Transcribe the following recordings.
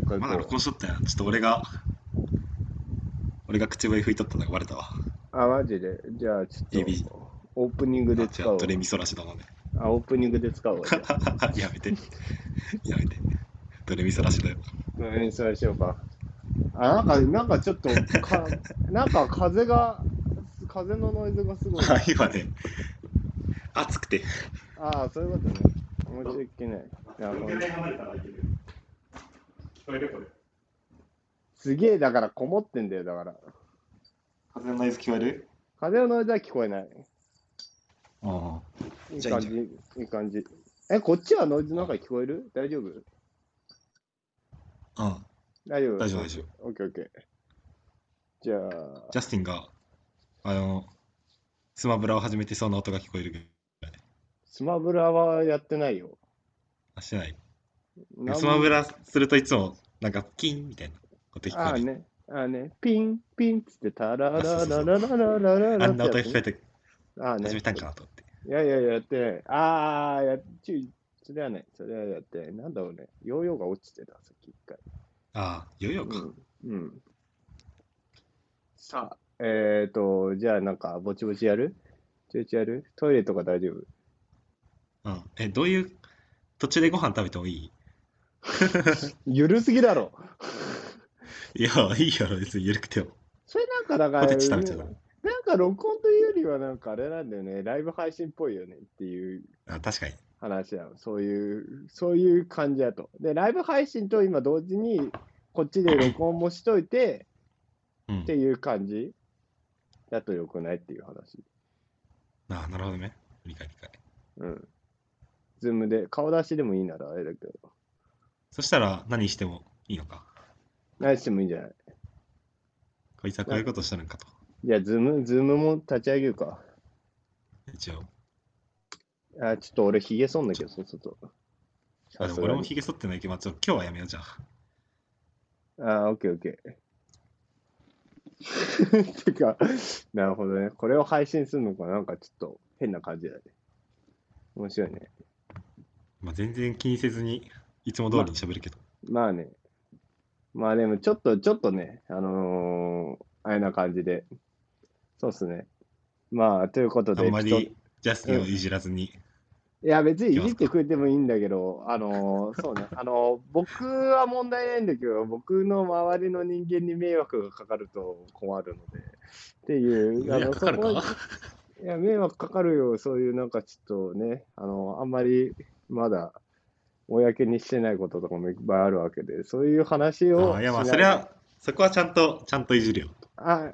う一回まだ録音しとったやん。ちょっと俺が、俺が口笛吹いとったのがバレたわ。う。あ、マジで？じゃあ、ちょっ AB と、オープニングで使おうゃあド。レミソラシドのね。あ、オープニングで使おう。やめて。やめて。ドレミソラシドよ。うん、そうしようか。あ、なんか、なんかちょっと、か なんか風が、風のノイズがすごい。あ今ね、暑くて。ああ、そういうことね。申し訳ない。いやほん離れたらいける？聞ここれ。すげえ、だからこもってんだよ、だから。風のノイズ聞こえる？風のノイズは聞こえない。あいいじゃあいい感じ、いい感じ。え、こっちはノイズなんか聞こえる？大丈夫？あ。うん。大丈夫？大丈夫大丈夫。オッケーオッケー。じゃあ、ジャスティンが、あの、スマブラを始めてそうな音が聞こえるぐらい。スマブラはやってないよ。あ、してない。スマブラするといつも、なんか、キンみたいな音聞こえる。ああね、ああね、ピン、ピンっつって、タラララそうラララララあんな音聞こえてああね。始めたんかなと思って。いやいやいや、やってない。ああ、やちゅそれはね、それはやってない。なんだろうね、ヨーヨーが落ちてた、さっき一回。ああ、ヨーヨーか。うん。うん。さあ、えっ、ー、と、じゃあなんか、ぼちぼちやる？ぼちぼちやる？トイレとか大丈夫？うん。え、どういう、途中でご飯食べてもいい？ゆるすぎだろ。いや、いいやろ、別に緩くても。それなんか、だから、ポテチ食べちゃうから。なんか録音というよりはなんかあれなんだよね、ライブ配信っぽいよねっていうあ、確かに。話なの。そういう、そういう感じだと。で、ライブ配信と今同時に、こっちで録音もしといてうんって。いう感じだとよくないっていう話。あなるほどね。理解理解。うん。 Zoom で、顔出しでもいいならあれだけど、そしたら何してもいいのか。何してもいいんじゃない？こいつはこういうことしたのかと。じゃあ、 Zoom、Zoom も立ち上げるか。一応。あ、ちょっと俺、ひげ剃んなきゃ、そうすると。あでも俺もひげ剃ってないけど、まあ、ちょっと今日はやめようじゃあ。あ、オッケーオッケー。てか、なるほどね。これを配信するのかなんかちょっと変な感じだね。面白いね。まあ、全然気にせずに、いつも通りに喋るけど。まあね。まあでも、ちょっと、ちょっとね、あのー、あれな感じで。そうっすね。まあ、ということで。あんまりジャスティンをいじらずに。といや、別にいじってくれてもいいんだけど、あのー、そうね。あのー、僕は問題ないんだけど、僕の周りの人間に迷惑がかかると困るので。っていう、迷惑かかるか？そこいや、迷惑かかるよ、そういうなんかちょっとね、あの、あんまりまだ公にしてないこととかもいっぱいあるわけで、そういう話をあいや、まあ、それは、そこはちゃんと、ちゃんといじるよ。あ、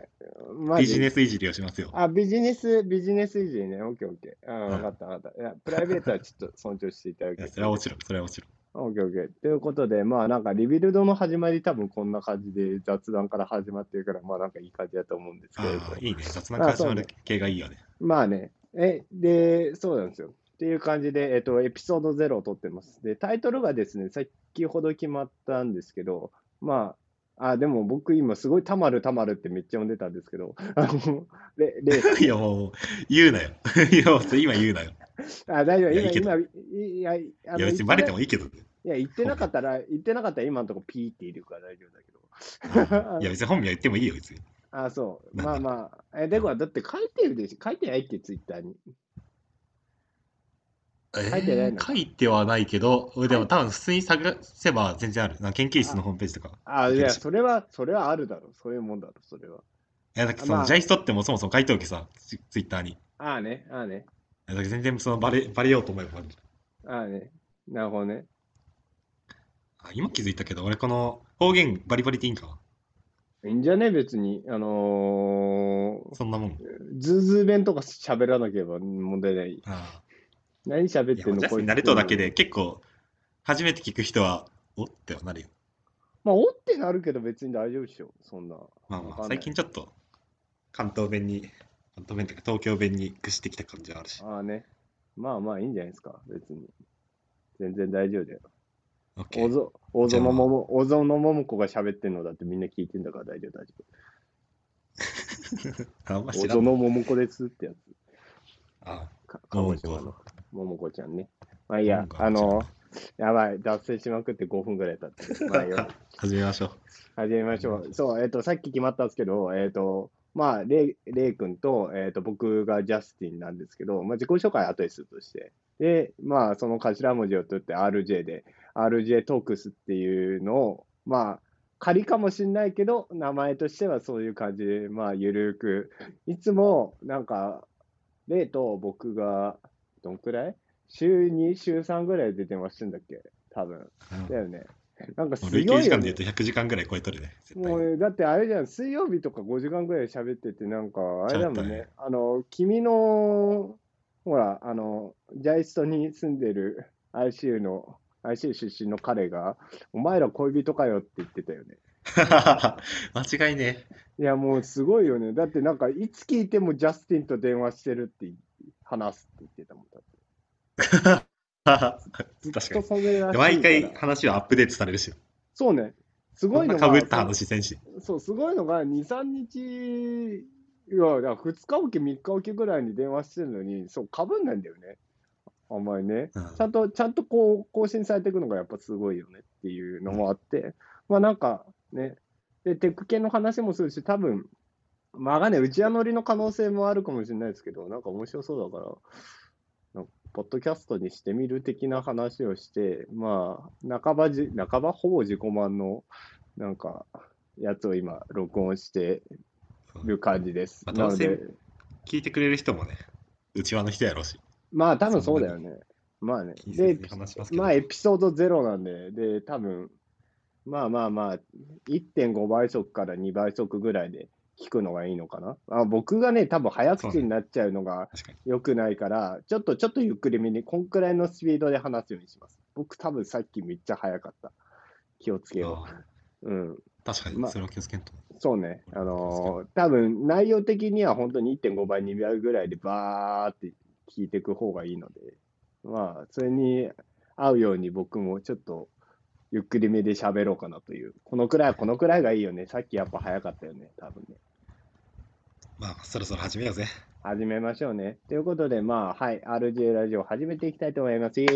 マビジジネスいじりをしますよ。あ、ビジネス、ビジネスいじりね。オッケーオッケー。あ、うんわかったわかった。いや、プライベートはちょっと尊重していただいやけ それはもちろん、それはもちろん。オッケーオッケー。ということで、まあなんかリビルドの始まり多分こんな感じで雑談から始まってるから、まあなんかいい感じだと思うんですけれど。ああ、いいね。雑談から始まる系がいいよね。まあね。え、で、そうなんですよ。っていう感じで、えっと、エピソード0を撮ってます。で、タイトルがですね、先ほど決まったんですけど、まあ、あ、でも僕今すごいたまるたまるってめっちゃ呼んでたんですけど、あの、レ、レ、いや、もう、言うなよ。いや、今言うなよ。あ、大丈夫。今、今、いや、いあのいや、別にバレてもいいいけど。いや、言ってなかったら、言ってなかったら今のとこピーっているから大丈夫だけど。いや、別に本名言ってもいいよ、別に。あ、そう。まあまあ。え、でも、だって書いてるでしょ。書いてないって、ツイッターに。書いてないの書いてはないけど、でも多分普通に探せば全然ある。な研究室のホームページとか。あ、いや、いけるしそれは、それはあるだろう。そういうもんだろう、それは。いや、だそまあの、ジャイストってもそもそも書いておけさ、ツツイッターに。いああね、ああね。全然そのバレ、バレようと思えばバレる。ああね。なるほどね。あ今気づいたけど、俺この方言バリバリでいいんかいいんじゃね？別に。あのそんなもん。ー、ズーズー弁とか喋らなければ問題ない。あ何喋ってんのジャスティン慣れとうだけで、結構、初めて聞く人は、おってはなるよ。まあ、おってなるけど別に大丈夫でしょ。そんな。まあまあ、最近ちょっと、関東弁に、関東弁というか東京弁に屈してきた感じはあるし。ああね。まあまあいいんじゃないですか。別に。全然大丈夫だよ。オッケー。大ぞ大じゃあ園もも、大園ももこが喋ってんのだってみんな聞いてんだから大丈夫、大丈夫。あんま知らん。大園ももこですってやつ。あかももこ鹿児島のももこちゃんね。まあいいやあの、やばい、脱線しまくって5分ぐらい経ってる。まあいいよ 始めましょう。始めましょう。そう、えっ、と、さっき決まったんですけど、えっ、と、まあ、レイレイ君と、えっ、と、僕がジャスティンなんですけど、まあ、自己紹介は後でするとして。で、まあ、その頭文字を取って RJ で、RJ トークスっていうのを、まあ、仮かもしんないけど、名前としてはそういう感じで、まあ、ゆるく。いつも、なんか、レイと僕が、どんくらい？週2、週3ぐらいで電話してんだっけ？多分。うんだよね。なんかすごいよ、ね。累計時間で言うと100時間ぐらい超えとるね。もうだってあれじゃん、水曜日とか5時間ぐらい喋ってて、なんか、あれだもんねね、あの、君の、ほら、あの、ジャイストに住んでる ICU の、ICU 出身の彼が、お前ら恋人かよって言ってたよね。間違いねいや、もうすごいよね。だってなんか、いつ聞いてもジャスティンと電話してるって話すって言ってたもん。だって 確かに。毎回話はアップデートされるし。そうね。すごいのかが、ぶった話せんし。そう、すごいのが、2、3日、いや、だから2日おき、3日おきぐらいに電話してるのに、そう、かぶんないんだよね。あんまりね。うんちゃんと、ちゃんとこう、更新されていくのがやっぱすごいよねっていうのもあって、まあなんかね、で、テック系の話もするし、多分、まあね、内輪乗りの可能性もあるかもしれないですけど、なんか面白そうだから、かポッドキャストにしてみる的な話をして、まあ、半ばじ、半ばほぼ自己満の、なんか、やつを今、録音してる感じです。まあなので、聞いてくれる人もね、うちわの人やろうし。まあ、多分そうだよね。まあね。で。まあ、エピソード0なんで、で、多分まあまあまあ、1.5倍速から2倍速ぐらいで聞くのがいいのかな？あ僕がね、多分早口になっちゃうのが確かに。良くないから、ちょっと、ちょっとゆっくりめに、こんくらいのスピードで話すようにします。僕、多分さっきめっちゃ早かった。気をつけよう。うん。確かに、まあそれは気をつけんと。そうね。あのー多分内容的には本当に1.5倍、2倍ぐらいでバーって聞いていく方がいいので、まあ、それに合うように僕もちょっとゆっくりめで喋ろうかなという。このくらい、このくらいがいいよね。さっきやっぱ早かったよね。多分ね。まあ、そろそろ始めようぜ。始めましょうね。ということで、まあ、はい。RJ ラジオ始めていきたいと思います。イエー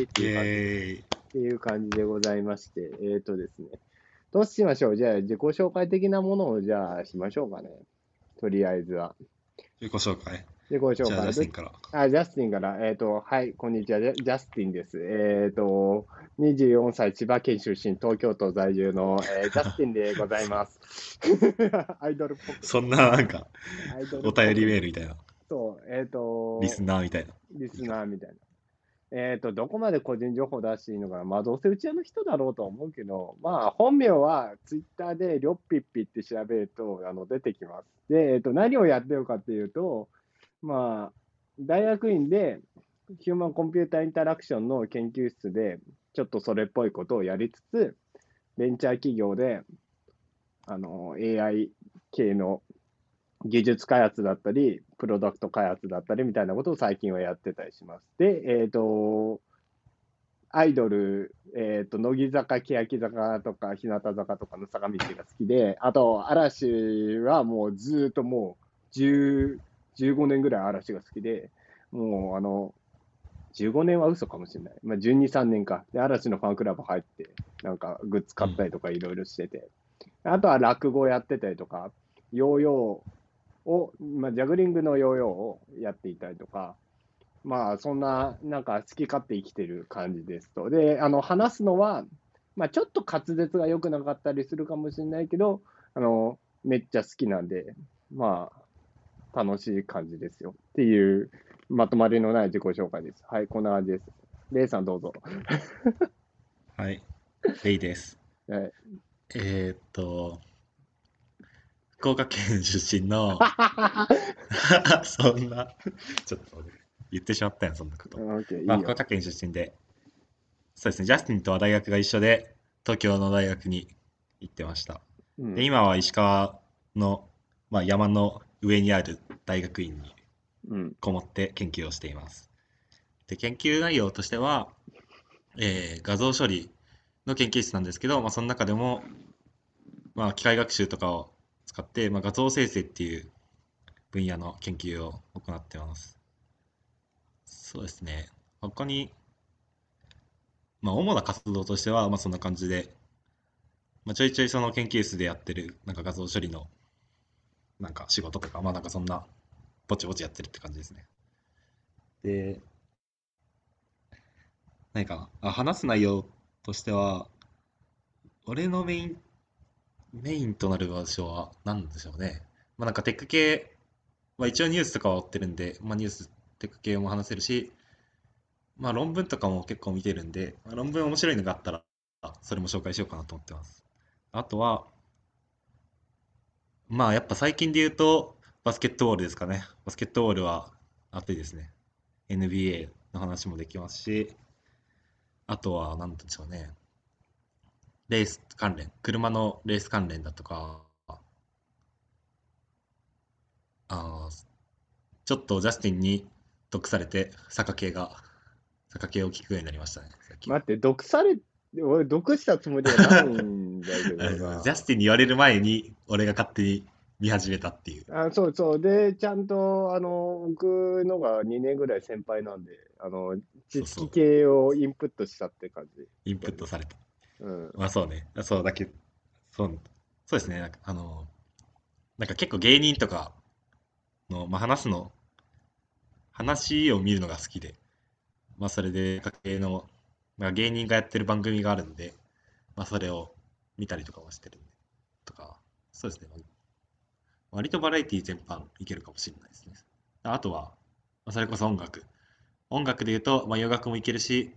イってイいう感じエーイ。っていう感じでございまして、えーとですね、どうしましょう？じゃあ、自己紹介的なものをじゃあしましょうかね。とりあえずは。自己紹介。自己紹じゃあ、ジャ介スティンから。あ、ジャスティンから、えっ、と、はい、こんにちは、ジャスティンです。えっ、と、24歳、千葉県出身、東京都在住の、えー ジャスティンでございます。アイドルっぽく。そんな、なんか、おく便りメールみたいな。そう、えっ、と、リスナーみたいな。リスナーみたいな。えっ、と、どこまで個人情報出していいのかな。まあ、どうせうちわの人だろうとは思うけど、まあ、本名はツイッターでりょっぴっぴって調べるとあの出てきます。で、えっ、と、何をやってるかっていうと、まあ、大学院でヒューマンコンピューターインタラクションの研究室で、ちょっとそれっぽいことをやりつつ、ベンチャー企業で、あの、AI 系の技術開発だったり、プロダクト開発だったりみたいなことを最近はやってたりします。で、えっ、と、アイドル、えっ、と、乃木坂、欅坂とか、日向坂とかの坂道が好きで、あと、嵐はもうずっともう10、15年ぐらい嵐が好きで、もうあの、15年は嘘かもしれない。まあ、12、3年か。で、嵐のファンクラブ入って、なんかグッズ買ったりとかいろいろしてて。あとは落語やってたりとか、ヨーヨーを、まあ、ジャグリングのヨーヨーをやっていたりとか、まあ、そんな、なんか好き勝手生きてる感じですと。で、あの、話すのは、まあ、ちょっと滑舌が良くなかったりするかもしれないけど、あの、めっちゃ好きなんで、まあ、楽しい感じですよ。っていう、まとまりのない自己紹介です。はい、こんな感じです。レイさんどうぞ。はい。レイです。はい、えーっと、福岡県出身の、そんな、ちょっと言ってしまったよ、そんなこと。オッケー、いい福。岡県出身で、そうですね、ジャスティンとは大学が一緒で、東京の大学に行ってました。うんで、今は石川の、まあ、山の上にある大学院にうん、こもって研究をしています。で、研究内容としては、えー画像処理の研究室なんですけど、まあ、その中でも、まあ、機械学習とかを使って、まあ、画像生成っていう分野の研究を行っています。そうですね。他に、まあ、主な活動としては、まあ、そんな感じで、まあ、ちょいちょいその研究室でやってる、なんか画像処理の、なんか仕事とか、まあ、なんかそんな、ぼちぼちやってるって感じですね。で、何かな、あ、話す内容としては、俺のメイン、メインとなる場所は何でしょうね。まあ、なんかテック系、まあ、一応ニュースとかは追ってるんで、まあ、ニュース、テック系も話せるし、まあ、論文とかも結構見てるんで、まあ、論文面白いのがあったら、それも紹介しようかなと思ってます。あとは、まあ、やっぱ最近で言うと、バスケットボールですかね。バスケットボールは熱いですね。NBA の話もできますし、あとは、なんでしょうね。レース関連、車のレース関連だとか、あーちょっとジャスティンに毒されて、坂系が、坂系を聞くようになりましたね。待って、毒され、俺、毒したつもりはないんだけどな ジャスティンに言われる前に、俺が勝手に見始めたっていう。あそうそう。で、ちゃんと、あの、僕のが2年ぐらい先輩なんで、あの、知識系をインプットしたって感じ。インプットされた。うん。まあそうね。そうだけそう、そうですね。なんか、あの、なんか結構芸人とかの、まあ話すの、話を見るのが好きで、まあそれで、家系の、まあ芸人がやってる番組があるんで、まあそれを見たりとかもしてるんで、そうですね。割とバラエティ全般いけるかもしれないですね。あとは、まあそれこそ音楽。音楽で言うと、まあ洋楽もいけるし、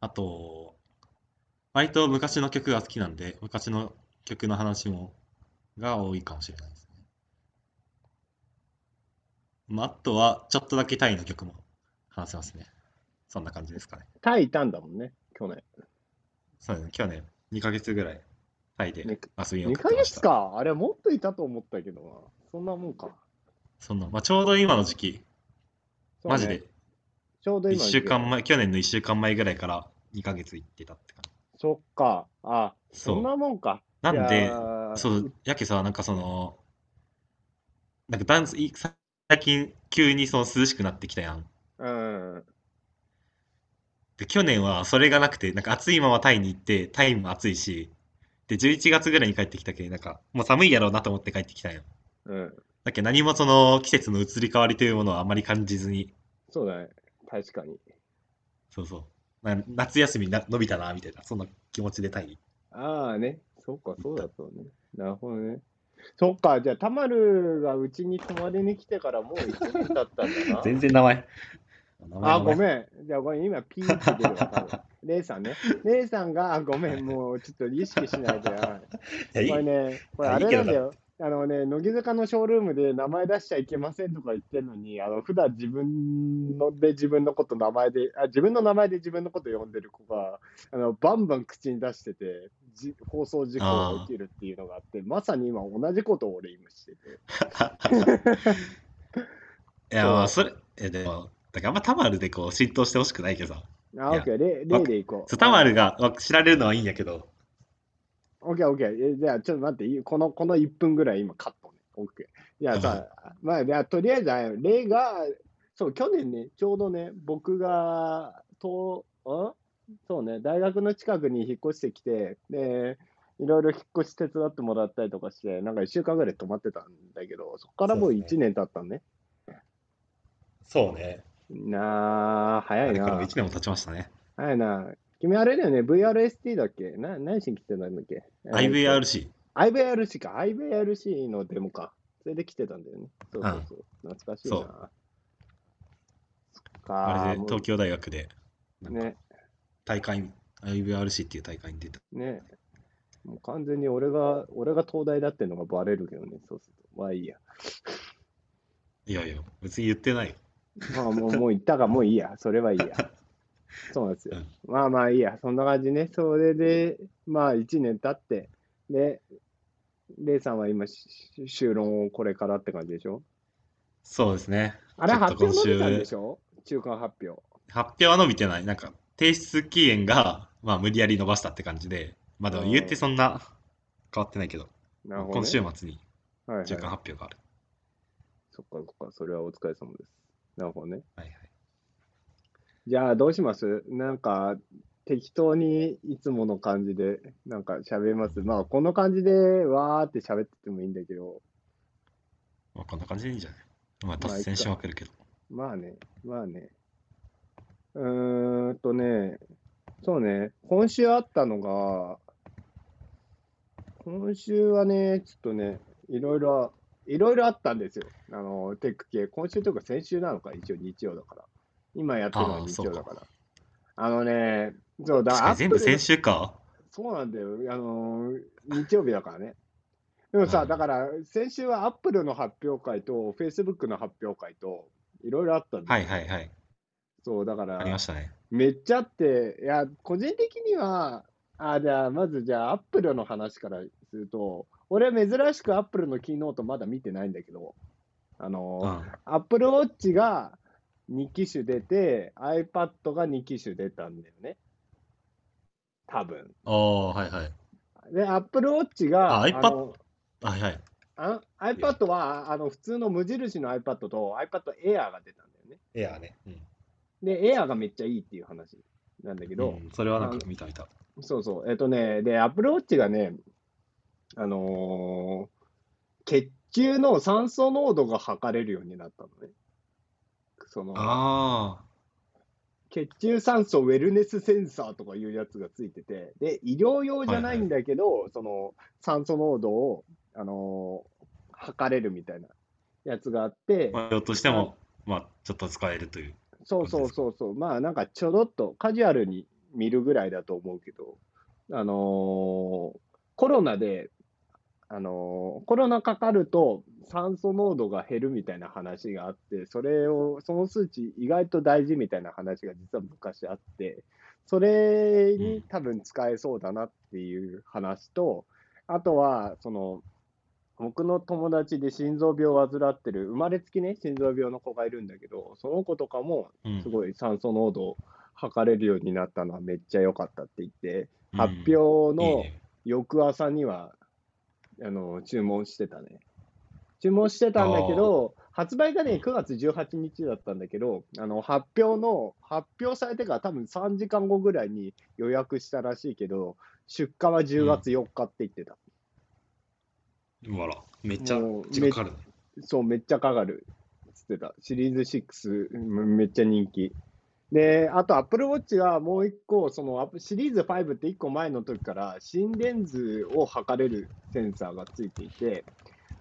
あと、割と昔の曲が好きなんで、昔の曲の話も、が多いかもしれないですね。まあ、あとは、ちょっとだけタイの曲も話せますね。そんな感じですかね。タイいたんだもんね、去年。そうですね。去年、2ヶ月ぐらい、タイでね遊びに2ヶ送ってました。月か。あれ、もっといたと思ったけどな。そんなもんか。そんな、まあ、ちょうど今の時期、そうねマジで、1ちょうど今の週間前、去年の1週間前ぐらいから2ヶ月行ってたって感じ。そっか。あ、そうそんなもんか。なんでいやーそう、やけさ、なんかその、なんかダンス、い最近急にその涼しくなってきたやん。うん。で、去年はそれがなくて、なんか暑いままタイに行って、タイも暑いし、で、11月ぐらいに帰ってきたけど、なんか、もう寒いやろうなと思って帰ってきたんよ。うん。だけど何もその季節の移り変わりというものはあまり感じずに、そうだね。確かに。そうそう。な夏休みな伸びたな、みたいな、そんな気持ちでタイに。ああね。そっか、そうだったね。なるほどね。そっか、じゃあ、たまるがうちに泊まりに来てからもう1年経ったんだな。全然名前。あ、ごめん。じゃあ、今、ピーって出るわ。レイ さんね。レイさんが、あごめん、もうちょっと意識しないで。これね、これあれなんだよ。あのね、乃木坂のショールームで名前出しちゃいけませんとか言ってるのに、あの普段自分ので自分のこと名前であ、自分の名前で自分のこと呼んでる子が、あのバンバン口に出してて、じ放送事故が起きるっていうのがあって、まさに今同じことを俺今してて。いや、まあ、それ、え、でも、だからあんまタマルでこう浸透してほしくないけどさ。あ、オッケー、例例でいこう。そうタマルがわ知られるのはいいんやけど、オッケーオッケー。えじゃあ、ちょっと待ってこの、この1分ぐらい今カットね。オッケー。いやさ、まあ、じゃあとりあえずあ、例が、そう、去年ね、ちょうどね、僕が、と、んそうね、大学の近くに引っ越してきて、で、いろいろ引っ越し手伝ってもらったりとかして、なんか1週間ぐらい泊まってたんだけど、そこからもうそうです1年経ったね。そうね。なあ、早いあれからもな。1年も経ちましたね。早いな。君あれだよね、VRST だっけ？な何しに来てたんだっけ？IVRC。IVRC か、IVRC のデモか。それで来てたんだよね。そうそうそう。懐かしいな。あれで東京大学でね、大会、IVRC っていう大会に出た。ね。もう完全に俺が、俺が東大だってのがバレるけどね、そうすると。まあいいや。いやいや、別に言ってないよ。まあもう、もう言ったか、もういいや。それはいいや。そうなんですよ。まあまあいいや。そんな感じね。それで、まあ1年経って、で、レイさんは今、し修論をこれからって感じでしょ？そうですね。あれ発表伸びたんでしょ？中間発表。発表は伸びてない。なんか、提出期限が、まあ、無理やり伸ばしたって感じで、まあ、でも言ってそんな変わってないけど、ど、ね。今週末にはいはい、中間発表がある。そっかそっか、それはお疲れ様です。なるほどね。はいはい。じゃあ、どうします？なんか、適当にいつもの感じで、なんか喋ります？まあ、この感じで、わーって喋っててもいいんだけど、まあ、こんな感じでいいんじゃない？まあ、まあ脱線しまくるけど。まあね、まあね。うーんとね、そうね、今週あったのが、今週はね、ちょっとね、いろいろ、いろいろあったんですよ。あの、テック系。今週とか先週なのか、一応日曜だから。今やってるのは日曜だから。あのね、そうだ、確かに全部先週か。そうなんだよ。あのー日曜日だからね。でもさ、うんだから、先週はアップルの発表会と、フェイスブックの発表会と、いろいろあったんだはよいはいはい。そう、だかありまら、したね。めっちゃあって、いや、個人的には、あ、じゃあ、まず、じゃあ、アップルの話からすると、俺、珍しくアップルのキーノートまだ見てないんだけど、あの。アップルウォッチが2機種出て、iPad が2機種出たんだよね。多分。ああ、はいはい。で、アップルウォッチが、あ iPad のはいはい。あ iPad はあの普通の無印の iPad と iPad Air が出たんだよね。エアーね。うん。で、Air がめっちゃいいっていう話なんだけど、うんそれはなんか見た見た。そうそう、えっとね、で、Apple Watch がね、あのー血中の酸素濃度が測れるようになったのね。そのあ血中酸素ウェルネスセンサーとかいうやつがついてて、で、医療用じゃないんだけど、その酸素濃度を、あのー測れるみたいなやつがあってあ。、まあ、用としても、まあ、ちょっと使えるという。そうそうそうそう、まあなんかちょろっとカジュアルに見るぐらいだと思うけど、あのーコロナで、あのーコロナかかると酸素濃度が減るみたいな話があって、それを、その数値意外と大事みたいな話が実は昔あって、それに多分使えそうだなっていう話と、あとは、その、僕の友達で心臓病を患ってる、生まれつきね、心臓病の子がいるんだけど、その子とかもうん。すごい酸素濃度を測れるようになったのはめっちゃ良かったって言って、うん。発表の。翌朝には、あの注文してたね。注文してたんだけど、発売がね、9月18日だったんだけど、あの発表の、発表されてから多分3時間後ぐらいに予約したらしいけど、出荷は10月4日って言ってた。うわら、めっちゃ時間かかるね。そう、めっちゃかかる。つってた。シリーズ6、うんめっちゃ人気。で、あと Apple Watch がもう一個、そのアップシリーズ5って一個前の時から心電図を測れるセンサーがついていて、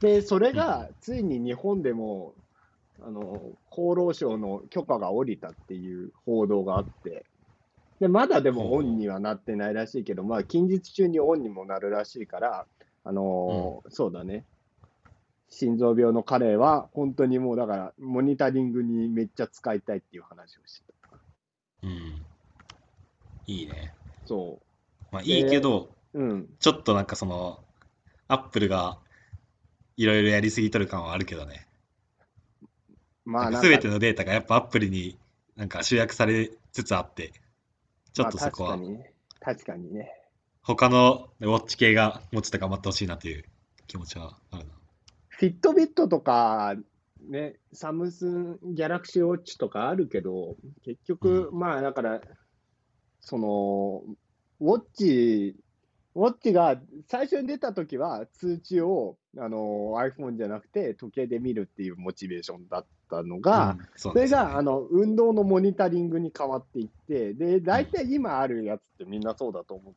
で、それがついに日本でも、あの、厚労省の許可が下りたっていう報道があって、で、まだでもオンにはなってないらしいけど、まあ、近日中にオンにもなるらしいから、あのそうだね。心臓病の彼は、本当にもうだから、モニタリングにめっちゃ使いたいっていう話をしてた。うん。いいね。そまあいいけど、う。うん。ちょっとなんかその、アップルがいろいろやりすぎとる感はあるけどね。まあ、なんなんかか全てのデータがやっぱアップルになんか集約されつつあって、ちょっとそこはまあ確かにね。確かにね。他のウォッチ系がもうちょっと頑張ってほしいなという気持ちはあるな。フィットビットとか、ね、サムスンギャラクシーウォッチとかあるけど、結局、まあだから、その、ウォッチ、ウォッチが最初に出た時は通知をあの iPhone じゃなくて時計で見るっていうモチベーションだったのが、うんそそれがあの運動のモニタリングに変わっていって、で、大体今あるやつってみんなそうだと思う。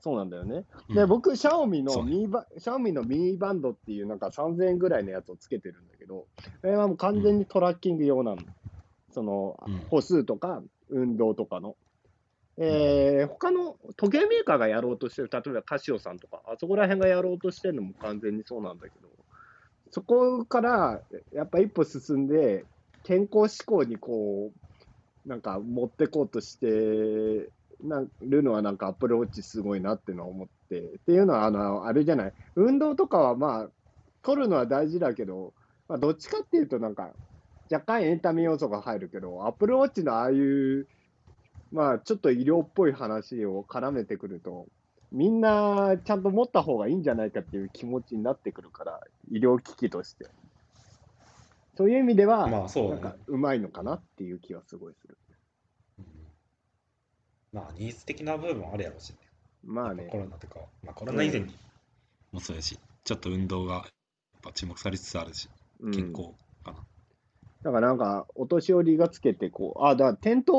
そうなんだよね。で、うん僕、シャオミのミーバ、シャオミのミーバンドっていうなんか3000円ぐらいのやつをつけてるんだけど、これはもう完全にトラッキング用なの。そのうん歩数とか運動とかの。えー、他の時計メーカーがやろうとしてる、例えばカシオさんとか、あそこら辺がやろうとしてるのも完全にそうなんだけど、そこからやっぱ一歩進んで、健康志向にこう、なんか持ってこうとしてなるのは、なんかアップルウォッチすごいなっていうのは思って、っていうのは、あの、あれじゃない、運動とかはまあ、取るのは大事だけど、まあ、どっちかっていうと、なんか、若干エンタメ要素が入るけど、アップルウォッチのああいう、まあ、ちょっと医療っぽい話を絡めてくると、みんなちゃんと持った方がいいんじゃないかっていう気持ちになってくるから、医療機器として。そういう意味では、まあそうだねなんかうまいのかなっていう気はすごいする。まあ、ニーズ的な部分もあるやろうしね。まあねコ。ロナとか、まあ、コロナ以前にもそうやし、ちょっと運動がやっぱ注目されつつあるし、うん健康かな。だからなんか、お年寄りがつけて、こう、あ、だから転倒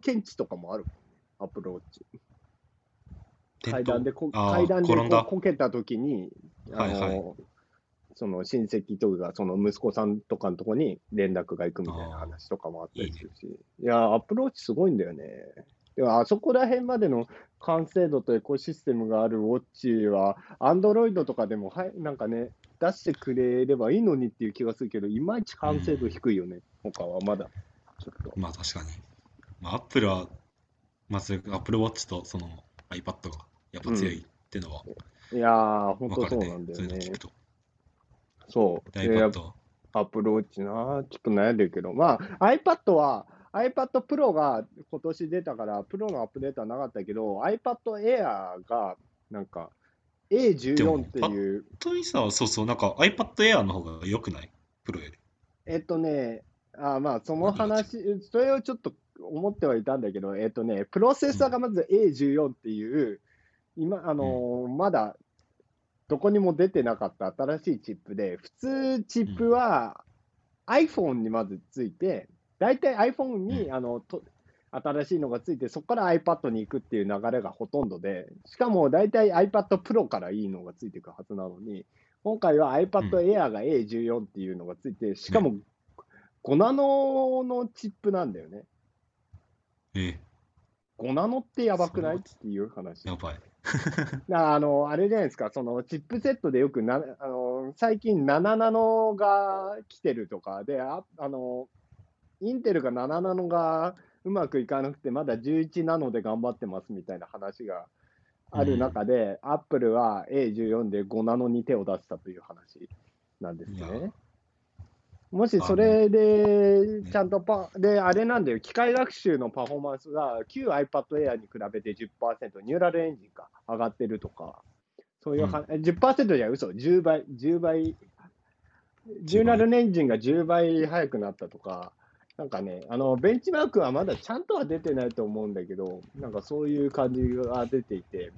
検知とかもあるもんね、アップルウォッチ。階段でこ、階段でここけたときに、あの、はいはいその親戚とか、その息子さんとかのとこに連絡が行くみたいな話とかもあったりするし、いや、アップルウォッチすごいんだよね。あそこら辺までの完成度とエコシステムがあるウォッチは、アンドロイドとかでも、はい、なんかね、出してくれればいいのにっていう気がするけど、いまいち完成度低いよね、他はまだ。ちょっと。まあ確かに。まあ、アップルは、まず、アップルウォッチとその iPad がやっぱ強いっていうのはいやー、本当そうなんだよねそう iPad、アップルウォッチな、ちょっと悩んでるけど、まあ、iPad は、iPad Pro が今年出たから、プロのアップデートはなかったけど、iPad Air が、なんか、で A14 もっていう、本当にさ、そうそう、なんか iPad Air の方が良くない？プロより。えっとね、あまあ、その話、それをちょっと思ってはいたんだけど、えっとね、プロセッサーがまず A14 っていう、今、あのーまだどこにも出てなかった新しいチップで、普通チップは iPhone にまずついて、大体 iPhone に、うん。あのと新しいのがついて、そこから iPad に行くっていう流れがほとんどで、しかも大体 iPad Pro からいいのがついていくはずなのに、今回は iPad Air が A14 っていうのがついて、しかも5ナノのチップなんだよね。え5ナノってやばくない？っていう話。え、やばい。だからあの、あれじゃないですか、そのチップセットでよくな、あの、最近7ナノが来てるとかで、ああの、インテルが7ナノがうまくいかなくて、まだ11ナノで頑張ってますみたいな話がある中で、アップルは A14 で5ナノに手を出したという話なんですね。もしそれで、ちゃんとパ、で、あれなんだよ、機械学習のパフォーマンスが旧 iPad Air に比べて10%、ニューラルエンジンが上がってるとか、そういうは、え10%じゃ嘘、10倍、10倍、ニューラルエンジンが10倍速くなったとか、なんかね、あの、ベンチマークはまだちゃんとは出てないと思うんだけど、なんかそういう感じが出ていて、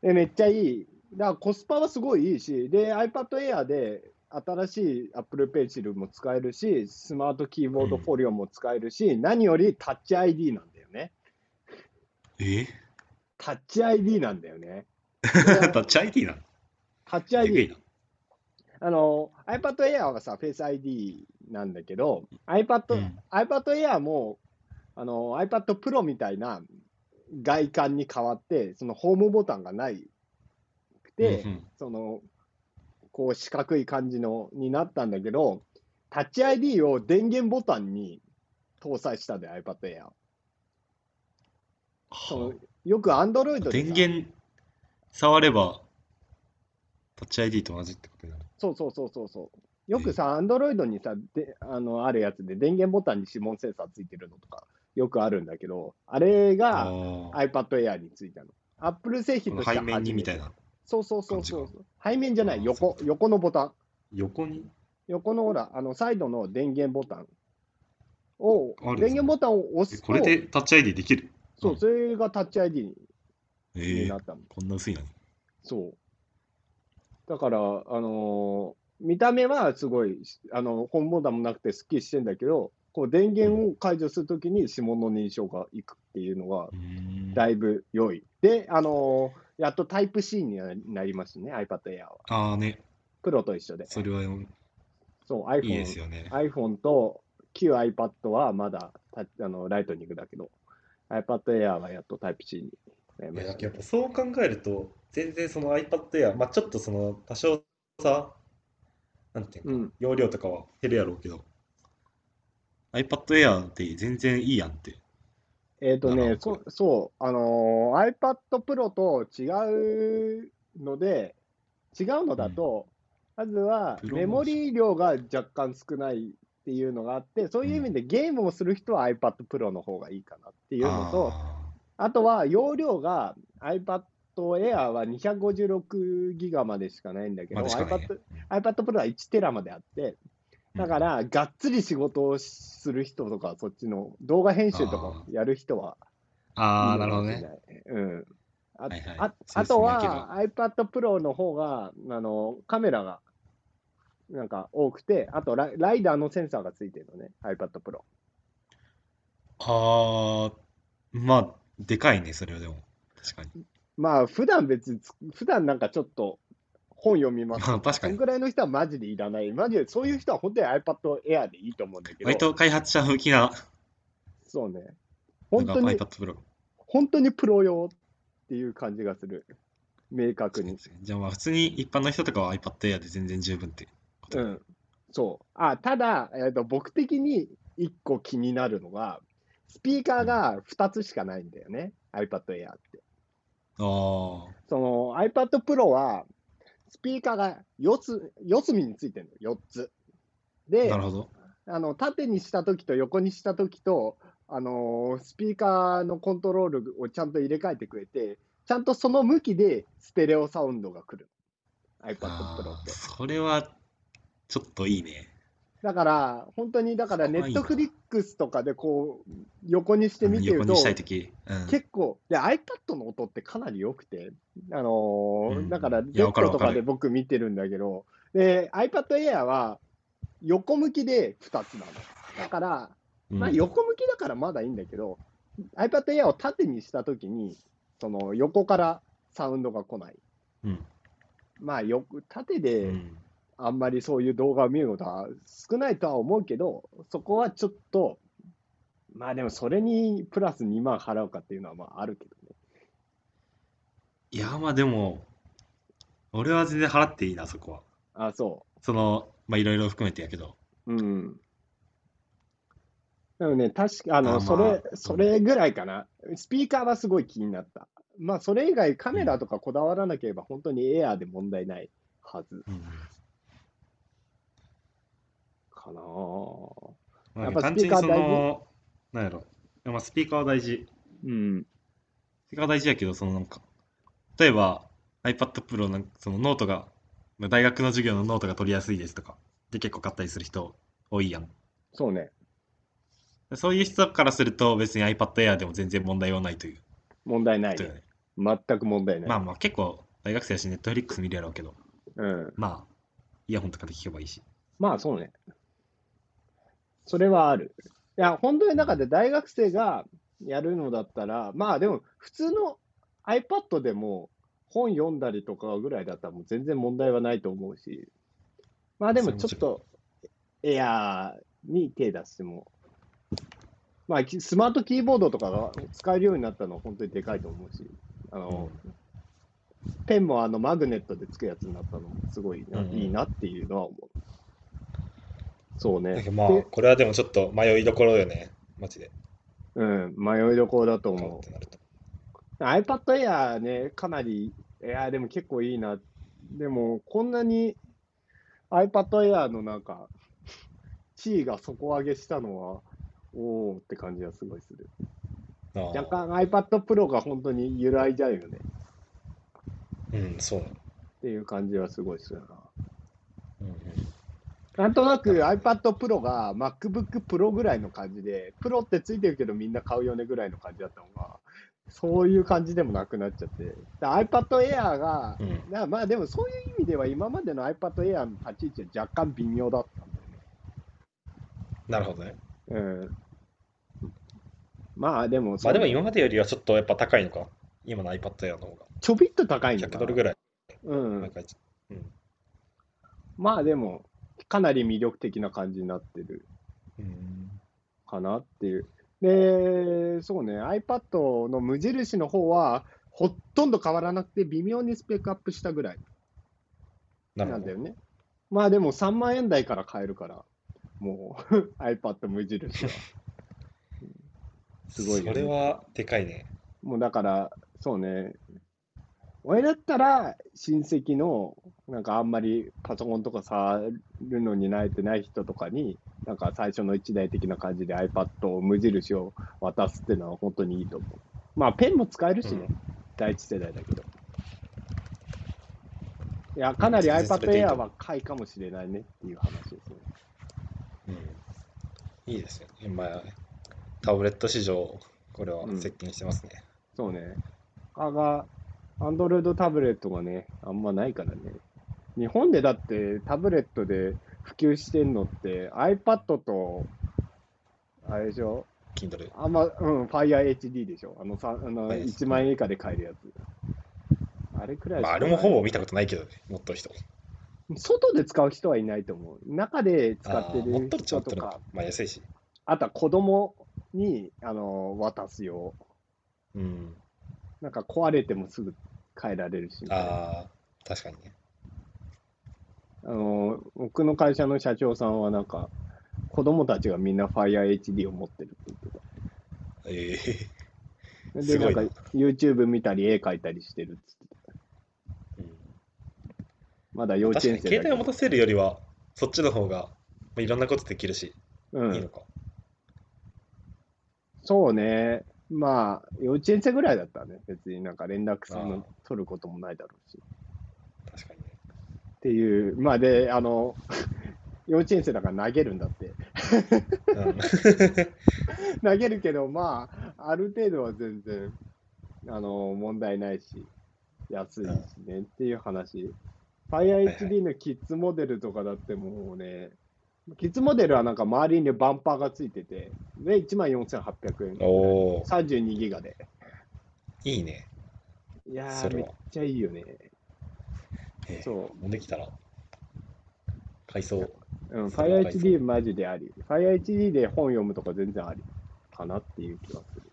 でめっちゃいい。だからコスパはすごいいいし、で、iPad Air で新しい Apple Pencil も使えるし、スマートキーボードフォリオも使えるし、何よりタッチ ID なんだよね。え？タッチ ID なんだよね。タッチ ID なの？タッチ ID。な。あの、iPad Air はさ、Face ID なんだけど、iPad、うん iPad Air も、あの、iPad Pro みたいな外観に変わって、そのホームボタンがないくて、うんうんその、こう四角い感じのになったんだけど、タッチ ID を電源ボタンに搭載したんだよ、iPad Air。そはのよく Android 電源触れば、タッチ ID と同じってことになる。そうそうそうそうそう。よくさ、Android にさ、であのあるやつで電源ボタンに指紋センサーついてるのとか、よくあるんだけど、あれが iPad Air についたの。Apple 製品として背面にみたいな。そうそうそうそう感。背面じゃない、横横のボタン。横に？横のほら、あの、サイドの電源ボタンを、電源ボタンを押すと、えこれでタッチ ID できる？そうう、んそれがタッチ ID にええになったの。こんな薄いのに。そう。だから、あのー見た目はすごい、あの、ホームボタンもなくてスッキリしてんだけど、こう電源を解除するときに指紋の認証がいくっていうのがだいぶ良い。で、あのーやっとタイプ C になりますね、iPad Air は。ああね、プロと一緒で。それはいそう、いです iPhone、よね。iPhone と旧 iPad はまだタあのライトニングだけど、iPad Air はやっとタイプ C になりいやましたね。やっぱそう考えると、全然その iPad Air、まあちょっとその多少さ、なんていうの、うん。容量とかは減るやろうけど、iPad Air って全然いいやんって。えっ、とねそそう、あのー iPad Pro と違うので、違うのだと、まずはメモリー量が若干少ないっていうのがあって、そういう意味でゲームをする人は iPad Pro の方がいいかなっていうのと、ああとは容量が iPad Air は256ギガまでしかないんだけど、ーま iPad, iPad Pro は1テラまであって、だか、ら、がっつり仕事をする人とか、そっちの動画編集とかやる人は、ああ、なるほどね。うん。あはいはいああとは iPad Pro の方があのカメラがなんか多くて、あとライライダーのセンサーがついてるのね、iPad Pro。ああ、まあ、でかいね、それはでも。確かに。まあ、普段別につ、普段なんかちょっと本読みます。まあ、確かに。そんぐらいの人はマジでいらない。マジで、そういう人は本当に iPad Air でいいと思うんだけど、割と開発者向きな、そうね。本か当に iPad、Pro。本当にプロ用っていう感じがする。明確に。じゃあまあ、普通に一般の人とかは iPad Air で全然十分ってこと。うん。そう。あ、ただ、えーと、僕的に一個気になるのが、スピーカーが2つしかないんだよね。iPad Air って。ああ、その iPad Pro は、スピーカーが4つ、四隅についてるの、4つ。でな、るほど。あの縦にしたときと横にしたときと、あのースピーカーのコントロールをちゃんと入れ替えてくれて、ちゃんとその向きでステレオサウンドが来る。iPad あ Pro っあ、て。それはちょっといいね。だから、本当に、だから、ネットフリックスとかでこう、横にして見てると。結構、で、iPad の音ってかなり良くて、あのだから、Z とかで僕見てるんだけど、で、iPad Air は横向きで2つなの。だから、うんまあ、横向きだからまだいいんだけど、iPad Air を縦にしたときに、その横からサウンドが来ない。うん。まあ、よく縦うでん。あんまりそういう動画を見ることは少ないとは思うけど、そこはちょっと、まあでもそれにプラス2万払うかっていうのはまああるけどね。いや、まあでも、俺は全然払っていいな、そこは。あ、そその、まあいろいろ含めてやけど。う。うん。でもね、確か、あの、あまあそれ、うんそれぐらいかな。スピーカーはすごい気になった。まあそれ以外カメラとかこだわらなければ本当にエアーで問題ないはずうん。かなまあやっぱスピーカー大事？の、なんやろ。まあスピーカーは大事。うん。スピーカーは大事やけど、そのなんか、例えば iPad Pro のそのノートが、まあ大学の授業のノートが取りやすいですとか、で結構買ったりする人多いやん。そうね。そういう人からすると別に iPad Air でも全然問題はないという問題ない。ね。全く問題ない。まあまあ結構大学生やし Netflix 見るやろうけど、うん。まあ、イヤホンとかで聞けばいいし。まあそうね。それはある。いや、本当に中で大学生がやるのだったら、まあでも普通の iPad でも本読んだりとかぐらいだったらもう全然問題はないと思うし、まあでもちょっとエアーに手出しても、まあきスマートキーボードとかが使えるようになったのは本当にでかいと思うし、あの、ペンもあのマグネットでつくやつになったのもすごいな、うんうん。いいなっていうのは思う。そうね。まあで、これはでもちょっと迷いどころよね、マジで。うん、迷いどころだと思。う。iPad Air ね、かなり、いや、でも結構いいな。でも、こんなに iPad Air のなんか、地位が底上げしたのは、おーって感じがすごいする。若干 iPad Pro が本当に揺らいじゃうよねうん、そう。っていう感じはすごいするな。なんとなく iPad Pro が MacBook Pro ぐらいの感じで、プロってついてるけどみんな買うよねぐらいの感じだったのが、そういう感じでもなくなっちゃって、だ iPad Air が、うんなまあでもそういう意味では今までの iPad Air の立ち位置は若干微妙だったんなるほどね。だよね。うん。まあでも、まあでも今までよりはちょっとやっぱ高いのか。今の iPad Air の方が。ちょびっと高いの100かドルぐらい。うんうん。まあでも、かなり魅力的な感じになってるうん。かなっていう。で、そうね、iPad の無印の方は、ほとんど変わらなくて、微妙にスペックアップしたぐらいなんだ。よね。まあでも3万円台から買えるから、もう iPad 無印は。すごいよねそれはでかいね。もうだから、そうね、俺だったら親戚の、なんかあんまりパソコンとか触るのに慣れてない人とかに、なんか最初の一台的な感じで iPad を無印を渡すっていうのは本当にいいと思う。まあペンも使えるしね、うん第一世代だけど。いや、かなり iPad Air は買いかもしれないねっていう話ですね。うん。いいですよね。今、タブレット市場、これはうん接近してますね。そうね。他が、アンドロイドタブレットがね、あんまないからね。日本でだってタブレットで普及してんのって iPad と、あれでしょ？Kindle。あんま、うん、Fire HD でしょ？あの、さあの Fire 1万円以下で買えるやつ。あれくらいしまあ、あれもほぼ見たことないけどね、持ってる人。外で使う人はいないと思う。中で使ってる人とか。まあ、安いし。あとは子供にあの渡すようん。なんか壊れてもすぐ変えられるし、ああ、確かにね。あの僕の会社の社長さんはなんか子供たちがみんな FireHD を持ってるって言ってええた。で、なんか YouTube 見たり絵描いたりしてるっつってた。うんまだ幼稚園生だ携帯を持たせるよりは、そっちの方が、まあ、いろんなことできるし、うんいいのか。そうね。まあ、幼稚園生ぐらいだったらね、別になんか連絡するの取ることもないだろうし。確かにね。っていう、まあで、あの、幼稚園生だから投げるんだって。うん、投げるけど、まあ、ある程度は全然、あの、問題ないし、安いしね、っていう話。FireHD のキッズモデルとかだってもうね、キッズモデルはなんか周りにバンパーがついてて、で、14,800円。おお、32ギガで。いいね。いやー、めっちゃいいよね。ええそう。もうできたら、買いそう。うん、FireHD マジであり。FireHD で本読むとか全然ありかなっていう気がする。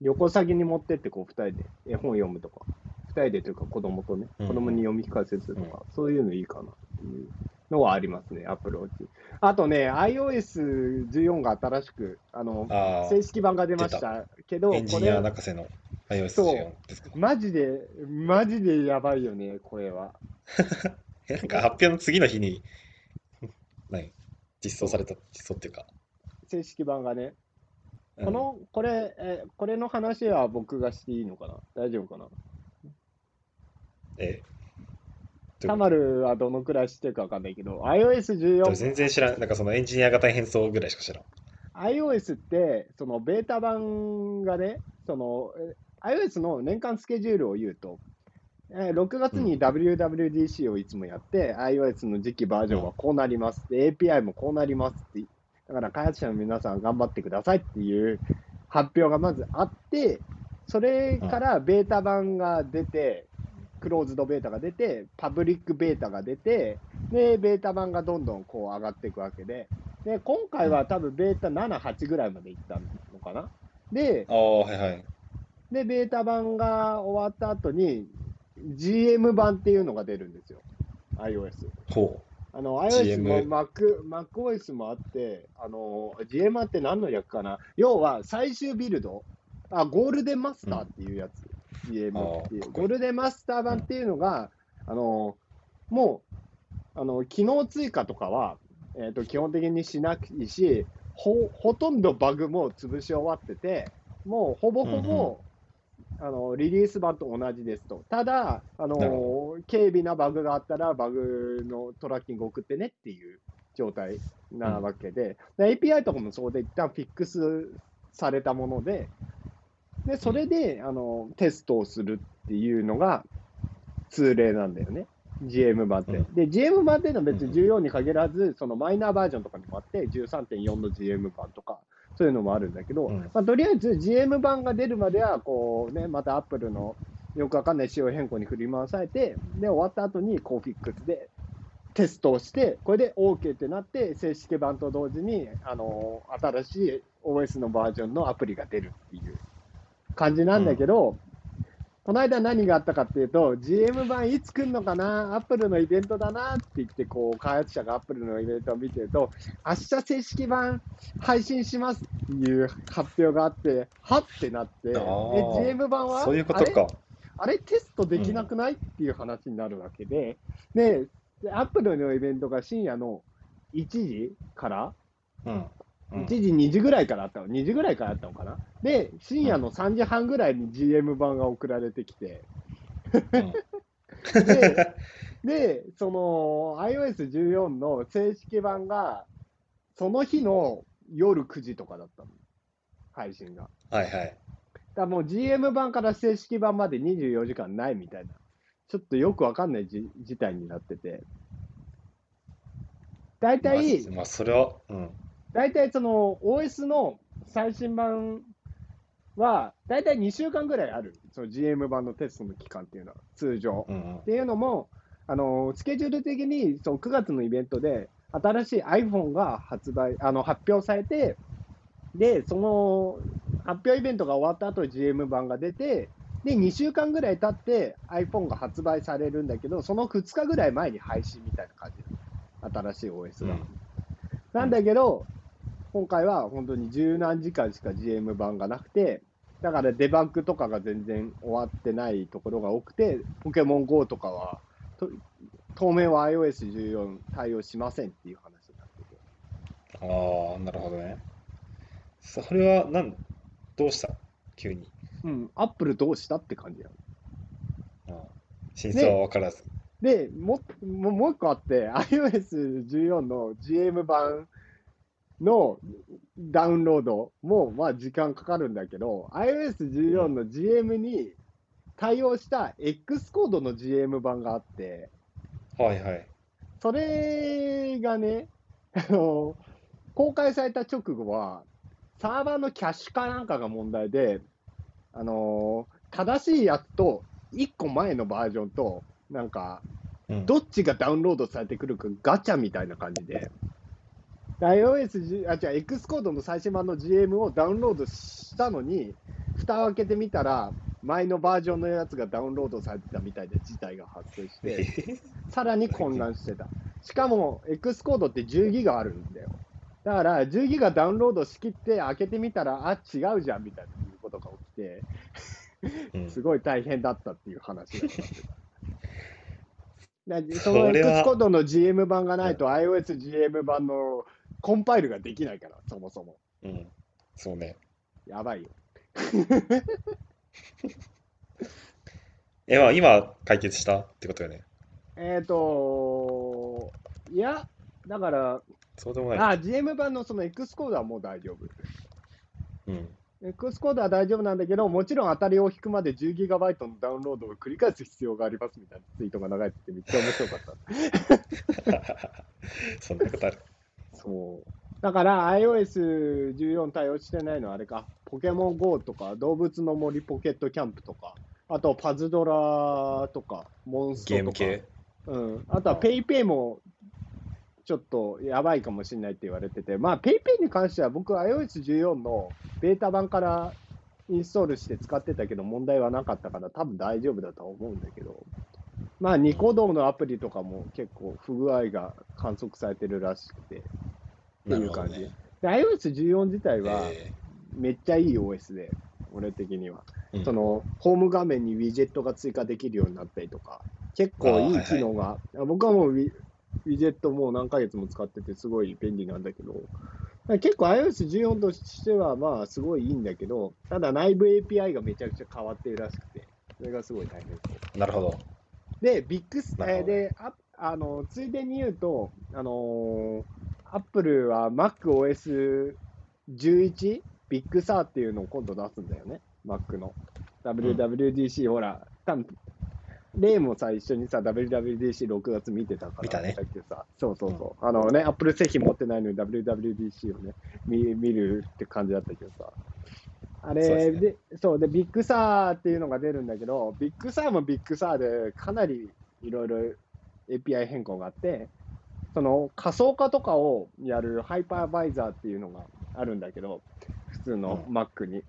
旅行先に持ってって、こう、二人で絵本読むとか、二人でというか子供とね、うん子供に読み聞かせするとか、そういうのいいかなっていうのはありますね、アプローチ。あとね、iOS14 が新しく、あの、あ正式版が出ましたけど、あ、エンジニア泣かせの iOS14 そうですか？マジで、マジでやばいよね、これは。え なんか発表の次の日に、何？実装された、実装っていうか。正式版がね。うんこの、これ、えーこれの話は僕がしていいのかな？大丈夫かな？えタマルはどのくらい知ってるかわかんないけど、iOS14、全然知らん。なんかそのエンジニアが大変そうぐらいしか知らん。iOS って、そのベータ版がね、その、え iOS の年間スケジュールを言うと、えー6月に WWDC をいつもやって、iOS の次期バージョンはこうなります。で API もこうなりますって、だから開発者の皆さん頑張ってくださいっていう発表がまずあって、それからベータ版が出て、クローズドベータが出て、パブリックベータが出て、で、ベータ版がどんどんこう上がっていくわけで、で、今回は多分ベータ7、8ぐらいまでいったのかな。ではいはい。で、ベータ版が終わった後に、GM 版っていうのが出るんですよ、iOS。ほあの、iOS も Mac、MacOS もあって、あの、GM って何の略かな。要は最終ビルド、あ、ゴールデンマスターっていうやつ、GM っていう。ゴールデンマスター版っていうのが、あの、もう、あの、機能追加とかは、えっ、と、基本的にしなくていいし、ほ、ほとんどバグも潰し終わってて、もうほぼほぼ、あのリリース版と同じですと。ただ、あの軽微なバグがあったら、バグのトラッキング送ってねっていう状態なわけで、で API とかもそうで一旦フィックスされたもので、でそれであのテストをするっていうのが通例なんだよね。GM 版って。うん。で、GM 版っていうのは別に14に限らず、そのマイナーバージョンとかにもあって、13.4の GM 版とか、そういうのもあるんだけど、うん。まあ、とりあえず GM 版が出るまでは、こうね、また Apple のよくわかんない仕様変更に振り回されて、で、終わった後にコーフィックスでテストをして、これで OK ってなって、正式版と同時に、あの新しい OS のバージョンのアプリが出るっていう感じなんだけど、この間何があったかっていうと、GM 版いつ来るのかな、アップルのイベントだなって言って、こう、開発者がアップルのイベントを見てると、明日正式版配信しますっていう発表があって、はってなって、で GM 版はそういうことか。あれ？テストできなくない、っていう話になるわけで、で、でアップルのイベントが深夜の1時から、うん。うん1時、2時ぐらいからあったの、2時ぐらいからあったのかな。で、深夜の3時半ぐらいに GM 版が送られてきて、うんで、で、その iOS14 の正式版が、その日の夜9時とかだったの。配信が。はいはい。だもう GM 版から正式版まで24時間ないみたいな、ちょっとよくわかんないじ事態になってて。大体、まあ、まあ、それは、うん。大体その OS の最新版は、大体2週間ぐらいある、その GM 版のテストの期間っていうのは、通常。うんうんっていうのも、あのスケジュール的にその9月のイベントで、新しい iPhone が発売あの発表されて、で、その発表イベントが終わった後 GM 版が出て、で、2週間ぐらい経って iPhone が発売されるんだけど、その2日ぐらい前に配信みたいな感じ、新しい OS が。うんなんだけど、今回は本当に十何時間しか GM 版がなくて、だからデバッグとかが全然終わってないところが多くて、ポケモン GO とかは、と当面は iOS14 対応しませんっていう話になってて。ああ、なるほどね。それは、なん、どうした？急に。うん、アップルどうしたって感じなの。ああ真相は分からず。で、もももう一個あって、iOS14 の GM 版のダウンロードもまあ時間かかるんだけど、iOS14 の GM に対応した X コードの GM 版があって、はいはい。それがね、あの公開された直後は、サーバーのキャッシュかなんかが問題で、あの正しいやつと1個前のバージョンと、なんか、うん、どっちがダウンロードされてくるかガチャみたいな感じで、iOS、あ、違う、X コードの最新版の GM をダウンロードしたのに、蓋を開けてみたら、前のバージョンのやつがダウンロードされてたみたいで事態が発生して、さらに混乱してた。しかも、X コードって10ギガあるんだよ。だから、10ギガダウンロードしきって開けてみたら、あ、違うじゃんみたいなことが起きて、うんすごい大変だったっていう話がなってた。だその X コードの GM 版がないと iOSGM 版のコンパイルができないから、そもそも。うん。そうね。やばいよ。え、まあ、今、解決した？ってことよね。えっ、といや、だから、そうでもない。あ、GM 版のその X コードはもう大丈夫。うん。X コードは大丈夫なんだけど、もちろん当たりを引くまで 10GB のダウンロードを繰り返す必要がありますみたいなツイートが流れててめっちゃ面白かった。そんなことある。そう。だから iOS14 対応してないのはあれか、ポケモン GO とか、動物の森ポケットキャンプとか、あとパズドラとか、モンストとか、ゲーム系？うん、あとは PayPay もちょっとやばいかもしれないって言われてて、まあ PayPay に関しては僕 iOS14 のベータ版からインストールして使ってたけど問題はなかったから多分大丈夫だとは思うんだけど、まあニコ動のアプリとかも結構不具合が観測されてるらしくて、っていう感じ。なるで iOS14 自体は。めっちゃいい OS で、俺的には。えーそのホーム画面にウィジェットが追加できるようになったりとか、結構いい機能が、僕はもうウィウィジェットもう何ヶ月も使ってて、すごい便利なんだけど、結構 iOS14 としては、まあ、すごいいいんだけど、ただ内部 API がめちゃくちゃ変わってるらしくて、それがすごい大変そう。なるほど。で、ビッグス、えーで、ああの、ついでに言うと、あのー、Apple は MacOS11 ビッグサーっていうのを今度出すんだよね、Mac の。WWDC、ほら、多分レイもさ、一緒にさ、WWDC6 月見てたから、見たね。だけどさ、そうそうそう、あのね、Apple 製品持ってないのに WWDC をね、見見るって感じだったけどさ。あれそうでそうで、 Big Sur っていうのが出るんだけど、 Big Sur も Big Sur で、かなりいろいろ API 変更があって、その仮想化とかをやるハイパーバイザーっていうのがあるんだけど、普通のう Mac に。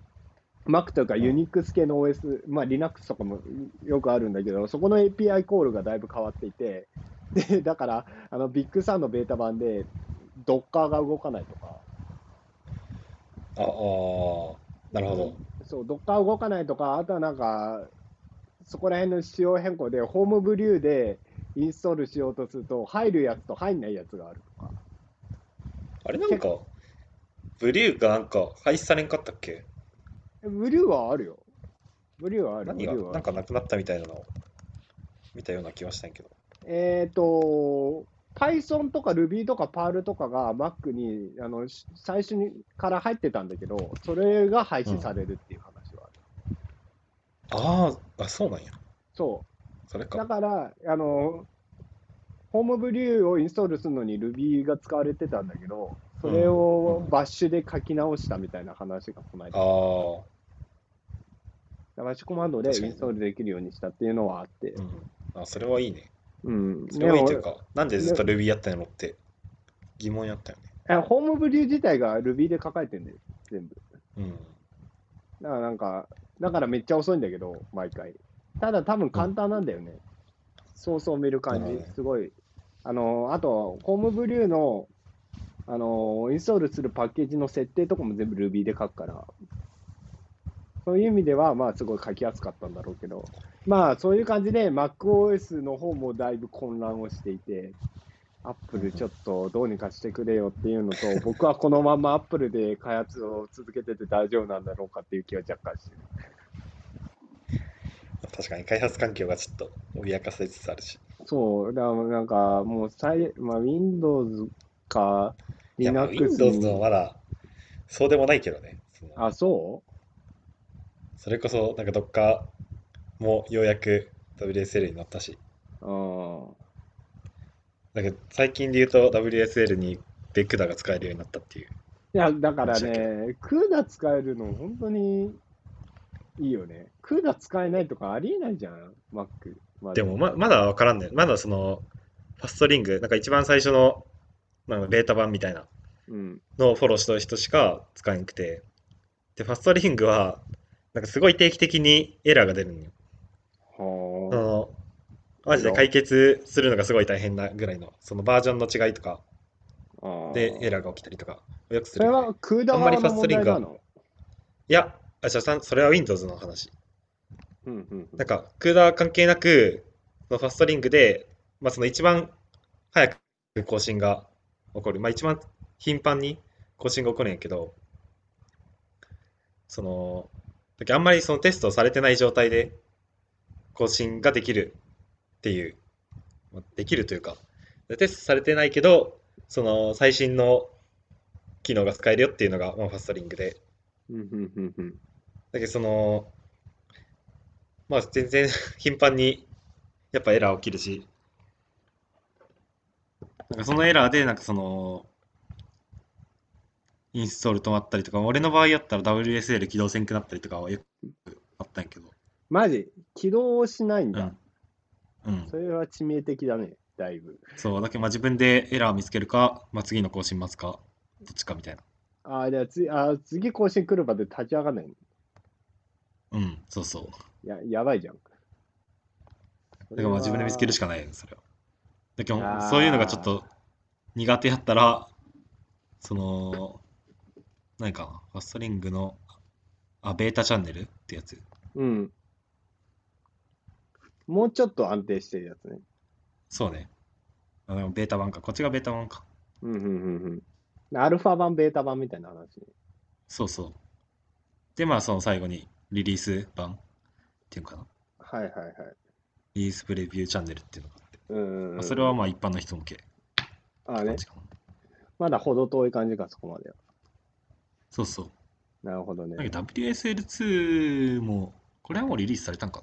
Mac というかうん。Unix 系の OS、まあ Linux とかもよくあるんだけど、そこの API コールがだいぶ変わっていて、でだから、あの Big Sur のベータ版で Docker が動かないとか、ああー、なるほど。そう、ドッカー動かないとか、あとはなんか、そこら辺の仕様変更で、ホームブリューでインストールしようとすると、入るやつと入んないやつがあるとか。あれなんか、ブリューがなんか廃止されんかったっけ？ブリューはあるよ。ブリューはある。何が？なんかなくなったみたいなのを見たような気はしたんやけど。えっ、と、Python とか Ruby とか Perl とかが Mac にあのし最初にから入ってたんだけど、それが廃止されるっていう話はある。あーあ、そうなんや。そそれう。だか。から、あの、ホームブリューをインストールするのに Ruby が使われてたんだけど、それをバッシュで書き直したみたいな話がこの間。ああ、バッシュコマンドでインストールできるようにしたっていうのはあって。うん。あ、それはいいね。うん。それはいいというか、なんでずっと Ruby やったのって疑問やったよね。えホームブリュー自体が Ruby で書かれてんだよ、全部。うん。だからなんか、だからめっちゃ遅いんだけど、毎回。ただ多分簡単なんだよね。そうそう見る感じ。すごい。あの、あと、ホームブリューの、あの、インストールするパッケージの設定とかも全部 Ruby で書くから、そういう意味では、まあ、すごい書きやすかったんだろうけど、まあ、そういう感じで MacOS の方もだいぶ混乱をしていて、Apple ちょっとどうにかしてくれよっていうのと、僕はこのまま Apple で開発を続けてて大丈夫なんだろうかっていう気は若干してる。確かに開発環境がちょっと脅かされつつあるし。そう、だからなんかもう最、まあ、Windows か Linux Windows のに。まだそうでもないけどね。あ、そそれこそ、なんか Docker もようやく WSL になったし。ううん。だけど最近で言うと WSL にで CUDA が使えるようになったっていう。いや、だからね、CUDA 使えるの本当にいいよね。CUDA 使えないとかありえないじゃん、Mac。までもままだわからんね。まだそのファストリング、なんか一番最初のなんかベータ版みたいなうん。のをフォローした人しか使えなくて。で、ファストリングはなんかすごい定期的にエラーが出るんよ。そはのマジで解決するのがすごい大変なぐらいの、そのバージョンの違いとか。あ。でエラーが起きたりとか、よくする。それは CUDA あんまり側の問ファストリングは題なの？いや、あ、じゃあさそれは Windows の話。うんうんうん。なんか、CUDA 関係なく、そのファストリングで、まあ、その一番早く更新が起こる、まあ、一番頻繁に更新が起こるんやけど、その、だけどあんまりそのテストされてない状態で更新ができるっていう、まあできるというか、テストされてないけど、その最新の機能が使えるよっていうのが、まあ、ファストリングで、うんうんうんうん。だけどその、まあ全然 頻繁にやっぱエラー起きるし、なんかそのエラーでなんかその、インストール止まったりとか、俺の場合やったら WSL 起動せんくなったりとかはよくあったんやけど、マジ？起動しないんだ。うん。うん。それは致命的だね、だいぶ。そう、だけどまあ自分でエラー見つけるか、まあ、次の更新待つか、どっちかみたいな。ああ、じゃあ次あー次更新来るまで立ち上がんないの？うん、そうそう。ややばいじゃん。だからまあ自分で見つけるしかないよね、それは。だけどそういうのがちょっと苦手やったら、その、何かな、ファストリングの、あ、ベータチャンネル？ってやつ。うん。もうちょっと安定してるやつね。そうね。あでもベータ版か。こっちがベータ版か。うんうんうんうん。アルファ版、ベータ版みたいな話ね。そうそう。で、まあその最後にリリース版っていうのかな。はいはいはい。リリースプレビューチャンネルっていうのがあって。うんまあ、それはまあ一般の人向けああね。まだ程遠い感じか、そこまでは。そうそう。なるほどねだ。けど WSL2 も、これはもうリリースされたんか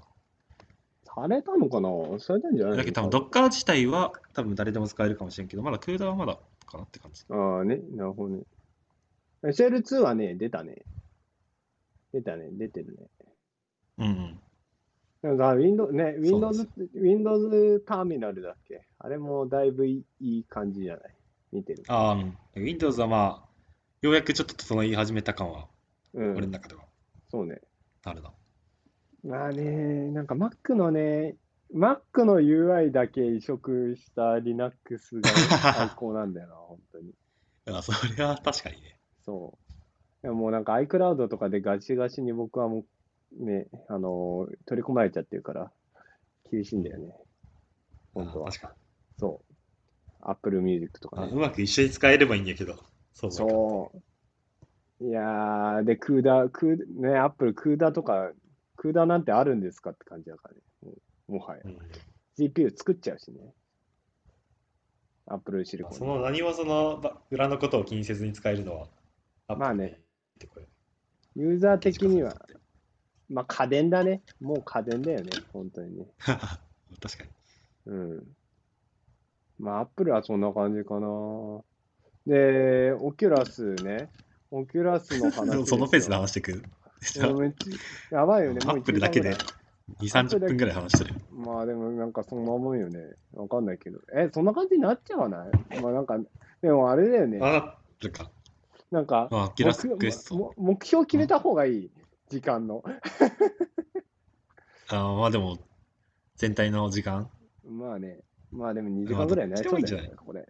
されたのかな？されたんじゃなな。いだけど多分 Docker 自体は多分誰でも使えるかもしれんけど、まだ CUDA はまだかなって感じ。ああね、なるほどね。SL2 はね、出たね。出たね、出てるね。うんうん。なんか Windows、ね、Windows、Windows ターミナルだっけ？あれもだいぶいい感じじゃない？見てる。ああ、うん Windows はまあ、ようやくちょっと整い始めた感は、うん、俺の中ではそうね。あるな。まあね、なんか Mac のね、Mac の UI だけ移植した Linux が最高なんだよな、本当に。あそれは確かにね。そう。でももうなんか iCloud とかでガチガチに僕はもうね、あのー取り込まれちゃってるから、厳しいんだよね。本当はあ。確かそう。Apple Music とかね。うまく一緒に使えればいいんやけど。そうそう。いやー、で、クーダー、クー、ね、アップル、クーダーとか、クーダーなんてあるんですかって感じだからね。もはや。うん GPU 作っちゃうしね。アップルシリコン。その何もそのば裏のことを気にせずに使えるのは、まあねユーザー的には、まあ家電だね。もう家電だよね、本当にね。確かに。うん。まあ、 Apple はそんな感じかな。で、 Oculus ね。 Oculus の話 そのペースでよ話してく。やばいよね。もう Apple だけで一時間2、30分ぐらい話してる。まあでもなんかそんなもんよね。わかんないけど。え、そんな感じになっちゃわない？まあなんか、でもあれだよね。あ、るか。なんか、 Oculus Quest。目標決めた方がいい。時間の。あまあでも、全体の時間。まあね。まあでも2時間ぐらいになりそうだよね、これ。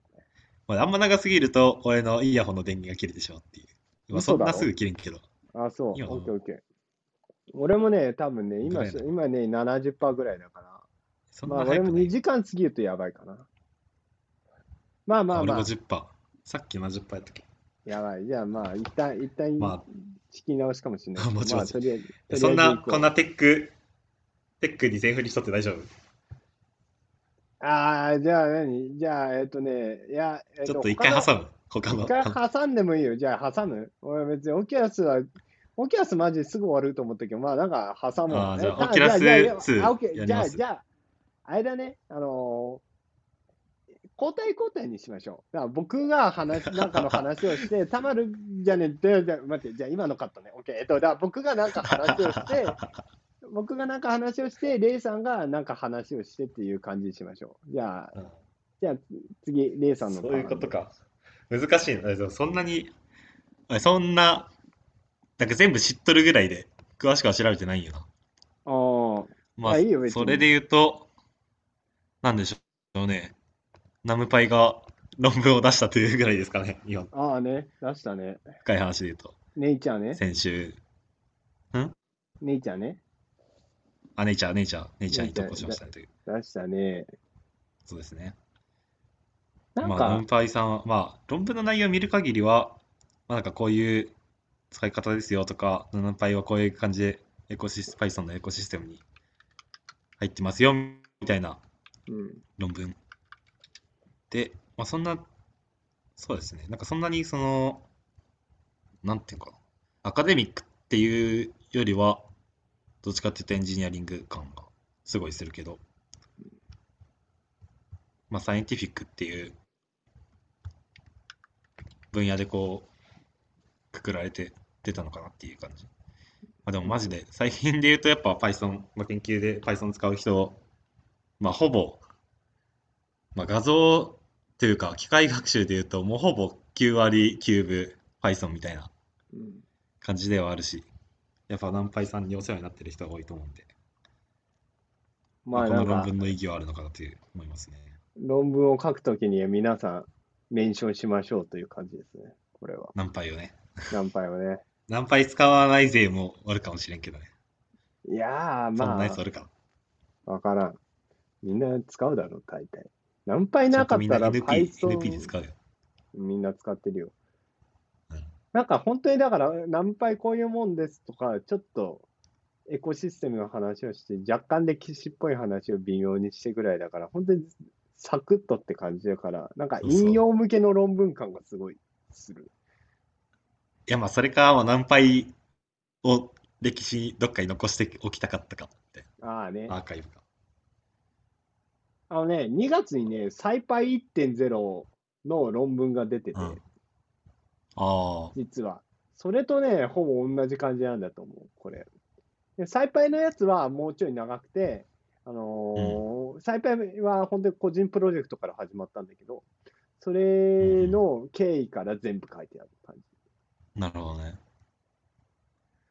まあ、あんま長すぎると、俺のイヤホンの電源が切れてしまうっていう。まあ、そんなすぐ切れんけど。あ、そう。今オッケーオッケー。俺もね、多分ね、今今ね、70%ぐらいだから。そんなまあ、俺も2早くない？時間過ぎるとやばいかな。まあまあ俺まあ、50%。さっき70%やったっけ？やばい。じゃあまあ、一旦、一旦、ま仕切り直しかもしれないけど。もちろんそんな、こんなテック、テックに全振りしとって大丈夫？ああ、じゃあ何？じゃあ、えっとね、いや、えっちょっと一回挟む？他の？一回挟んでもいいよ。じゃあ挟む？俺別に Oculus は、 Oculus マジすぐ終わると思ったけど、まあなんか挟もう。あーじゃあえ Oculus じゃあじゃあ2あオッケーじゃあ、じゃあ、あれだね、あのー交代交代にしましょう。だから僕が話、なんかの話をして、たまるじゃねえ、じゃあ待って、じゃあ今のカットね。オッケー。えっと、だ僕がなんか話をして、僕がなんか話をして、レイさんがなんか話をしてっていう感じにしましょう。じゃあ、うんじゃあ次、レイさんのそういうことか。難しいな。そんなに、そんな、なんか全部知っとるぐらいで、詳しくは調べてないんよな。ああ、まあ、あいいよそれで言うと、なんでしょうね。ナムパイが論文を出したというぐらいですかね。今、ああね、出したね。深い話で言うと。ネイチャーね。先週、ネイチャーね。あ、ネイチャー、ネイチャー、ネイチャーに投稿しましたねという。出したね。そうですね。なんまあ、パイさんは、まあ、論文の内容を見る限りは、まあ、なんかこういう使い方ですよとか、ナムパイはこういう感じでエコシス、Python のエコシステムに入ってますよ、みたいなうん。論文。で、まあ、そんな、そうですね、なんかそんなにその、なんていうかな、アカデミックっていうよりは、どっちかっていうとエンジニアリング感がすごいするけど、まあ、サイエンティフィックっていう分野でこう、くくられて出たのかなっていう感じ。まあ、でもマジで、最近で言うとやっぱ Python、まあ、研究で Python 使う人、まあ、ほぼ、まあ、画像というか、機械学習で言うと、もうほぼ9割9分 Python みたいなうん感じではあるし、やっぱ NumPy さんにお世話になってる人が多いと思うんで、まあこの論文の意義はあるのかなという思いますね。論文を書くときに皆さん、メンションしましょうという感じですね。これは。NumPy をね。何回もね。NumPy 使わない勢もあるかもしれんけどね。いやー、そんなまやつあるか。あ、わからん。みんな使うだろう、大体。何回なかったらちゃんとみんな NP, Python NP で使うよ。みんな使ってるよ。うんなんか本当にだから、何回こういうもんですとか、ちょっとエコシステムの話をして、若干歴史っぽい話を微妙にしてぐらいだから、本当にサクッとって感じだから、なんかそうそう引用向けの論文感がすごいする。いや、まあ、それか、まあ、NumPy を歴史にどっかに残しておきたかったかって、ああね。アーカイブか。あのね、2月にね、サイパイ1.0の論文が出てて、うんああ、実は。それとね、ほぼ同じ感じなんだと思う、これ。で、サイパイのやつはもうちょい長くて、あのーサイパイは本当に個人プロジェクトから始まったんだけど、それの経緯から全部書いてある感じ。なるほどね。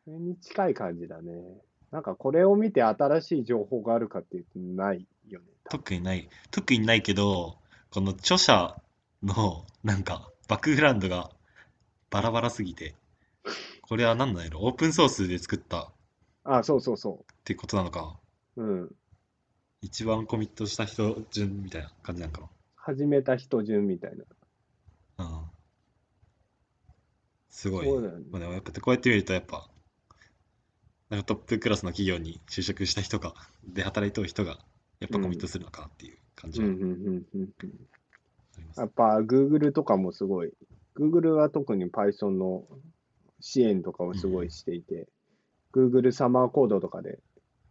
それに近い感じだね。なんかこれを見て新しい情報があるかっていうとないよね。特にない、特にないけど、この著者のなんかバックグラウンドがバラバラすぎて、これは何なんやろ？オープンソースで作ったっあ、そうそうそてことなのか。う。うん。一番コミットした人順みたいな感じなのか始めた人順みたいな。な。うん。すごい。そうだよね。まあでもやっぱこうやって見るとやっぱ、なんかトップクラスの企業に就職した人が、で働いてる人が、やっぱコミットするのかなっていう感じはうんうんうんうんうん。ありますね。やっぱ Google とかもすごい、Google は特に Python の支援とかをすごいしていて、Google サマーコードとかで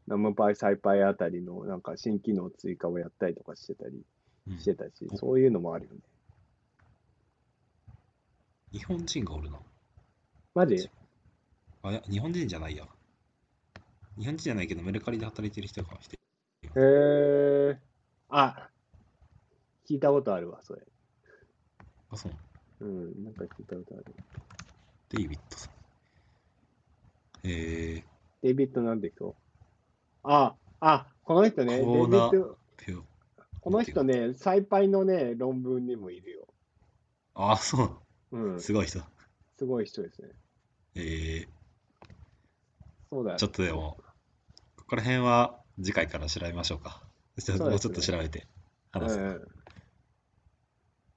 NumPy、SciPy あたりのなんか新機能追加をやったりとかしてたりうんしてたし、おそういうのもあるよね。日本人がおるな。マジ？あ、いや、日本人じゃないや。日本人じゃないけど、メルカリで働いてる人が来て。へえ。あ、聞いたことあるわ、それ。あ、そう。うん、なんか聞いたことある。デイビッドさん。えデイビッドなんて人あ、あ、この人ね、デイビッド。この人ね、サイパイのね、論文にもいるよ。あ、そう。うん、すすごい人。ごい人ですね。えそうだよー、ちょっとでも、ここら辺は次回から調べましょうか。うですねもうちょっと調べて話す。うん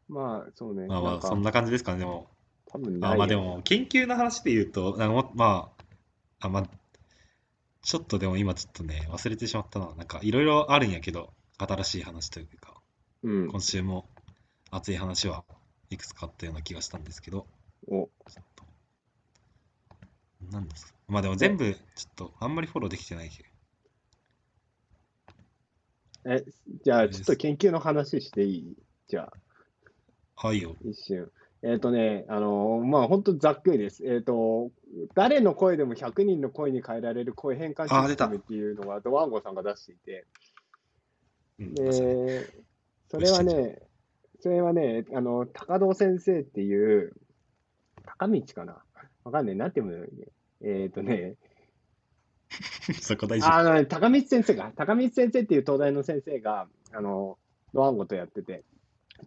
まあ、そうね。まあまあ、そんな感じですかね。でも、多分ないよあまあでも、研究の話で言うと、なんかもまあ、あまあ、ちょっとでも今ちょっとね、忘れてしまったな。なんかいろいろあるんやけど、新しい話というか、うん。今週も熱い話はいくつかあったような気がしたんですけど、お、なんですか。まあでも全部、ちょっとあんまりフォローできてないけど、え、じゃあ、ちょっと研究の話していい？じゃあ、はいよ。一瞬。えっ、とね、あのまあ、本当ざっくりです。えっ、と、誰の声でも100人の声に変えられる声変換システムっていうのが、ドワンゴさんが出していて、うんで、それはね、それはね、あの、高堂先生っていう、高道かな？わかんない。なんて読むのえっ、とね、そこ大事。あの、高道先生が、高道先生っていう東大の先生が、あの、ドワンゴとやってて、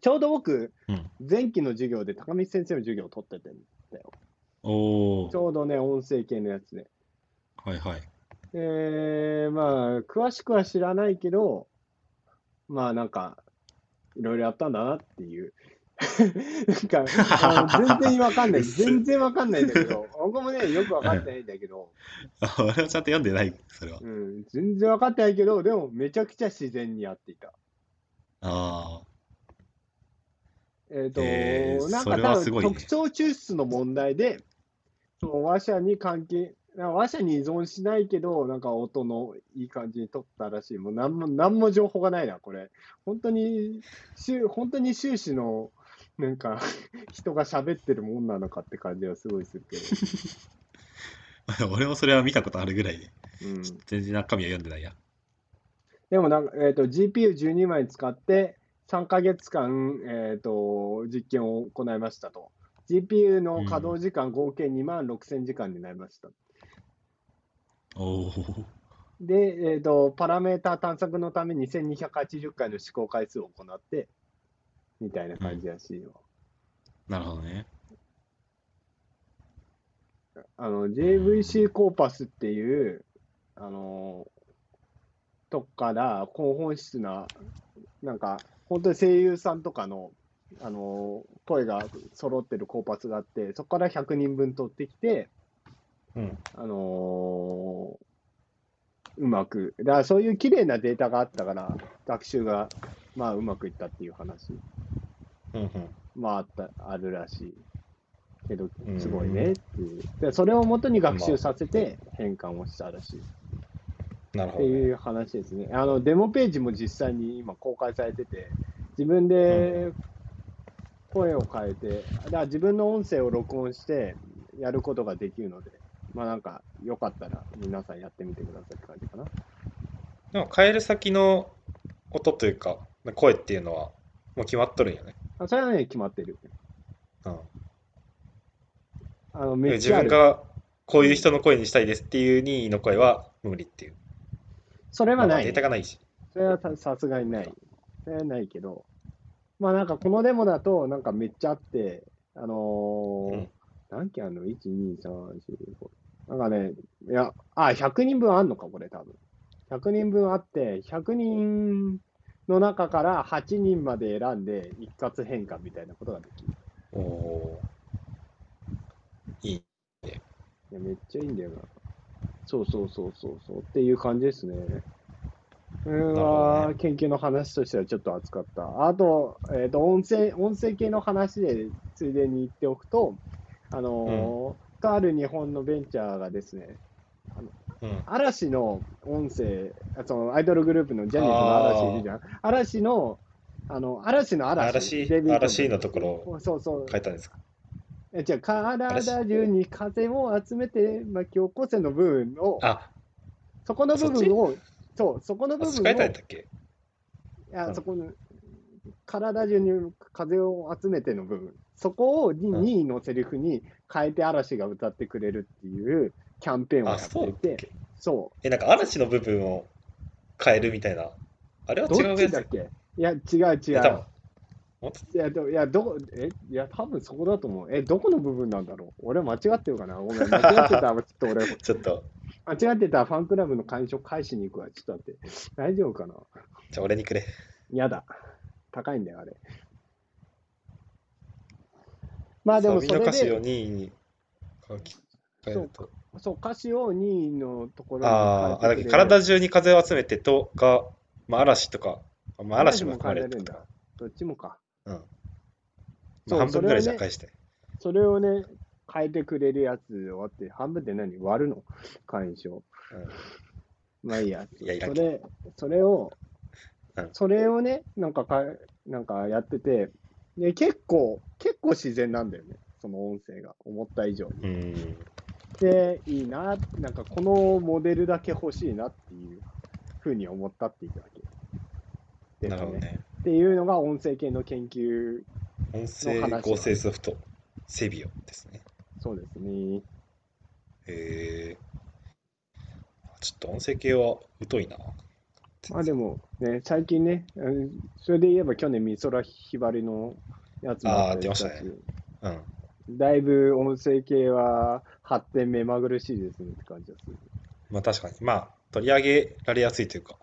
ちょうど僕、うん前期の授業で高道先生の授業を取っててんだよ。ちおー、ょうどね、音声系のやつで。はいはい。えー、まあ、詳しくは知らないけど、まあなんか、いろいろやったんだなっていう。なんか、あの全然わかんない。全然わかんないんだけど、僕もね、よくわかってないんだけど、あ 俺はちゃんと読んでない、それは。うん、全然わかってないけど、でもめちゃくちゃ自然にやっていた。あえっ、と、えーなんか多分ね特徴抽出の問題で、その話者に関係、なんか話者に依存しないけど、なんか音のいい感じに取ったらしい。もう何も、何も情報がないな、これ。本当に、終本当に終始の、なんか、人が喋ってるもんなのかって感じはすごいするけあ。俺もそれは見たことあるぐらいで、ど。うん。全然中身は読んでないや。でもなんか、えっ、と、GPU12 枚使って、3ヶ月間、えっ、と、実験を行いましたと。GPU の稼働時間合計2万6000時間になりました。おー、で、えっ、と、パラメータ探索のために2280回の試行回数を行って、みたいな感じらしいよ。なるほどね。あの、JVC コーパスっていう、あの、とこから高本質な、なんか、本当に声優さんとかの、あの、声が揃ってるコーパスがあって、そこから100人分取ってきて、うん。あのうまく、だからそういう綺麗なデータがあったから、学習が、まあ、うまくいったっていう話、うんうん。まあ、あった、あるらしい。けどう、んすごいねっていう。で、それをもとに学習させて変換をしたらしい。ってなるほど、ね。いう話ですね。あの、デモページも実際に今公開されてて、自分で声を変えて、だから自分の音声を録音してやることができるので、まあなんか、よかったら皆さんやってみてくださいって感じかな。でも変える先の音というか、声っていうのはもう決まっとるんよね。あそれはね、決まってる。うん。あの、めっ自ちゃある。分がこういう人の声にしたいですっていう任意の声は無理っていう。それはない、まあまあデータがないし。それはささすがにない。それはないけど、まあなんかこのデモだと、なんかめっちゃあって、あのーうん何件あるの ?1、2、3、4、5。なんかね、いや、あ、100人分あんのか、これ多分。100人分あって、100人の中から8人まで選んで一括変換みたいなことができる。おおー。いい。いや、めっちゃいいんだよな。そうそうそうそうそうっていう感じですね。これはね研究の話としてはちょっと熱かった。あと、えっ、と、音声、音声系の話でついでに言っておくと、あのーとある日本のベンチャーがですね、うん。嵐の音声、あそのアイドルグループのジャニーズの嵐いるじゃん。嵐の、あの、嵐の嵐。嵐嵐のところをそうそう。書いたんですか？えじゃあ、体中に風を集めて巻き起こせの部分を、あ、そこの部分を、そう、そこの部分を、あ書いたんだっけ？いや、うん。そこの、体中に風を集めての部分、そこをん。2位のセリフに変えて嵐が歌ってくれるっていうキャンペーンをやあ、ってて、っけ？そえ、なんか嵐の部分を変えるみたいな。あれは違うやつっちだっけ？いや、違う違う。いや、どいや、どこ、え、いや、多分そこだと思う。え、どこの部分なんだろう？俺間違ってるかな？ごめん、間違ってたら、ちょっと俺、ちょっと、間違ってたらファンクラブの会所返しに行くわ。ちょっと待って。大丈夫かな？じゃあ俺にくれ。やだ。高いんだよ、あれ。まあでもそれでの歌詞を、2位に書き換えると。そう、歌詞を2位のところにあーあ、体中に風を集めてとが、まあ、嵐とか、まあ、嵐も含まれる。どっちもか。うん。まそ半分ぐらいじゃそれをね返して。それをね、変えてくれるやつをあって、半分って何？割るの？会員証。まあいいや。いやいらんそれ、それをうん、それをね、なんかか、なんかやってて、で、結構、結構自然なんだよね。その音声が、思った以上に。うん。うん。で、いいな、なんかこのモデルだけ欲しいなっていうふうに思ったっていうわけ。なるほどね。っていうのが音声系の研究、音声合成ソフト、セビオですね。そうですね。へえ。ちょっと音声系は疎いな。まあでもね、最近ね、うんそれで言えば去年美空ひばりのやつもあ出ましたねうん。だいぶ音声系は発展目まぐるしいですねって感じでする。まあ確かに。まあ、取り上げられやすいというか。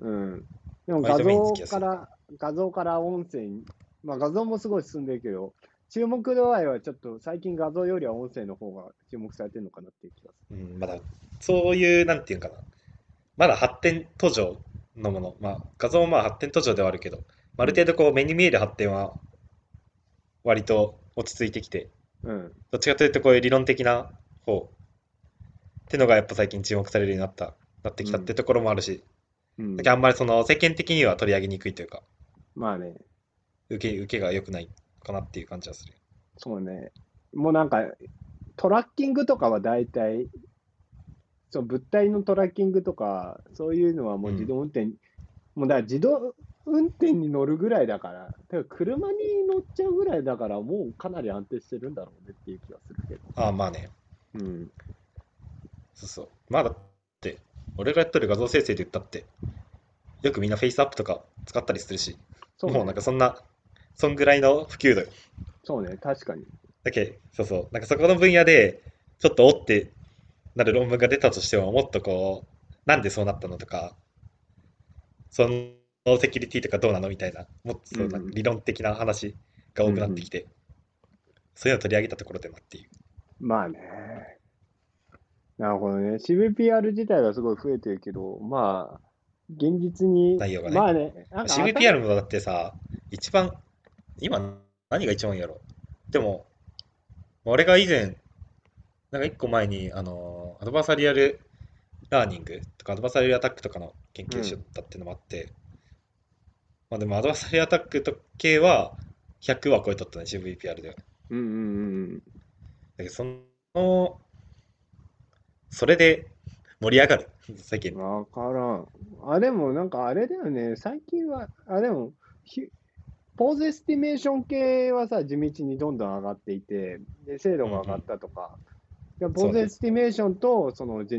うん。でも画像から、画像から音声に、まあ画像もすごい進んでるけど、注目度合いはちょっと最近画像よりは音声の方が注目されてるのかなっていう気がすうん、まだ、そういう、なんていうかな。まだ発展途上のもの。まあ、画像もまあ発展途上ではあるけど、ある程度こう目に見える発展は、割と落ち着いてきて、る。うん。どっちかというとこういう理論的な方ってのがやっぱ最近注目されるようになった、なってきたってところもあるし、うんだけどあんまりその世間的には取り上げにくいというか、まあね、受け、受けが良くないかなっていう感じはする。そうね。もうなんか、トラッキングとかは大体、そう物体のトラッキングとか、そういうのはもう自動運転、もうだから自動運転に乗るぐらいだから、てか車に乗っちゃうぐらいだから、もうかなり安定してるんだろうねっていう気がするけど。ああ、まあね。うん。そうそう。まあだって、俺がやっとる画像生成で言ったって、よくみんなフェイスアップとか使ったりするし、そうもうなんねかそんな、そんぐらいの普及度よ。そうね、確かに。だけそうそう、なんかそこの分野で、ちょっとおってなる論文が出たとしても、もっとこう、なんでそうなったのとか、そのセキュリティとかどうなのみたいな、もっとそううんなんか理論的な話が多くなってきて、そういうのを取り上げたところでなっていう。まあね。なるほどね。CVPR 自体はすごい増えてるけど、まあ、現実に、内容がね。まあね、CVPR もだってさ、一番、今何が一番いいやろ？でも、俺が以前、なんか一個前に、あの、アドバーサリアルラーニングとか、アドバーサリアルアタックとかの研究しよったっていうのもあって、まあでも adversarial attack と系は100は超えとったね、CVPR では。うんうんうん。だけど、その、それで盛り上がる、世間うん。わからん。あ、でもなんかあれだよね。最近は、あ、でも、ひ pose estimation 系はさ、地道にどんどん上がっていて、で精度が上がったとか、で pose estimation とそのジ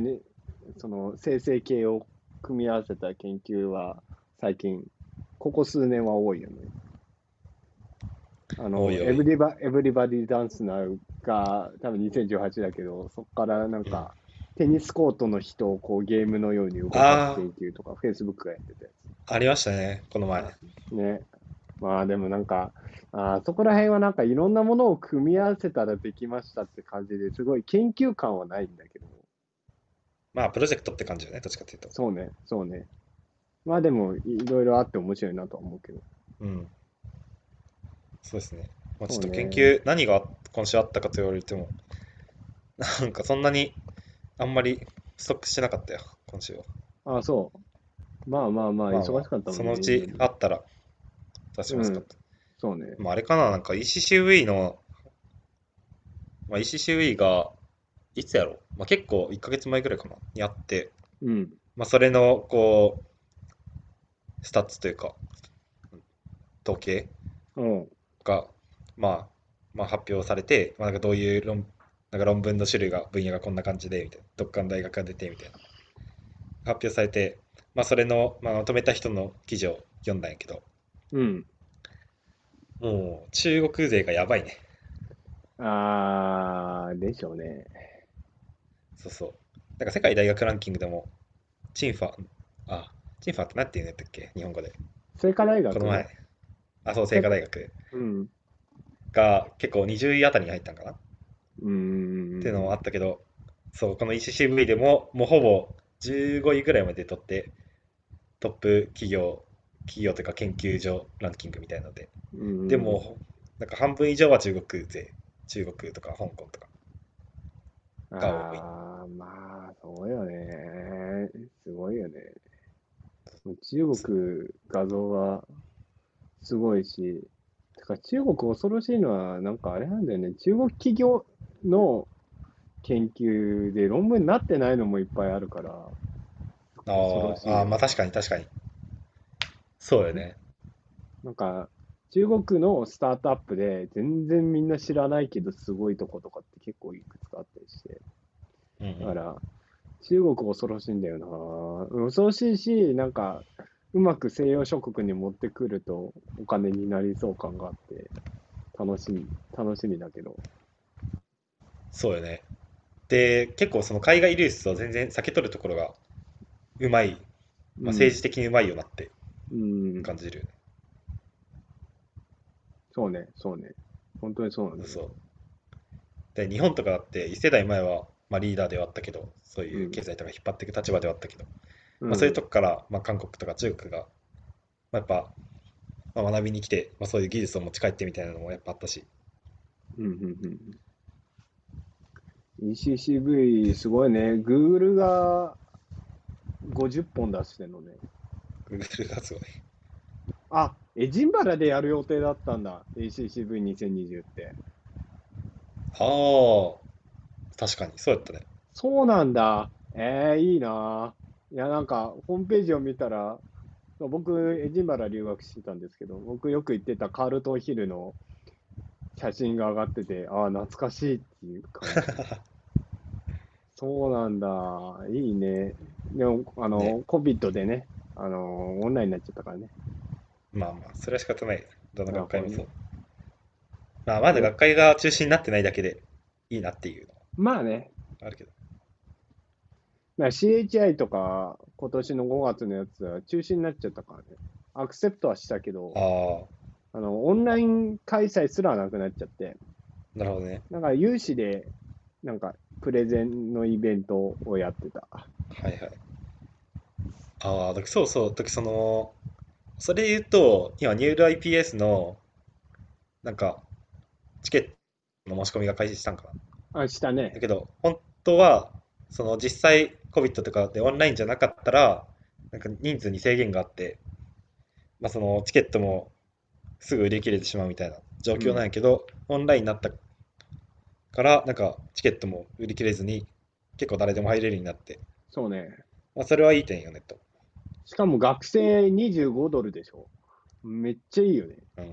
その生成系を組み合わせた研究は最近、ここ数年は多いよね。あの、多い多いエブリバエブリバディダンスナウが多分2018だけど、そこからなんか、テニスコートの人をこうゲームのように動かす研究とか、Facebook がやってたやありましたね、この前。つ。ね。まあでもなんか、あーそこら辺はなんかいろんなものを組み合わせたらできましたって感じですごい研究感はないんだけど、まあ、プロジェクトって感じよね、どっちかっていうと。そうね、そうね。まあでも、いろいろあって面白いなとは思うけど。うん。そうですね。まあ、ちょっと研究、何が今週あったかと言われても、なんかそんなにあんまりストックしてなかったよ、今週は。ああ、そう。まあまあまあ、まあ忙しかったもんね。そのうちあったら出しますか。そうね。まあ、あれかな、なんか ECCV の、まあ、ECCV が、いつやろまあ、結構1ヶ月前ぐらいかな、にあって、うん。まあ、それの、こう、スタッツというか、統計うん。が、まあ、まあ、発表されて、まあ、なんかどういう論、なんか論文の種類が、分野がこんな感じで、みたいな、どっかの大学が出て、みたいな、発表されて、まあ、それの、まあ、まとめた人の記事を読んだんやけど、うん。もう、中国勢がやばいね。あー、でしょうね。そうそう。なんか世界大学ランキングでも、チンファ、あ、チンファって何て言うんだったっけ？日本語で。聖火大学？この前。あ、そう、清華大学うん。が結構20位あたりに入ったんかな、うーん。っていうのもあったけど、そう、この ECCV でも、もうほぼ15位ぐらいまで取って、トップ企業、企業というか研究所ランキングみたいなので、うんでも、なんか半分以上は中国勢、中国とか香港とか。が多いあー、まあ、そうよね。すごいよね。中国画像はすごいし、てか中国恐ろしいのは、なんかあれなんだよね。中国企業の研究で論文になってないのもいっぱいあるから、ああー、まあ確かに確かに。そうよね。なんか、中国のスタートアップで全然みんな知らないけどすごいとことかって結構いくつかあったりして。うんうんだから、中国恐ろしいんだよな。恐ろしいし、なんか、うまく西洋諸国に持ってくるとお金になりそう感があって、楽しみ、楽しみだけど。そうよね。で、結構その海外流出を全然避け取るところがうまい、まあ、政治的にうまいよなってうん、感じる。そうね、そうね。本当にそうなんだよ。そう。で、日本とかだって1世代前は、まあ、リーダーではあったけど、そういううん経済とか引っ張っていく立場ではあったけど、うんまあ、そういうとこから、まあ、韓国とか中国が、まあ、やっぱ、まあ、学びに来て、まあ、そういう技術を持ち帰ってみたいなのもやっぱあったし、うんうんうん。ECCV すごいね。Google が50本出してんのね。Google がすごい。あ、エジンバラでやる予定だったんだ。ACCV2020 って。ああ、確かに、そうやったね。そうなんだ。えー、いいな。いや、なんか、ホームページを見たら、僕、エジンバラ留学してたんですけど、僕よく行ってたカールトンヒルの写真が上がってて、ああ、懐かしいっていう感じ。そうなんだ。いいね。でも、あの、ね COVID でね、あの、オンラインになっちゃったからね。まあまあ、それは仕方ない。どの学会もまあそう。まあ、まだ学会が中心になってないだけでいいなっていうのまあね、はあるけど。まあ CHI とか、今年の5月のやつは中止になっちゃったからね。accept はしたけど、ああの、オンライン開催すらなくなっちゃって、あ、なるほどね。なんか有志で、なんか、プレゼンのイベントをやってた。はいはい。ああ、だそうそう、時その、それ言うと、今、 NeurIPS の、なんか、チケットの申し込みが開始したんかな。あ、しただね。けど、本当は、その実際 COVID とかでオンラインじゃなかったら、なんか人数に制限があって、まあそのチケットもすぐ売り切れてしまうみたいな状況なんやけど、オンラインになったから、なんかチケットも売り切れずに、結構誰でも入れるようになって、そうね。まあそれはいい点よねと。しかも学生25ドルでしょ。めっちゃいいよね。うん。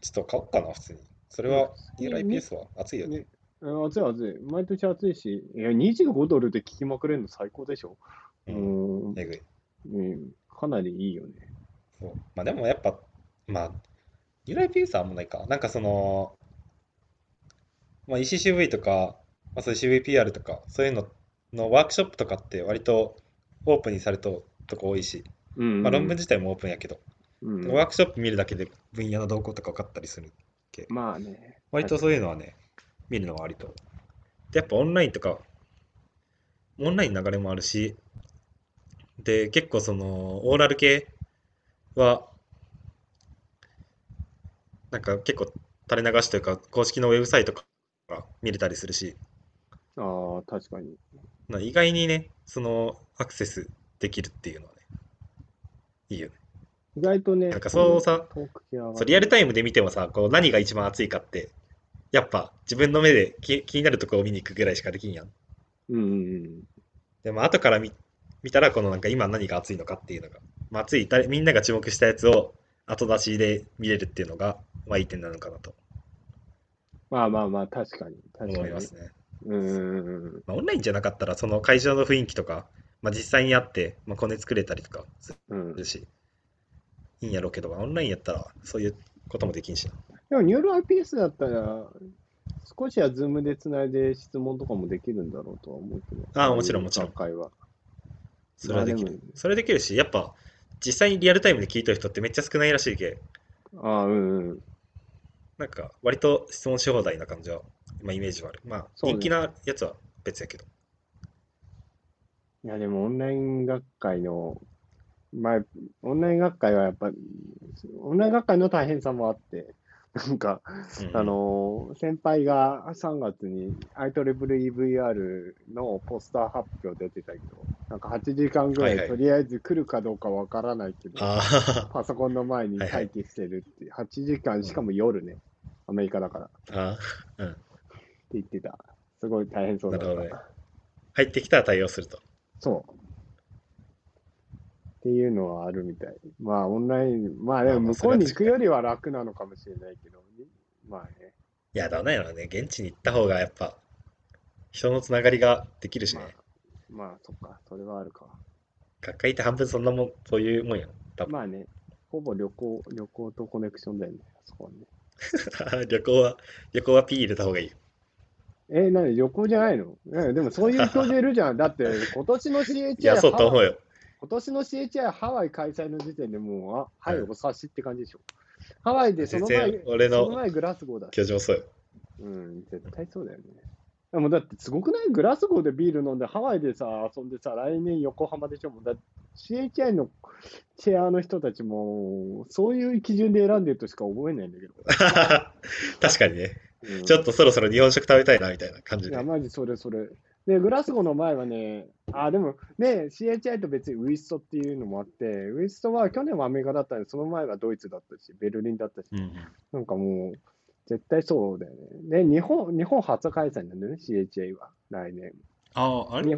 ちょっと買おうかな、普通に。それは、 NeurIPS うんは熱いよね。ねうん暑い熱い。毎年熱いし、いや、25ドルで聞きまくれるの最高でしょ。う。うんん、えぐい。うん、かなりいいよね。そう。まあでもやっぱ、まあ、ニューライピースはあんまないか。なんかその、まあ ECCV とか、まあそういう CVPR とか、そういうののワークショップとかって割とオープンにされたとこ多いし、うん、まあ論文自体もオープンやけど、うん、ワークショップ見るだけで分野の動向とか分かったりする。まあね。割とそういうのはね、見るのは割と。で、やっぱオンラインとか、オンラインの流れもあるし、で、結構その、オーラル系は、なんか結構垂れ流しというか、公式のウェブサイトが見れたりするし、ああ、確かに。まあ意外にね、その、アクセスできるっていうのはね、いいよね。意外とね、なんかそうさそうリアルタイムで見てもさ、こう何が一番熱いかって、やっぱ自分の目で気気になるところを見に行くぐらいしかできんやん。うんうんうん。でも後から見見たら、このなんか今何が熱いのかっていうのが、まあ、熱い誰、みんなが注目したやつを後出しで見れるっていうのが、まあいい点なのかなとまあまあまあ、確かに。確かに。思いますね。うんうんうん。まあ、オンラインじゃなかったら、その会場の雰囲気とか、まあ、実際に会って、まあ、コネ作れたりとかすうん、るし、いいんやろうけど、オンラインやったらそういうこともできんしな。でも、 NeurIPS だったら、少しは Zoom でつないで質問とかもできるんだろうとは思うけど。ああもちろんもちろん会話。それはでき。るそれできるし、やっぱ実際にリアルタイムで聞いとる人ってめっちゃ少ないらしいけ、ああ、うんうん。なんか割と質問し放題な感じは、まあ、イメージはある。まあ人気なやつは別やけど。いや、でもオンライン学会の、まあ、オンライン学会はやっぱ、オンライン学会の大変さもあって、なんか、うんあのー先輩が3月に IEEEVR のポスター発表出てたけど、なんか8時間ぐらはいはいいとりあえず来るかどうかわからないけど、パソコンの前に待機してるって、8時間、しかも夜ね、アメリカだからうん。言ってた。すごい大変そうだった。なるほどね入ってきたら対応すると。そう。っていうのはあるみたい。まあ、オンライン、まあでも向こうに行くよりは楽なのかもしれないけど、まあね。いや、どうなんやろうね。現地に行った方がやっぱ、人のつながりができるしね。まあ、まあ、そっか、それはあるか。学会って半分そんなもん、そういうもんやん。多分まあね、ほぼ旅行、旅行とコネクションだよね、そこはね。旅行は、旅行は P 入れた方がいいよ。え、なに旅行じゃないの？えでもそういう教授いるじゃん。だって、今年の CHI、いや、そうと思うよ。今年の CHI ハワイ開催の時点でもう、あ、はい、うんお察しって感じでしょ。ハワイでその全前、然俺のその前グラスゴーだし。居城そうよ。うん、絶対そうだよね。でもだってすごくないグラスゴーでビール飲んで、ハワイでさ、遊んでさ、来年横浜でしょ。もうだ CHI のチェアの人たちも、そういう基準で選んでるとしか思えないんだけど。確かにね。うんちょっとそろそろ日本食食べたいな、みたいな感じでいや、。マジそれそれ。で、グラスゴーの前はね、あ、でもね、CHI と別にウィストっていうのもあって、ウィストは去年はアメリカだったんで、その前はドイツだったし、ベルリンだったし、うんうん。なんかもう、絶対そうだよね。で、日本、日本初開催なんだよね、CHI は、来年。ああ、あれ？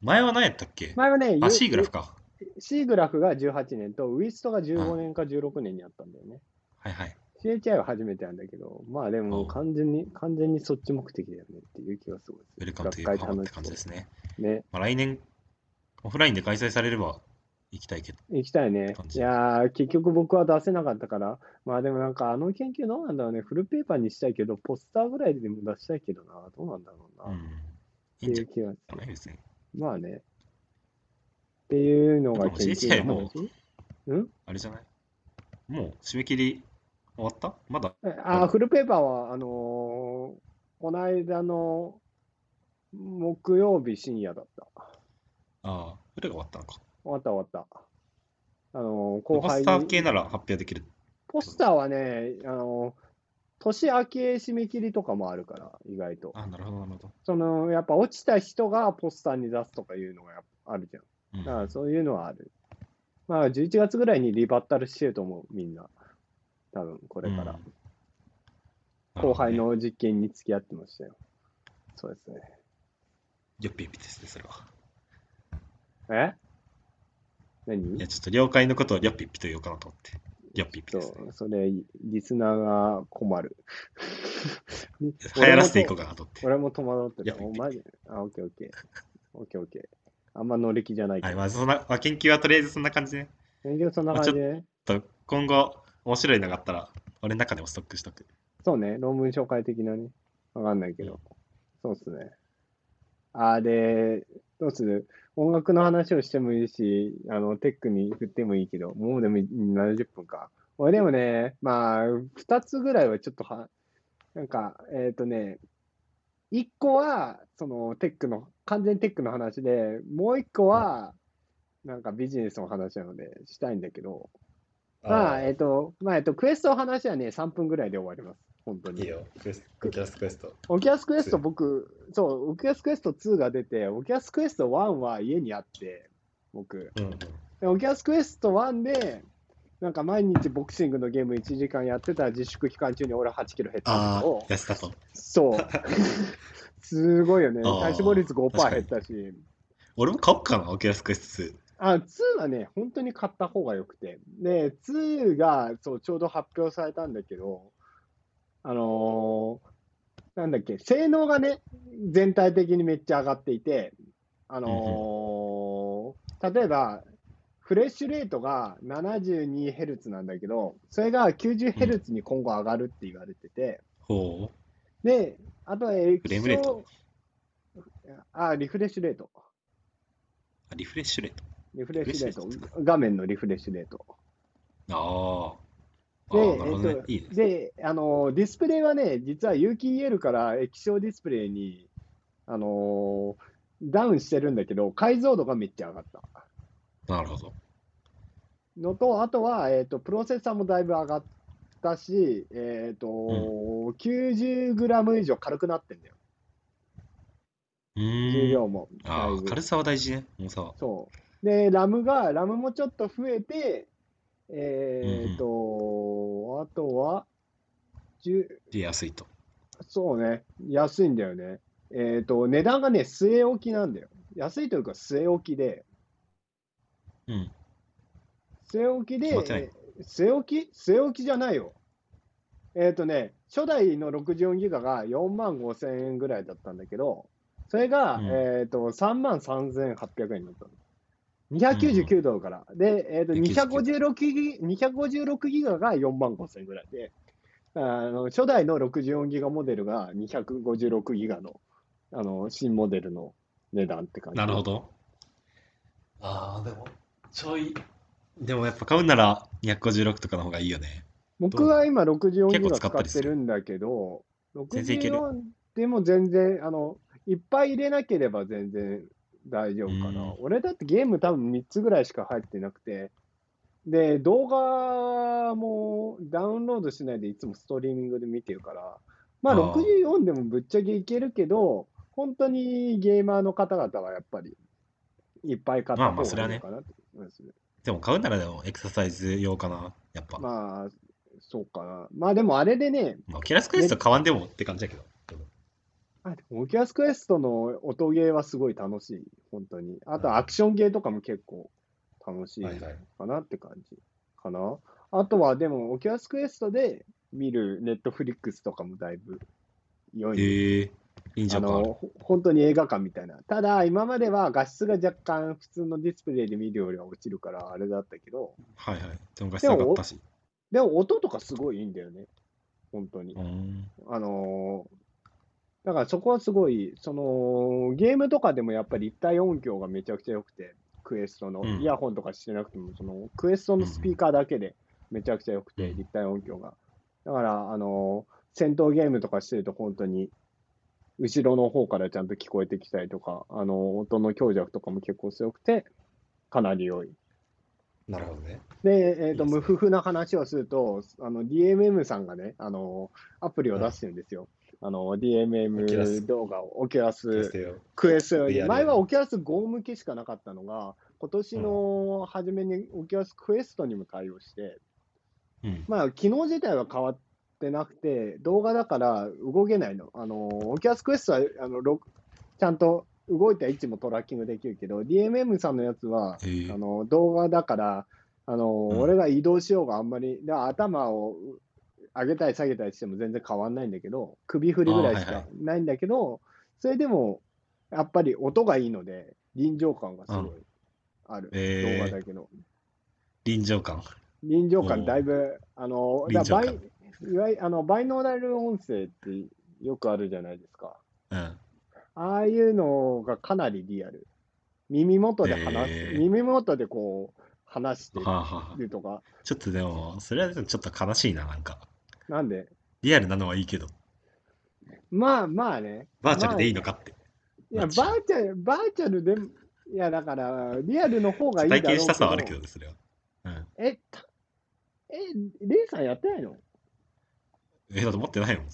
前は何やったっけ？前はね、あ、ゆ C グラフか。シーグラフが18年と、ウィストが15年か16年にあったんだよね。はいはい。CHI は初めてなんだけど、まあでもお完全に、完全にそっち目的だよねっていう気がすごいウェルカムという学か、会楽しそうって感じですね。ね。まあ、来年、オフラインで開催されれば行きたいけど。行きたいねいやー、結局僕は出せなかったから、まあでもなんかあの研究どうなんだろうね。フルペーパーにしたいけど、ポスターぐらいでも出したいけどな。どうなんだろうな。っうん。ていう気がする。ない別に。まあね。っていうのがでも研究の話。うん？あれじゃない？もう締め切り終わった？まだ？えあー、フルペーパーは、あのーこの間の木曜日深夜だった。ああ、それが終わったのか。終わった終わった。あのー後ポ輩にスター系なら発表できる。ポスターはね、あのー年明け締め切りとかもあるから、意外と。あ、なるほど、なるほど。その、やっぱ落ちた人がポスターに出すとかいうのがあるじゃん。うんだからそういうのはある。まあ、11月ぐらいにリバッタルしてると思う、みんな。多分、これから。うん後輩。の実験に付き合ってましたよ。そうですね。よっぴっぴですね、それは。え？何？いや、ちょっと了解のことをよっぴっぴと言おうかなと思って。よっぴっぴそですね。う、それ、リスナーが困る。流行らせていこうかなと思って。俺も戸惑ってた。いやおマジあ、オッケーオッケー。オッケーオッケー。あんま乗り気じゃないけはい、ど。まあ、そんな、まあ、研究はとりあえずそんな感じね。研究そんな感じで、ね。と今後、面白いのがあったら、俺の中でもストックしとく。そうね、論文紹介的なね。わかんないけど。そうっすね。あーで、どうする？音楽の話をしてもいいし、あの、テックに振ってもいいけど、もうでも70分か。俺でもね、まあ、2つぐらいはちょっとは、なんか、えっ、とね、1個は、その、テックの、完全テックの話で、もう1個は、なんかビジネスの話なので、したいんだけど、まあ、えっ、と、まあ、えっ、と、 Quest の話はね、3分ぐらいで終わります。本当に。いいよ。 Quest、Oculus Quest。 Oculus Quest 2僕、そう、 Oculus Quest 2が出て、オキュラスクエスト1は家にあって、僕。うんうん。で Oculus Quest 1で、なんか毎日ボクシングのゲーム1時間やってたら自粛期間中に俺は8キロ減ったんだあけどあ、、痩せたと。そう。すごいよね。体脂肪率5%確かに減ったし。俺も買おうかな、 Oculus Questあ、2はね、本当に買った方がよくて。で、2がそうちょうど発表されたんだけど、あのーなんだっけ、性能がね、全体的にめっちゃ上がっていて、あのー例えば、フレッシュレートが 72Hz なんだけど、それが 90Hz に今後上がるって言われてて、ほで、あとは液フレームレートあ、リフレッシュレート。リフレッシュレート。リフレッシュレート。画面のリフレッシュレート。ああ。で、ね。えっといいであの、ディスプレイはね、実は有機 EL から液晶ディスプレイに、あのーダウンしてるんだけど、解像度がめっちゃ上がった。なるほど。のと、あとは、えっ、と、プロセッサーもだいぶ上がったし、えっ、と、90グラム以上軽くなってんだよ。う重ーん。量も。ああ、軽さは大事ね、重さは。そう。で、ラムが、ラムもちょっと増えて、えっ、と、あとは、10で、安いと。そうね、安いんだよね。えっ、と、値段がね、据え置きなんだよ。安いというか据え置きで、うん。据え置きで、据え置き？据え置きじゃないよ。えっ、とね、初代の64ギガが4万5千円ぐらいだったんだけど、それが、うんえっ、と、3万3800円になったの。299ドルから。で、えっ、と、299 256ギ256ギガが4万5千円ぐらいで、あの初代の64ギガモデルが256ギガのあの新モデルの値段って感じ。なるほど。ああ、でも、ちょい。でもやっぱ買うなら256とかの方がいいよね。僕は今64ギガ使ってるんだけど、全然いける64でも全然、あの、いっぱい入れなければ全然大丈夫かなうん。俺だってゲーム多分3つぐらいしか入ってなくて、で、動画もダウンロードしないでいつもストリーミングで見てるから、まああー64でもぶっちゃけいけるけど、本当にゲーマーの方々はやっぱりいっぱい買ったまあ方まあそれはいねがいのかなと思いますね。でも買うならでもエクササイズ用かな、やっぱ。ままあ、そうかな。まあでもあれでね、あ、 Oculus Quest 買わんでもって感じだけど。あでも Oculus Quest の音ゲーはすごい楽しい、本当に。あとアクションゲーとかも結構楽しいかなって感じかな。あとはでも、 Oculus Quest で見る Netflix とかもだいぶ良い。へえ、臨場あ感ある。のほ本当に映画館みたいな。ただ、今までは画質が若干普通のディスプレイで見るよりは落ちるからあれだったけど、はいはい。でも画質上がったし。でも音とかすごいいいんだよね。本当にう。ん。あのーだからそこはすごい、そのゲームとかでもやっぱり立体音響がめちゃくちゃ良くて、クエストの、うんイヤホンとかしてなくても、そのクエストのスピーカーだけでめちゃくちゃ良くて、うん立体音響が。だから、あのー戦闘ゲームとかしてると本当に、後ろの方からちゃんと聞こえてきたりとか、あのー音の強弱とかも結構強くて、かなり良い。なるほどね。で、えー、とムフフな話をすると、あの DMM さんがね、あのアプリを出してるんですよ。あの DMM 動画を、 Oculus Quest 前はオキュラス GO 向けしかなかったのが、今年の初めに Oculus Quest にも対応して、うん。まあ、機能自体は変わってなくて、動画だから動けないの。あの Oculus Quest はあのろちゃんと動いた位置もトラッキングできるけど、DMM さんのやつは、あの動画だから、あのうん。俺が移動しようがあんまり、頭を上げたり下げたりしても全然変わんないんだけど、首振りぐらいしかないんだけど、それでもやっぱり音がいいので、臨場感がすごいある、へー動画だけど。臨場感。臨場感だいぶ、あの、だバイいわゆるあのバイノーラル音声ってよくあるじゃないですか。うん。ああいうのがかなりリアル。耳元で話す、へー耳元でこう話してるとか、ちょっとでも、それはちょっと悲しいな、なんか。なんで、リアルなのはいいけど、まあまあね。バーチャルでいいののかって。いや、バーチャル、バーチャルでも、いいや、だから、リアルの方がいいだろう体験したさはあるけどね、それは。うん。え、たえ、レイさんやってないの？え、だって持ってないもん。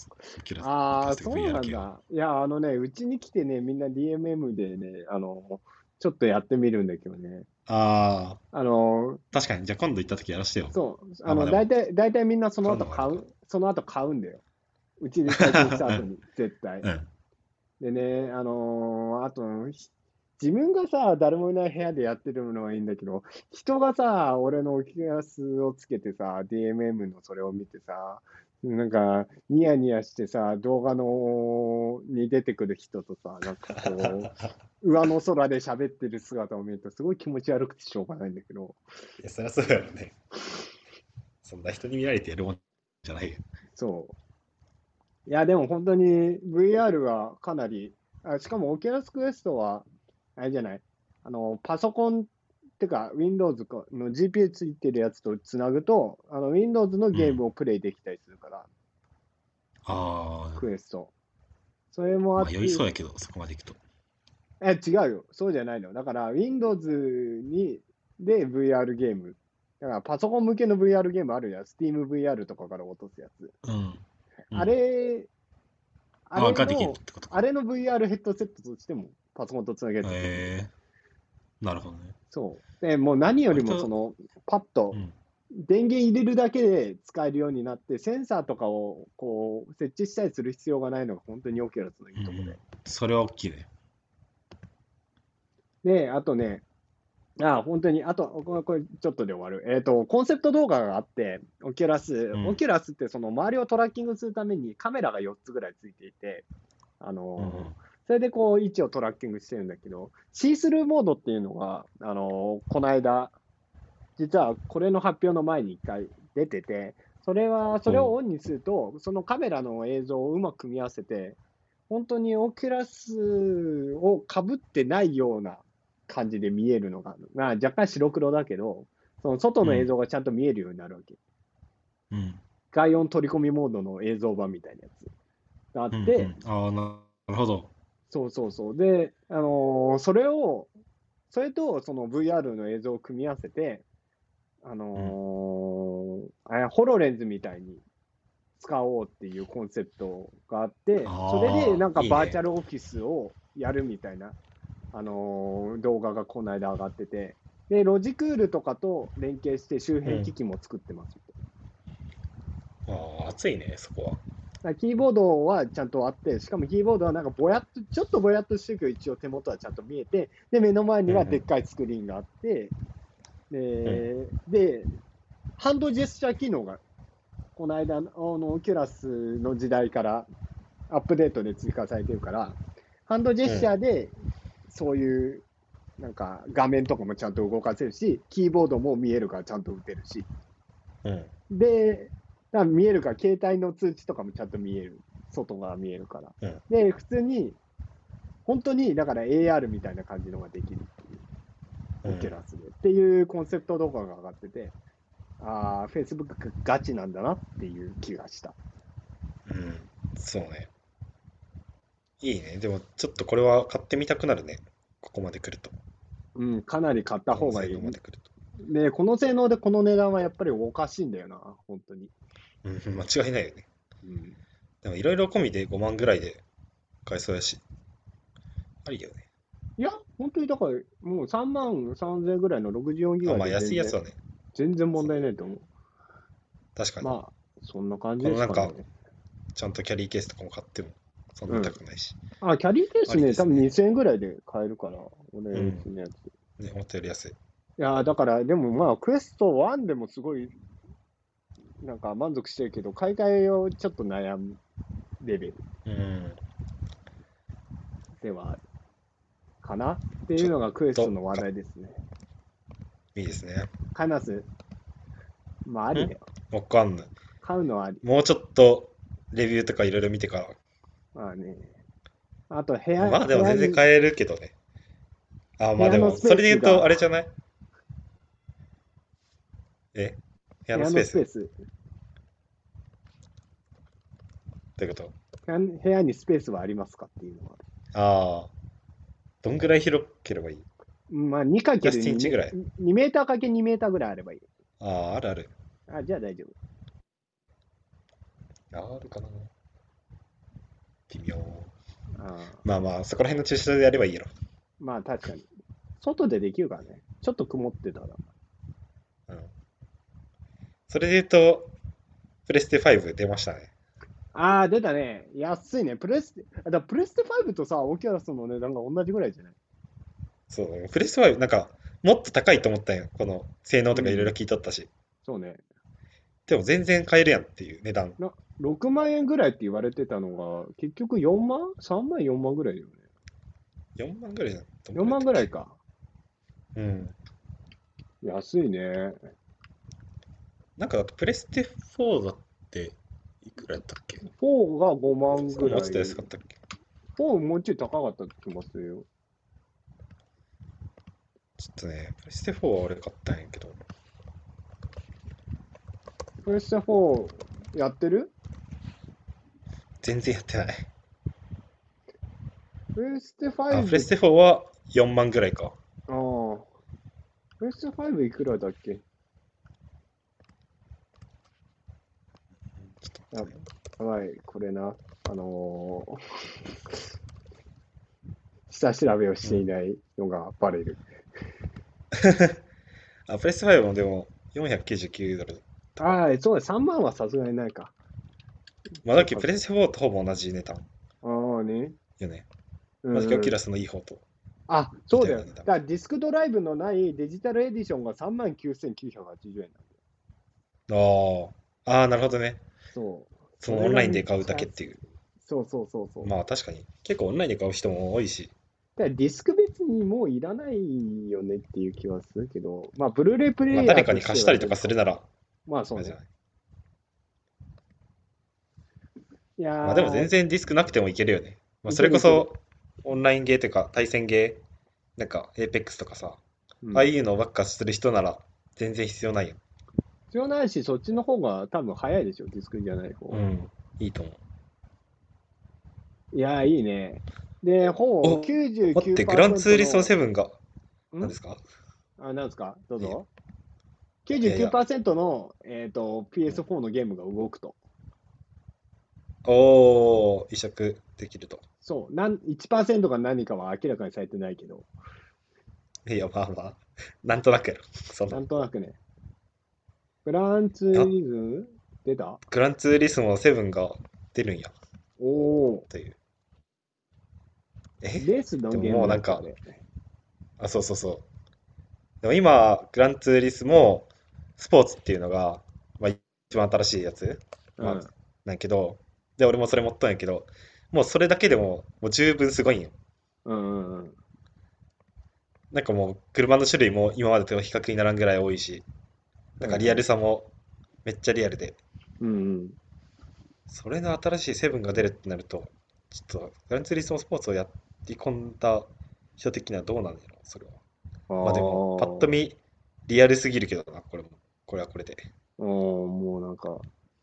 ああ、そうなんだ。いや、あのね、うちに来てね、みんな DMM でね、あの、ちょっとやってみるんだけどね。ああの、あ、確かに。じゃあ今度行った時やらしてよ。そう、あの、大体、大体みんなその後買う、その後買うんだよ。うちで体験した後に、絶対。うん。でね、あのーあと、ひ自分がさ、誰もいない部屋でやってるのはいいんだけど、人がさ、俺のオキュラスをつけてさ、DMM のそれを見てさ、なんか、ニヤニヤしてさ、動画のに出てくる人とさ、なんかこう、上の空で喋ってる姿を見ると、すごい気持ち悪くてしょうがないんだけど、いや、そりゃそうやろね。そんな人に見られてやるもんじゃないよ。そう。いや、でも本当に VR はかなり、あしかも Oculus Quest は、あれじゃない、あの、パソコンってか、Windows かの GPU ついてるやつとつなぐと、あの Windows のゲームをプレイできたりするから、ああ、クエスト。それもあまあ、って、酔いそうやけど、そこまで行くと。え、違うよ。そうじゃないの。だから、Windows に、で VR ゲーム。だから、パソコン向けの VR ゲームあるやん。SteamVR とかから落とすやつ。うん。うんあれ、あれの。あれの VR ヘッドセットとしてもパソコンとつなげる。へえなるほどね。そう。で、もう何よりもその、パッとうん。電源入れるだけで使えるようになって、センサーとかをこう設置したりする必要がないのが本当に Oculus のいいところで。それは大きいね。で、あとね、あ、本当に、あと、これこれちょっとで終わる。えっ、と、コンセプト動画があって、 Oculus、ん。 Oculus ってその周りをトラッキングするためにカメラが4つぐらいついていて、あのーうんうん。それでこう位置をトラッキングしてるんだけど、シースルーモードっていうのが、あのーこの間、実はこれの発表の前に一回出てて、それは、それをオンにすると、そのカメラの映像をうまく組み合わせて、本当にオキュラスをかぶってないような感じで見えるのが、まあ、若干白黒だけど、その外の映像がちゃんと見えるようになるわけ。うん。外音取り込みモードの映像版みたいなやつがあって、うんうんああ、なるほど。そうそうそう。で、あのーそれを、それとその VR の映像を組み合わせて、あのーあホロレンズみたいに使おうっていうコンセプトがあって、それでなんかバーチャルオフィスをやるみたいな、あのー動画がこの間上がってて、で、ロジクールとかと連携して周辺機器も作ってます。ああ、熱いね、そこは。キーボードはちゃんとあって、しかもキーボードはなんかぼやっと、ちょっとぼやっとしてるけど、一応手元はちゃんと見えて、で、目の前にはでっかいスクリーンがあって、で、で、ハンドジェスチャー機能が、この間、あの、オキュラスの時代からアップデートで追加されてるから、ハンドジェスチャーで、そういう、なんか画面とかもちゃんと動かせるし、キーボードも見えるからちゃんと打てるし、うん。で、だ見えるから、携帯の通知とかもちゃんと見える。外が見えるから。うんで、普通に、本当に、だから AR みたいな感じのができるっていう、うんオキュラスで。っていうコンセプト動画が上がってて、ああ、Facebook がガチなんだなっていう気がした。うん。そうね。いいね。でも、ちょっとこれは買ってみたくなるね。ここまで来ると。うん、かなり買った方がいいこ。こまで来ると。で、この性能でこの値段はやっぱりおかしいんだよな、本当に。うん、間違いないよね。うん、でも、いろいろ込みで5万ぐらいで買えそうやし。ありよね。いや、本当にだから、もう3万3000円ぐらいの64ギガあまあ、安いやつはね。全然問題ないと思う。確かに。まあ、そんな感じですかこのなんね。ちゃんとキャリーケースとかも買っても、そんな高くないし。あ、キャリーケースね、ね多分2000円ぐらいで買えるから、俺うんのやつ。いね、思ったより安い。や、だから、でもまあ、クエスト1でもすごい、なんか満足してるけど、買い替えをちょっと悩むレベルうん。ではあるかな？っていうのがクエストの話題ですね。いいですね。買いますまあ、ありだよ。わかんない。買うのはあり。もうちょっとレビューとかいろいろ見てから。まあね。あと、部屋、まあでも全然部屋に買えるけどね。あ、まあでも、それで言うとがあれじゃない？え部屋部屋のスペース？どのスペース。ういうこと？部屋部屋にスペースはありますかっていうのは。ああ。どんぐらい広ければいい？まあ、2かけるジャスティンチぐらい？2メーターかけ2メーターぐらいあればいい。ああ、あるある。あ、じゃあ大丈夫。あるかな。微妙。あまあまあ、そこら辺の駐車場でやればいいやろ。まあ、確かに。外でできるからね。ちょっと曇ってたら。うん。それで言うと、プレステ5出ましたね。ああ、出たね。安いね。プレステ、あだプレステ5とさ、オキュラスの値段が同じぐらいじゃない？そう、プレステ5、なんか、もっと高いと思ったんよ。この性能とかいろいろ聞いとったし。そうね。でも全然買えるやんっていう値段。6万円ぐらいって言われてたのが、結局4万 ?3 万、4万ぐらいだよね。4万ぐらいじゃん。4万ぐらいか。うん。安いね。なんか、プレステ4だって、いくらやったっけ？4が5万ぐらい。もうちょっと安かったっけ？4もうちょい高かった気もするよ。ちょっとね、プレステ4は俺買ったんやけど、プレステ4やってる？全然やってない。プレステ5。あ、プレステ4は4万ぐらいか。ああ。プレステ5いくらだっけ？ややばい、これな。あのー 下調べをしていないのがバレる。あ、プレステ5もでも499ドル。ああ、そうだ、3万はさすがにないか。まあ、だっけプレステ4とほぼ同じ値段ああね。よね。うんまあ、オキュラスのいい方と。あ、そうだよ。だからディスクドライブのないデジタルエディションが3万9980円なんだよ。ああ、ああ、なるほどね。そう。そのオンラインで買うだけっていう。そうそうそうそう。まあ確かに。結構オンラインで買う人も多いし。だディスク別にもういらないよねっていう気はするけど、まあ、ブルーレイプレイまあヤー誰かに貸したりとかするなら、まあそうねい。いやーまあでも全然ディスクなくてもいけるよね。まあそれこそオンラインゲーというか対戦ゲー、なんか Apex とかさ、うんああいうのばっかする人なら全然必要ないよ。必要ないし、そっちの方が多分早いでしょ、ディスクじゃない方。うん。いいと思う。いやー、いいね。で、本お99%待って、グランツーリスモセ7が、ん？何ですか？あ、なんですか？どうぞ。いやいや99%の、えー、と PS4 のゲームが動くと。おー、移植できると。そう、なん1%が何かは明らかにされてないけど、いや、まあまあ、なんとなくやろ。そんななんとなくね。グランツーリズム？出た？グランツーリスモ7が出るんや、おおという。えー、レースのゲームでももうなんかあ、そうそうそう。でも今、グランツーリスモスポーツっていうのが、まあ、一番新しいやつまあうんなんやけど、で、俺もそれ持ったんやけど、もうそれだけでも、もう十分すごいんよ。うんうんうん。なんかもう、車の種類も今までと比較にならんぐらい多いし、なんかリアルさもめっちゃリアルで、うんうん。それの新しいセブンが出るってなると、ちょっと、グランツーリスモスポーツをやり込んだ人的にはどうなんだろう、それは。まあでも、パッと見、リアルすぎるけどな、これも。これはこれで。あーもうなんか、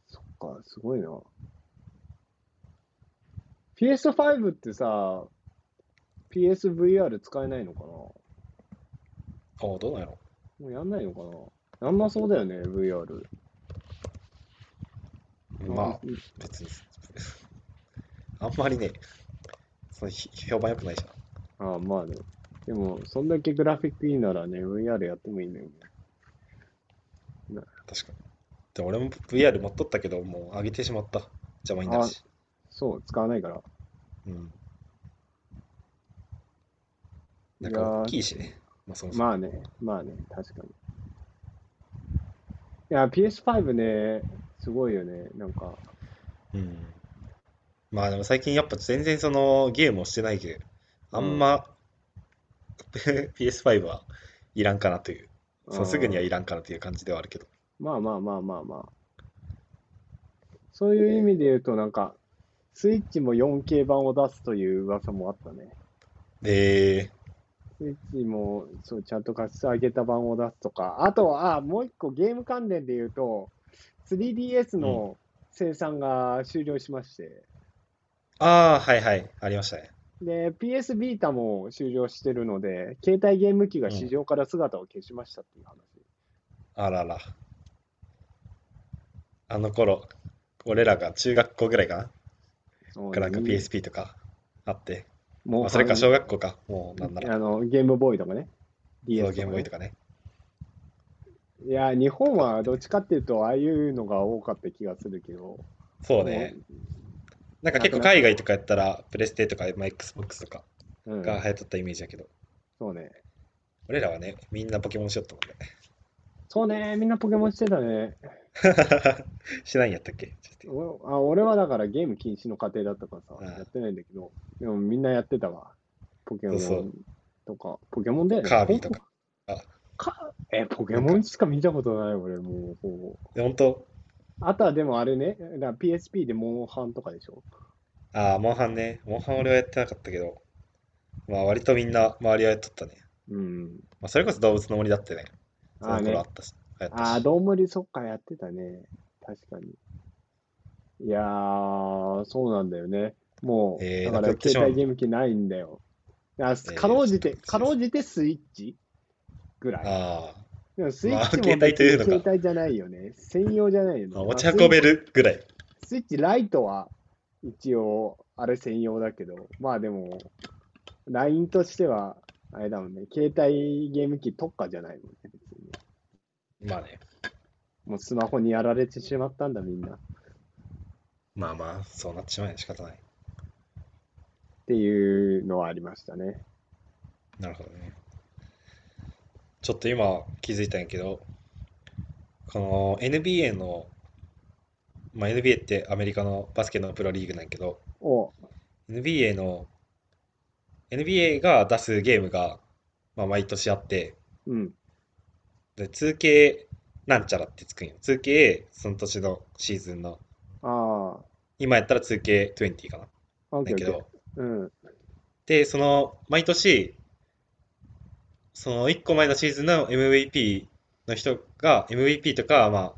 そっか、すごいな。PS5 ってさ、PSVR 使えないのかな？もああ、どうなんやろ。うやんないのかな？やんなそうだよね、VR。まあ、別に。あんまりね、そのひ評判良くないじゃん。ああ、まあね。でも、そんだけグラフィックいいならね、VR やってもいいのよね。確かに。で俺も VR 持っとったけど、もう上げてしまった。邪魔になるし。そう、使わないから。うん。なんか大きいしね。まあ、そもそも。まあね、まあね、確かに。いや、PS5 ね、すごいよね、なんか。うん。まあでも最近やっぱ全然そのゲームをしてないけど、あんま PS5 はいらんかなという。そのすぐにはいらんかなという感じではあるけど。まあまあまあまあまあ。そういう意味で言うと、なんか、スイッチも 4K 版を出すという噂もあったね。えスイッチも、そう、ちゃんと画質上げた版を出すとか。あとは、あ、もう一個ゲーム関連で言うと、3DS の生産が終了しまして、ー、ああ、はいはい、ありましたね。で、PS ビータも終了してるので、携帯ゲーム機が市場から姿を消しましたっていう話。あらら。あの頃、俺らが中学校ぐらいかな？そうからなんかね PSP とかあって。もまあ、それか小学校か。もうなんなら。あのゲームボーイとかね。そうゲームボーイとかね。かね。いや、日本はどっちかっていうと、ああいうのが多かった気がするけど。そうね。なんか結構海外とかやったら、プレステとか、まあ、Xbox とかうん、が流行っとったイメージだけど、そうね。俺らはね、みんなポケモンしよったもんね。そうね、みんなポケモンしてたね。しないんやったっけ？おあ俺はだからゲーム禁止の家庭だったからさ、うんやってないんだけど、でもみんなやってたわ。ポケモンとか、ポケモンだよね。カービィとか。あかえ、ポケモンしか見たことない、俺、もう、ほぼ。で本当あとはでもあれね、PSP でモンハンとかでしょ？ああ、モンハンね。モンハン俺はやってなかったけど、まあ割とみんな周りはやっとったね。うん。まあ、それこそ動物の森だってね。そのあーね頃あったし。ああ、しどんぶりそっか、やってたね。確かに。いやー、そうなんだよね。もう、えーだからなんか売ってしまう携帯ゲーム機ないんだよ。かろうじて、かろうじてスイッチぐらい。あでもスイッチまあも携帯というのか携帯じゃないよね。専用じゃないよね。あ、まあ持ち運べるぐらい。スイッチライトは一応あれ専用だけど、まあでも、LINE としては、あれだもんね、携帯ゲーム機特化じゃないもんね。まあね。もうスマホにやられてしまったんだ、みんな。っまあまあ、そうなってしまうよ仕方ない。ていうのはありましたね。なるほどね。ちょっと今気づいたんやけど、この NBA の、まあ NBA ってアメリカのバスケのプロリーグなんやけど、お NBA の、NBA が出すゲームが、まあ、毎年あって、うん。で 2K なんちゃらってつくんよ。2K その年のシーズンの、あ今やったら 2K20 かな。だけど。うん。で、その、毎年、その1個前のシーズンの MVP の人が、MVP とか、まあ、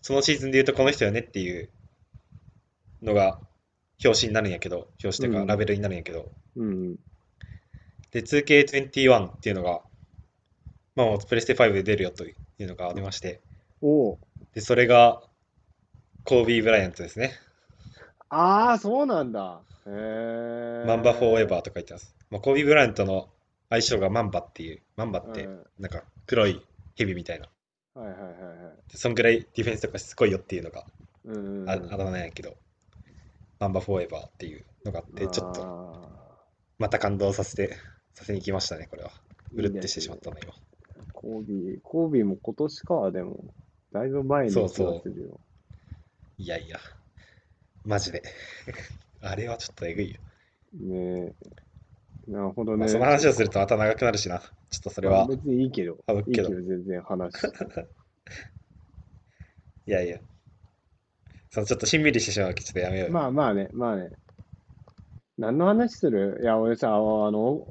そのシーズンで言うとこの人よねっていうのが表紙になるんやけど、表紙といううんかラベルになるんやけど、うん。で、2K21 っていうのが、まあ、もうプレステ5で出るよというのが出まして、おうで、それが、コービー・ブライアントですね。ああ、そうなんだ。へえ。マンバ・フォーエバーと書いてます。まあ、コービー・ブライアントの愛称がマンバっていう、マンバってうん、なんか黒い蛇みたいな。はいはいはいはい。でそんぐらいディフェンスとかしつこいよっていうのが。ああだ名やけど、マンバ・フォーエバーっていうのがあって、ちょっとあまた感動させて、させに来ましたね、これは。ーうるってしてしまったの、今。コービー、コービーも今年か、でも。だいぶ前に気がすそうるよ。いやいや、マジで。あれはちょっとえぐいよ。ねえ。なるほどね。まあ、その話をするとまた長くなるしな。ちょっとそれは、別にいいけど。省くいいけど、全然話して。いやいや。そのちょっとしんみりしてしまうわけちょっとやめようよ。まあまあね、まあね。何の話する？いや、俺さ、あの、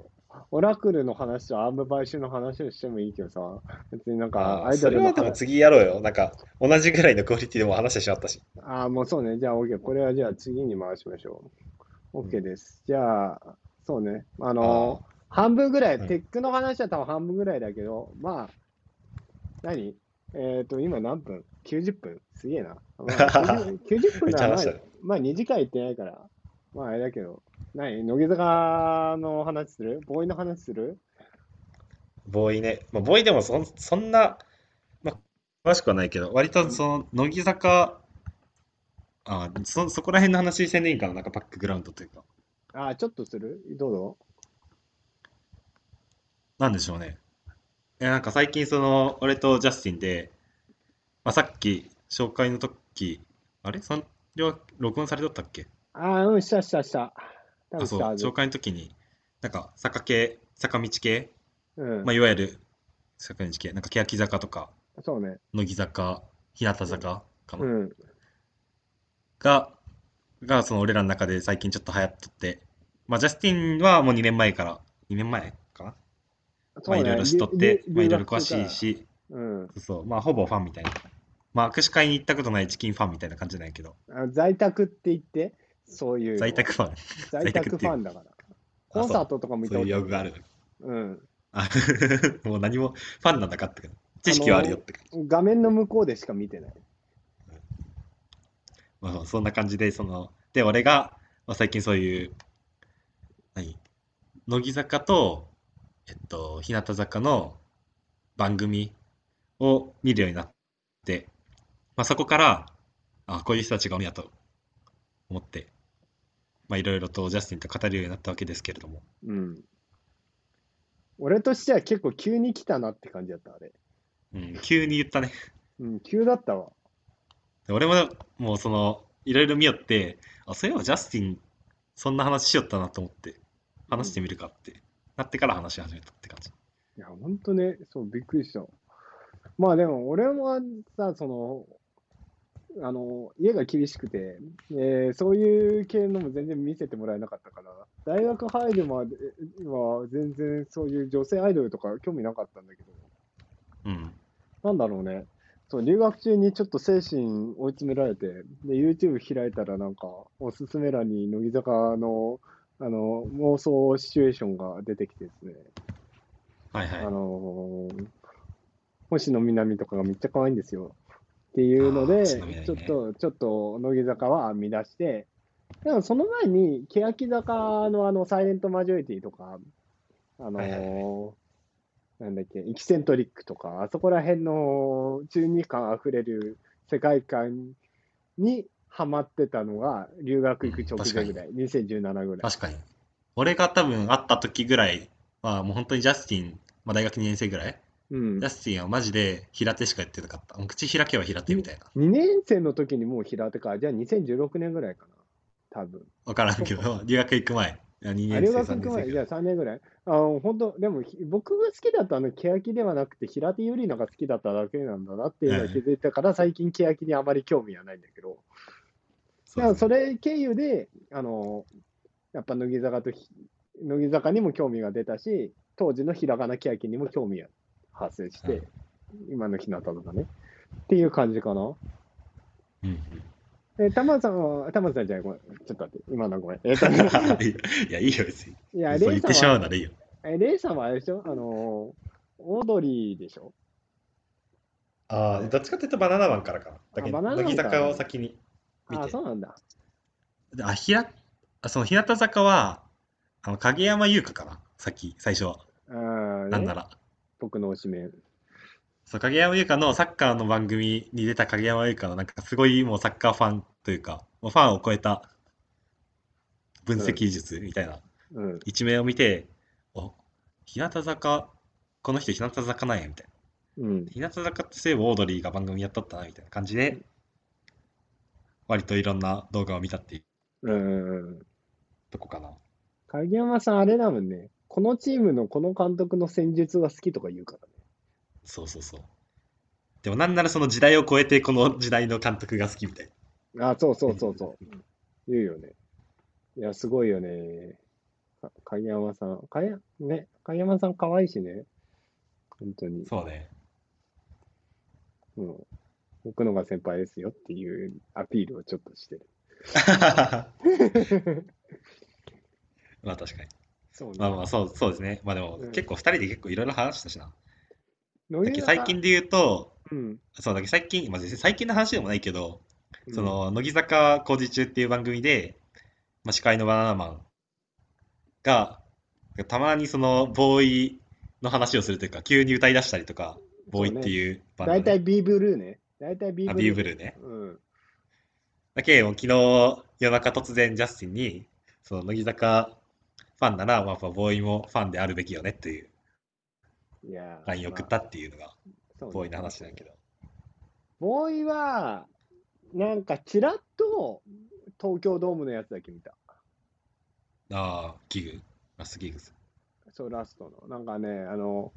オラクルの話とアーム買収の話をしてもいいけどさ、別になんかあアイドルのーそれはでも話。次やろうよ。なんか、同じぐらいのクオリティでも話してしまったし。ああ、もうそうね。じゃあ OK。これはじゃあ次に回しましょう。OK です。じゃあ、そうね。あの、半分ぐらい、うんテックの話は多分半分ぐらいだけど、まあ、何？えっ、と、今何分 ?90 分？すげえな。まあ、90, 90分なら、ま あめっちゃ話したね、まあ2時間行ってないから、まああれだけど、何？乃木坂の話する？ボーイの話する？ボーイね。まあ、ボーイでもそんそんな、まあ、詳しくはないけど、割とその、乃木坂、あそ、そこら辺の話せんでいいんかな、なんかバックグラウンドというか。ああ、ちょっとする？どうぞ。なんでしょうね。え、なんか最近その、俺とジャスティンで、まあ、さっき紹介の時、あれ？それは録音されとったっけ？ああ、うん、したしたした。多あ、分そう、紹介の時に、なんか坂系、坂道系、うん。まあ、いわゆる坂道系、なんか欅坂とか、そうね。乃木坂、日向坂かな、うん。が、がその俺らの中で最近ちょっと流行っとって、まあ、ジャスティンはもう2年前から、2年前かな？まあ、いろいろしとって、まあ、いろいろ詳しい。し、うん。そうそう、まあ、ほぼファンみたいな。まあ、握手会に行ったことないチキンファンみたいな感じなんやけど、あ在宅って言って、そういうの。在宅ファン。在宅ファンだから。コンサートとかも行ったそういうこと用具がある。うん。あ もう何もファンなんだかって知識はあるよって。画面の向こうでしか見てない。まあ、そんな感じで、その、で、俺が、まあ、最近そういう、何？乃木坂と、えっと、日向坂の番組を見るようになって、まあ、そこから、あ、こういう人たちがおみやと思って、まあ、いろいろとジャスティンと語るようになったわけですけれども、うん。俺としては結構急に来たなって感じだった、あれ。うん、急に言ったね。うん、急だったわ。で俺も、もうその、いろいろ見よって、あ、そういえばジャスティン、そんな話しよったなと思って、話してみるかって、なってから話し始めたって感じ。いや、ほんとね、そう、びっくりした。まあでも、俺はさ、その、あの、家が厳しくて、えーそういう系のも全然見せてもらえなかったから、大学入るまでは全然そういう女性アイドルとか興味なかったんだけど、うん。なんだろうね。そう、留学中にちょっと精神追い詰められて、で、YouTube 開いたらなんか、おすすめ欄に乃木坂の、あの、妄想シチュエーションが出てきてですね、はいはい。あのー星野みなみとかがめっちゃ可愛いんですよ。っていうので、ねちょっと、ちょっと、乃木坂は編み出して、でもその前に、欅坂のあの、サイレントマジョリティとか、あのーはいはいなんだっけ、エキセントリックとか、あそこら辺の中二感あふれる世界観にハマってたのが、留学行く直前ぐらい、2017ぐらい。確かに。俺が多分会った時ぐらいは、もう本当にジャスティン、まあ、大学2年生ぐらい、うんジャ。スティンはマジで平手しか言ってなかった。もう口開けば平手みたいな。2年生の時にもう平手か。じゃあ2016年ぐらいかな。多分。わからんけど、留学行く前。2あ年生、留学3行く前、じゃあ年生ぐらい。3年ぐらい。あの本当、でもひ僕が好きだったのは欅ではなくて、平手友梨奈が好きだっただけなんだなっていうのが気づいたから、最近欅にあまり興味はないんだけど、だからそれ経由で、あの、やっぱ乃木坂とひ、乃木坂にも興味が出たし、当時のひらがな欅にも興味が発生して、今の日向とかね。っていう感じかな。うんうんえ、玉田さんは、玉田さんじゃない、ごめん。ちょっと待って、今のごめん。えっとね、いや、いいよ、別に。いや、レイさ言ってしまうんは、ならいいよ。え、レイさんはあれでしょ？あの、オードリーでしょ？ああ、どっちかっていうとバナナマンからかな。だけど、あバナナマン乃木坂を先に見あ、て。そうなんだ。であ、ひら、あその日向坂は、あの、影山優香かな、さっき、最初は。あーね、なんなら。僕の推しメン。そう、影山優香のサッカーの番組に出た影山優香のなんかすごいもうサッカーファンというか、もうファンを超えた分析術みたいなうん。一面を見て、お、日向坂、この人日向坂なんや、みたいな。うん。日向坂ってそういえばオードリーが番組やっとったな、みたいな感じで、割といろんな動画を見たっていううん。とこかな。影山さん、あれだもんね。このチームのこの監督の戦術が好きとか言うからね。そうそうそう。でもなんならその時代を超えてこの時代の監督が好きみたいな。あ、そうそうそうそう。言うよね。いや、すごいよね。か影山さん。影ね、影山さん可愛いしね。本当に。そうね。うん。僕のが先輩ですよっていうアピールをちょっとしてる。まあ確かに。そうね。まあまあそうそうですね。まあでもうん結構2人で結構いろいろ話したしな。だけど乃木坂最近で言うと、うん。そうだけど最近、まあ、最近の話でもないけど、うんそ、の乃木坂工事中っていう番組で、まあ、司会のバナナマンがたまにそのボーイの話をするというか急に歌い出したりとかボーイっていうバンド、ね大体 B ブルーね。大体 B あブルー。B ブルーねうん。だけど昨日夜中突然ジャスティンにその乃木坂ファンなら、まあ、やっぱボーイもファンであるべきよねっていういやー LINE を送ったっていうのがボーイの話なんやけど、ボーイは、なんかちらっと東京ドームのやつだけ見た。ああギグラスギグスそう、ラストの。なんかね、あの、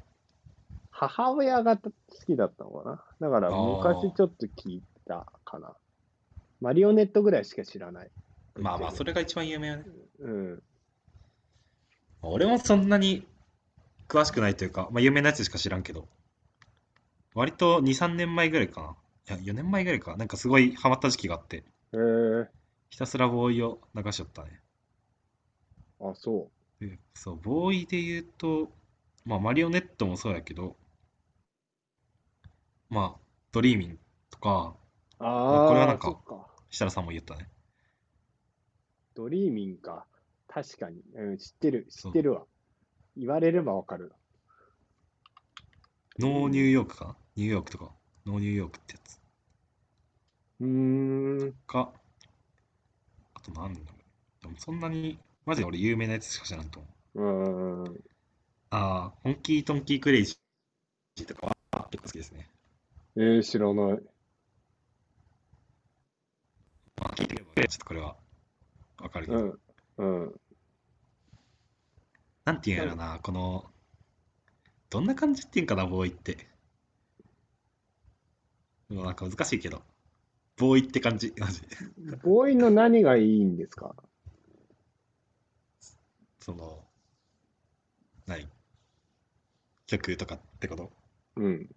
母親が好きだったのかな。だから昔ちょっと聞いたかな。マリオネットぐらいしか知らない。まあまあそれが一番有名よねうん。俺もそんなに詳しくないというか、まあ、有名なやつしか知らんけど、割と2、3年前ぐらいかな。いや、4年前ぐらいか。なんかすごいハマった時期があって、へえひたすらボーイを流しちゃったね。あ、そでそう、ボーイで言うと、まあ、マリオネットもそうやけど、まあ、ドリーミンとか、ああ、これはなんかそっか。設楽さんも言ったね。ドリーミンか。確かに。うん、知ってる、知ってるわ。言われればわかる。ノーニューヨークか？なニューヨークとか、ノーニューヨークってやつうーん。か、あとなんだろう。でもそんなに、マジで俺有名なやつしか知らんと思う。うーん。ああ、ホンキートンキークレイジーとかは結構好きですね。えー、知らない。まあ、聞いてみればちょっとこれはわかるけど、うん。うん。なんていうんやろな、この、どんな感じっていうんかな、ボーイって。でもなんか難しいけど、ボーイって感じ、マジで。ボーイの何がいいんですか？その、何？曲とかってこと？うん。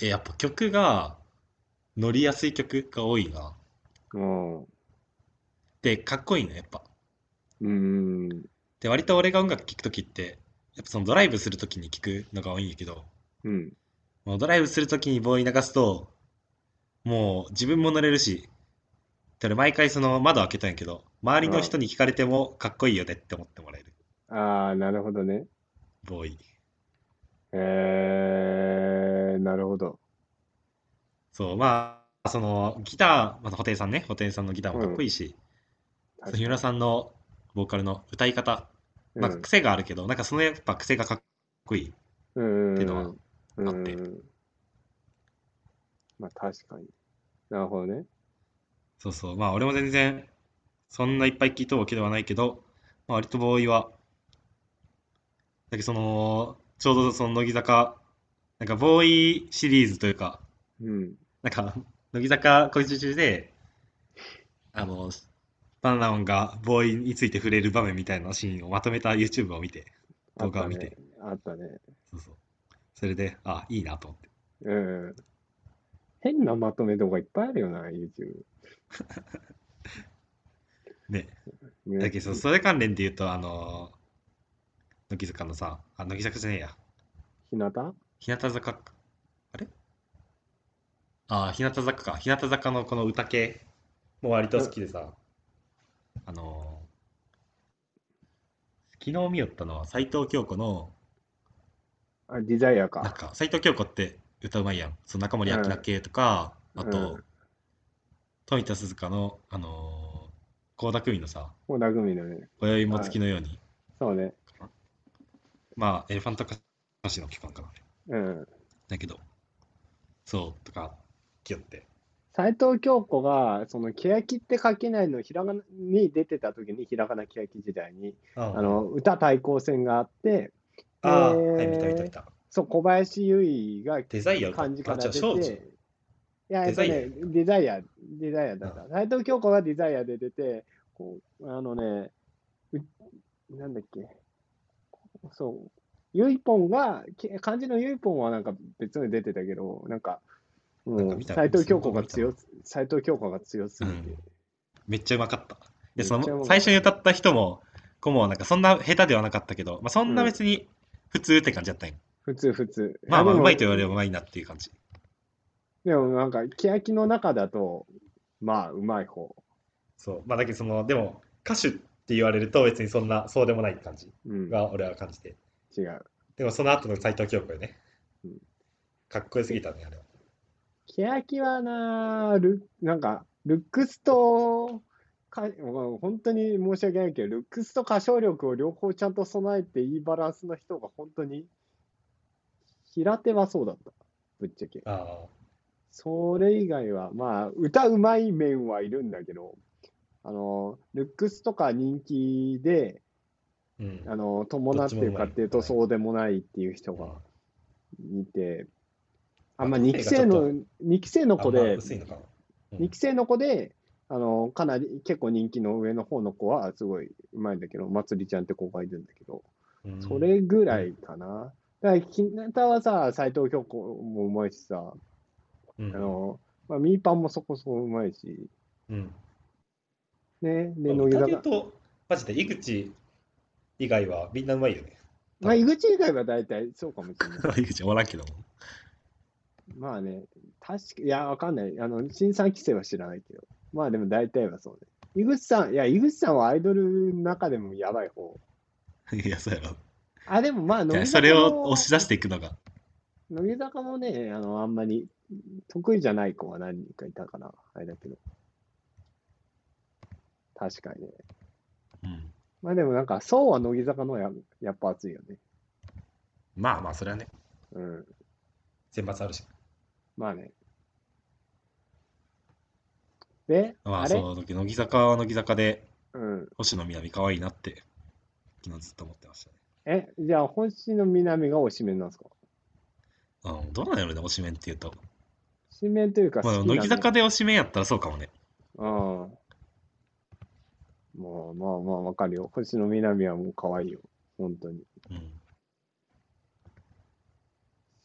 え、やっぱ曲が乗りやすい曲が多いな。うん。うで、かっこいいね、やっぱ。ーん。で、割と俺が音楽聴くときって、やっぱそのドライブするときに聴くのが多いんやけど、うん。もうドライブするときにボーイ流すと、もう自分も乗れるし、で俺毎回その窓開けたんやけど、周りの人に聞かれてもかっこいいよねって思ってもらえる。ああ、なるほどね。ボーイ。えー、なるほど。そう、まあ、そのギター、また布袋さんね、布袋さんのギターもかっこいいし、確日村さんのボーカルの歌い方、ん癖があるけど、なんかそのやっぱ癖がかっこいい。うん。っていうのはうんあってまあ確かに。なるほどね。そうそう、まあ俺も全然そんないっぱい聞いたわけではないけど、まあ、割とボーイは、だけどその、ちょうどその乃木坂、なんかボーイシリーズというか、うん。なんか乃木坂工事中で、あの、バナナンがボーイについて触れる場面みたいなシーンをまとめた YouTube を見て、動画を見て、あったね。そうそう。それで、あ、いいなと思って。うん。変なまとめ動画いっぱいあるよな、YouTube。ね。ねだけど、それ関連で言うと、あの、乃木坂のさ、あ、乃木坂じゃねえや。日向？日向坂、あれ？ああ、日向坂か。日向坂のこの歌系も割と好きでさ、あのー昨日見よったのは斎藤京子の、あ、デザイアなんか。か斎藤京子って歌うまいやん。その中森明菜系とか、あと、うん富田鈴香の、あのー、倖田來未のさ、小田組のね。今宵も月のように、そうね。まあ、エレファント歌詞の期間かな。うん。だけど、そう、とか、きよって。斎藤京子が、その、欅って書けないのひらがなに出てた時に、ひらがな欅時代に、ああの、歌対抗戦があって、あー、えーはい、見た見た見た。そう、小林優衣がデザイアか漢字から出。て、いや、えっとね、デデザイア、デザイアだった。斎藤京子がデザイアで出て、こう、あのね、うなんだっけ、そう、ユイポンが、け漢字のユイポンはなんか別に出てたけど、なんか、も斎藤京子が強す、斎藤京子が強すぎて、うんめっちゃうまかった。で、その、最初に歌った人も、子も、なんかそんな下手ではなかったけど、まあ、そんな別に普通って感じだったんよ。普通普通。まあまあ、うまいと言われればうまいなっていう感じ。でもなんか、欅の中だと、まあ、うまい方。そう。まあ、だけど、その、でも、歌手って言われると別にそんな、そうでもない感じうん、が俺は感じて。違う。でも、その後の斎藤京子よねうん。かっこよすぎたね、あれは。欅はな、ルなんか、ルックスと、か本当に申し訳ないけど、ルックスと歌唱力を両方ちゃんと備えていいバランスの人が本当に、平手はそうだった。ぶっちゃけ。あそれ以外は、まあ、歌うまい面はいるんだけど、あの、ルックスとか人気で、あ。うん。あの、伴ってるかっていうと、そうでもないっていう人がいて、あ、まあ、まあ2期生の、2期生の子で、薄いのかな。うん2期生の子で、あの、かなり結構人気の上の方の子はすごいうまいんだけど、まつりちゃんって子がいるんだけど、うんそれぐらいかな。だから、ひなたはさ、斎藤京子もうまいしさ、うんあの、まあ、ミーパンもそこそこうまいし、うん。ね、で、乃木坂、と、マジで井口以外はみんなうまいよね。まあ、井口以外は大体そうかもしれない。井口おらんけども。まあね、確か、いや、わかんない。あの、新三期生は知らないけど。まあでも大体はそうね。井口さん、いや、井口さんはアイドルの中でもやばい方。いや、そうやろ。あ、でもまあ、い乃木やそれを押し出していくのが。乃木坂もね、あの、あんまり得意じゃない子は何人かいたかな。あれだけど。確かにね。うん。まあでもなんか、そうは乃木坂のややっぱ熱いよね。まあまあ、それはね、うん。選抜あるし。まあね。で、まあ、あれ？そう、乃木坂は乃木坂で、うん。星野みなみ可愛いなって、昨日ずっと思ってましたね。え、じゃあ、星野みなみが推しメンなんですか？うん、どうなんやろね、推しメンっていうと。推しメンというか好まあ、きなの、乃木坂で推しメンやったらそうかもね。うん。まあまあまあ、わかるよ。星野みなみはもう可愛いよ。本当に。うん。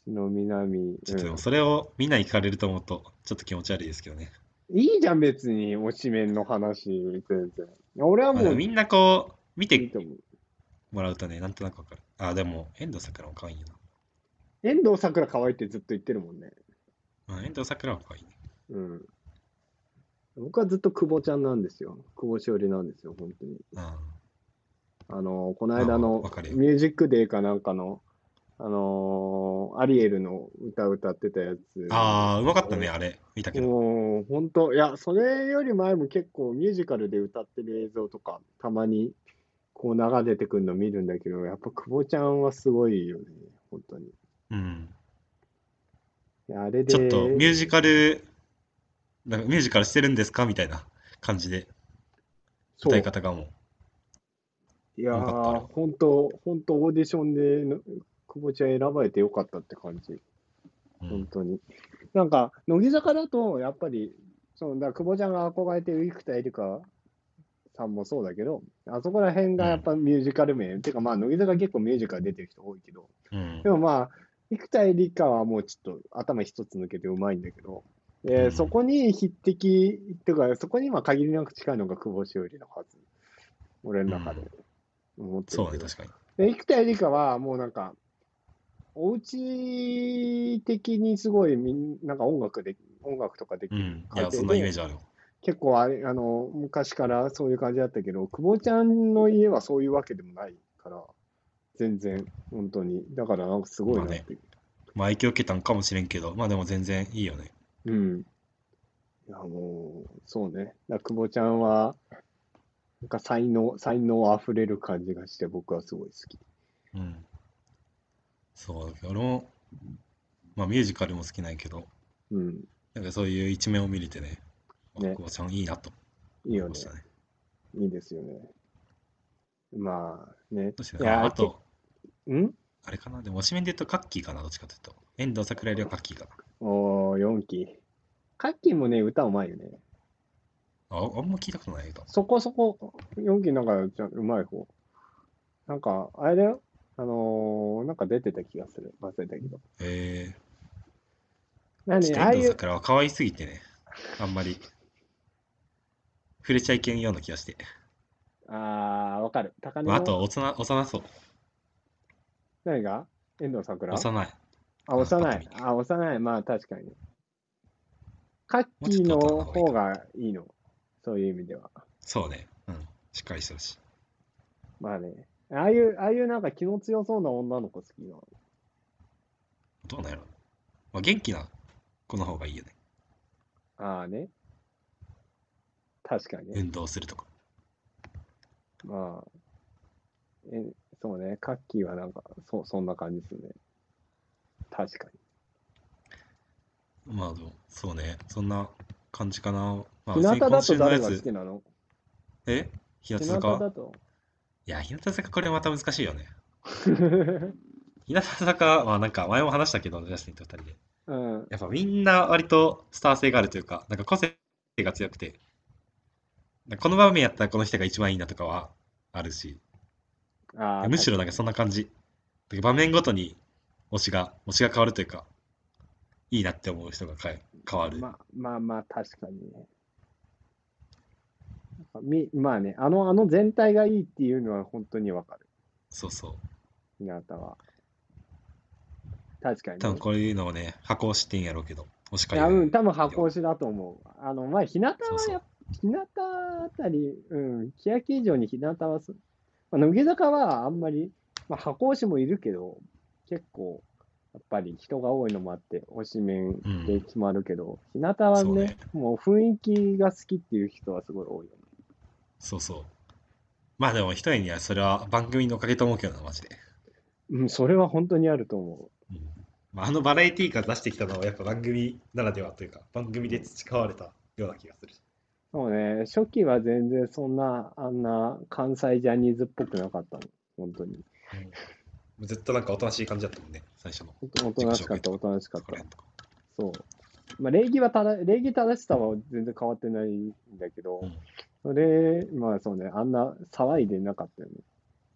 星野みなみ。うんちょっとでも、それをみんなに聞かれると思うと、ちょっと気持ち悪いですけどね。いいじゃん、別に、推しメンの話、全然。俺はまあ、もう、みんなこう、見て。もらうとね、なんとなくわかる。あ、でも、遠藤桜も可愛いよ遠藤さくら可愛いってずっと言ってるもんね。な。まあ、遠藤桜は可愛いね。うん。僕はずっと久保ちゃんなんですよ。久保しおりなんですよ、本当に。うん。あの、この間のミュージックデーかなんかの、あのーアリエルの歌歌ってたやつ。ああ、うまかったね、あれ。見たけど。もう、本当いや、それより前も結構ミュージカルで歌ってる映像とか、たまにこう流れてくるの見るんだけど、やっぱ久保ちゃんはすごいよね、本当に。うん。いやあれで、ちょっとミュージカル、なんかミュージカルしてるんですかみたいな感じで、歌い方がもいやー、本当本当オーディションでの久保ちゃん選ばれてよかったって感じ。う。うん本当に。なんか、乃木坂だと、やっぱり、そのだ久保ちゃんが憧れてる生田絵梨花さんもそうだけど、あそこら辺がやっぱミュージカル名、てかまあ、乃木坂結構ミュージカル出てる人多いけど、うんでもまあ、生田絵梨花はもうちょっと頭一つ抜けてうまいんだけど、えーうんそこに匹敵、っていうか、そこにまあ限りなく近いのが久保しおりのはず。俺の中で思ってるそうね。確かに。で、生田絵梨花はもうなんか、おうち的にすごいみんなんか音楽で、音楽とかできる。うん。いや、そんなイメージあるよ。結構あれ、あの、昔からそういう感じだったけど、久保ちゃんの家はそういうわけでもないから、全然、本当に。だからなんかすごいなって。まあ、影響受けたんかもしれんけど、まあでも全然いいよね。うん。いや、もう、そうね。だ久保ちゃんは、なんか才能、才能あふれる感じがして、僕はすごい好き。うん。そう、俺も、まあミュージカルも好きなんやけど、うん。なんかそういう一面を見れてね、あね久保ちゃんいいなといいよね思いま。したね。いいですよね。まあね。そしていやああと、けん？あれかな、でも、推しメンで言うとカッキーかな、どっちかというと。遠藤桜よりはカッキーかおー、4期。カッキーもね、歌うまいよね。な。あ、あんま聞いたことないけど。そこそこ、4期なんかじゃうまい方。なんか、あれだよ。あのー、なんか出てた気がする。忘れたけど。えー、なんで、ああいう、桜は可愛すぎてね、あんまり触れちゃいけんような気がして。あー、わかる。高根まあ、あの、と幼、幼そう。何が？遠藤桜幼い。あ、幼いあ、幼い。まあ、確かに。カッキーの方がいいの？そういう意味では。そうね。うん。しっかりしてるし。まあね。ああいう、ああいうなんか気の強そうな女の子好きなの？どうなんやろ。まあ、元気な子の方がいいよね。ああね。確かにね。運動するとか。まあ、え、そうね。カッキーはなんか、そ、そんな感じですね。確かまあ、そうね。そんな感じかな。まに。日向だと誰が好つきなの？え？日向日向坂だと。いや、日向坂これまた難しいよね。日向坂はなんか前も話したけど、ジャスティンと二人で。うん。やっぱみんな割とスター性があるというか、なんか個性が強くて、なんかこの場面やったらこの人が一番いいなとかはあるし、ああ、むしろなんかそんな感じ。だから場面ごとに推しが、推しが変わるというか、いいなって思う人がかえ変わる。まあまあまあ、確かにね。だみまあね、あの、あの全体がいいっていうのは本当にわかる。そうそう。日向は。確かに、ね。多分こういうのをね、箱押しってんやろうけど、押しうん、多分箱押しだと思う。あの、まあ、日向はそうそう日向あたり、うん、欅以上に日向はす、まあ、乃木坂はあんまり、まあ、箱押しもいるけど、結構、やっぱり人が多いのもあって、推し面で決まるけど、日向はねねもう雰囲気が好きっていう人はすごい多いよね。そうそう。まあでも一重にはそれは番組のおかげと思うけどな、マジで。うん、それは本当にあると思うんまあ、あのバラエティーから出してきたのはやっぱ番組ならではというか、番組で培われたような気がする。う。そうね、初期は全然そんな、あんな関西ジャニーズっぽくなかったの、本当に。ずっとなんかおとなしい感じだったもんね、最初の。おとおとなしかった、おとなしかったそう。まあ、礼儀はただ、礼儀正しさは全然変わってないんだけど、うんそれ、まあそうね、あんな騒いでなかったよね。